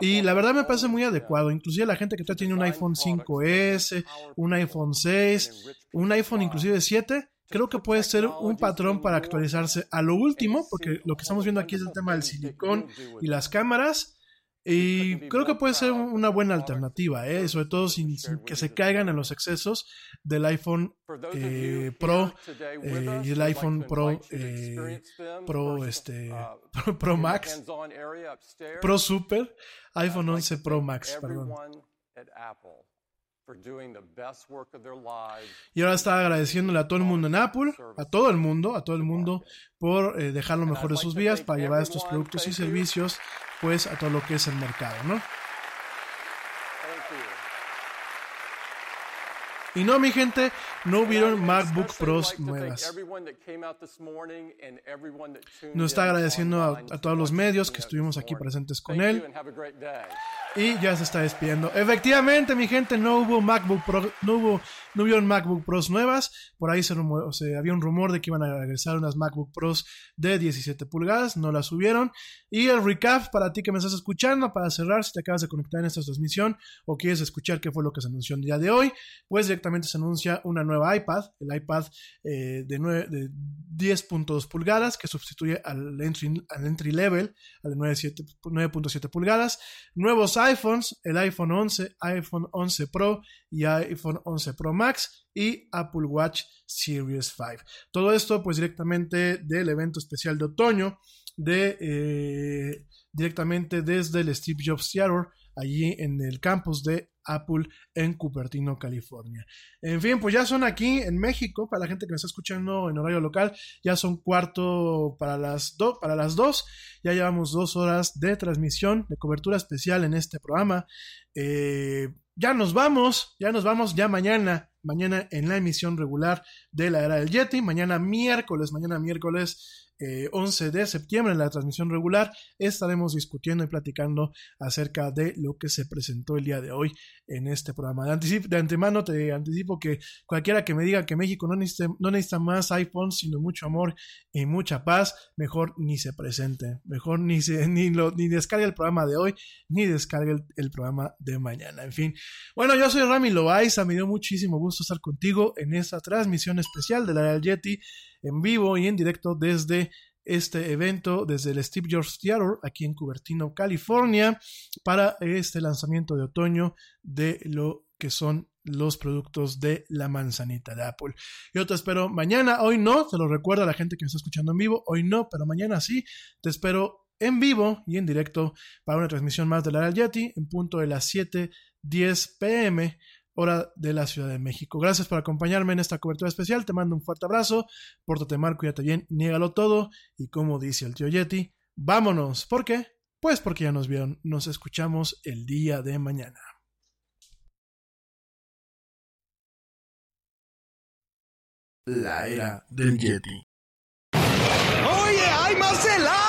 y la verdad me parece muy adecuado, inclusive la gente que tiene un iPhone 5S, un iPhone 6, un iPhone inclusive 7, creo que puede ser un patrón para actualizarse a lo último, porque lo que estamos viendo aquí es el tema del silicón y las cámaras. Y creo que puede ser una buena alternativa, ¿eh? sobre todo sin, sin, que se caigan en los excesos del iPhone eh, Pro eh, y el iPhone Pro eh, Pro este [laughs] Pro Max Pro Super iPhone 11 Pro Max perdón y ahora está agradeciéndole a todo el mundo en Apple, a todo el mundo, a todo el mundo por eh, dejar lo mejor de sus vidas para llevar estos productos y servicios pues a todo lo que es el mercado, ¿no? Y no, mi gente, no hubieron MacBook Pros nuevas. Nos está agradeciendo a, a, todos los medios que estuvimos aquí presentes con él. Y ya se está despidiendo. Efectivamente, mi gente, no hubo MacBook Pro, no hubo, no hubieron MacBook Pros nuevas. Por ahí se, había un rumor de que iban a regresar unas MacBook Pros de 17 pulgadas, no las subieron. Y el recap para ti que me estás escuchando, para cerrar, si te acabas de conectar en esta transmisión o quieres escuchar qué fue lo que se anunció el día de hoy, pues directamente se anuncia una nueva iPad, el iPad eh, de, de 10.2 pulgadas que sustituye al entry, al entry level, al 9.7 pulgadas. Nuevos iPhones, el iPhone 11, iPhone 11 Pro y iPhone 11 Pro Max y Apple Watch Series 5. Todo esto pues directamente del evento especial de otoño de eh, directamente desde el Steve Jobs Theater allí en el campus de Apple en Cupertino, California. En fin, pues ya son aquí en México, para la gente que me está escuchando en horario local, ya son cuarto para las, do, para las dos, ya llevamos dos horas de transmisión, de cobertura especial en este programa. Eh, ya nos vamos, ya nos vamos, ya mañana, mañana en la emisión regular de la era del Yeti, mañana miércoles, mañana miércoles eh, 11 de septiembre en la transmisión regular estaremos discutiendo y platicando acerca de lo que se presentó el día de hoy en este programa. De, de antemano te anticipo que cualquiera que me diga que México no necesita, no necesita más iPhones, sino mucho amor y mucha paz, mejor ni se presente, mejor ni, se, ni, lo, ni descargue el programa de hoy, ni descargue el, el, programa de mañana. En fin, bueno, yo soy Rami Loaiza, me dio muchísimo gusto estar contigo en esta transmisión especial de la Real Yeti en vivo y en directo desde este evento desde el Steve Jobs Theater aquí en Cupertino, California, para este lanzamiento de otoño de lo que son los productos de la manzanita de Apple. Yo te espero mañana, hoy no, te lo recuerdo a la gente que me está escuchando en vivo, hoy no, pero mañana sí, te espero en vivo y en directo para una transmisión más de la Yeti en punto de las 7:10 pm hora de la Ciudad de México. Gracias por acompañarme en esta cobertura especial. Te mando un fuerte abrazo. Pórtate mal, cuídate bien, niégalo todo. Y como dice el tío Yeti, vámonos. ¿Por qué? Pues porque ya nos vieron. Nos escuchamos el día de mañana. La era del Yeti. ¡Oye, hay más helado!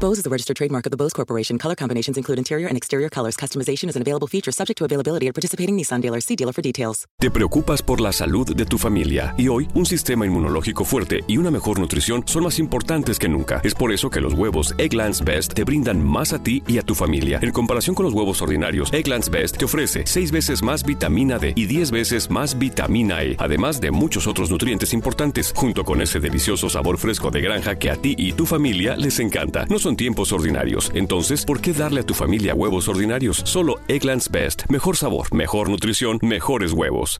Bose is a registered trademark of the Bose Corporation. Color combinations include interior and exterior colors. Customization is an available feature subject to availability at participating Nissan dealers. See dealer for details. Te preocupas por la salud de tu familia y hoy un sistema inmunológico fuerte y una mejor nutrición son más importantes que nunca. Es por eso que los huevos Egglands Best te brindan más a ti y a tu familia. En comparación con los huevos ordinarios, Egglands Best te ofrece 6 veces más vitamina D y 10 veces más vitamina E, además de muchos otros nutrientes importantes, junto con ese delicioso sabor fresco de granja que a ti y tu familia les encanta. No son tiempos ordinarios, entonces, ¿por qué darle a tu familia huevos ordinarios? Solo Egglands Best. Mejor sabor, mejor nutrición, mejores huevos.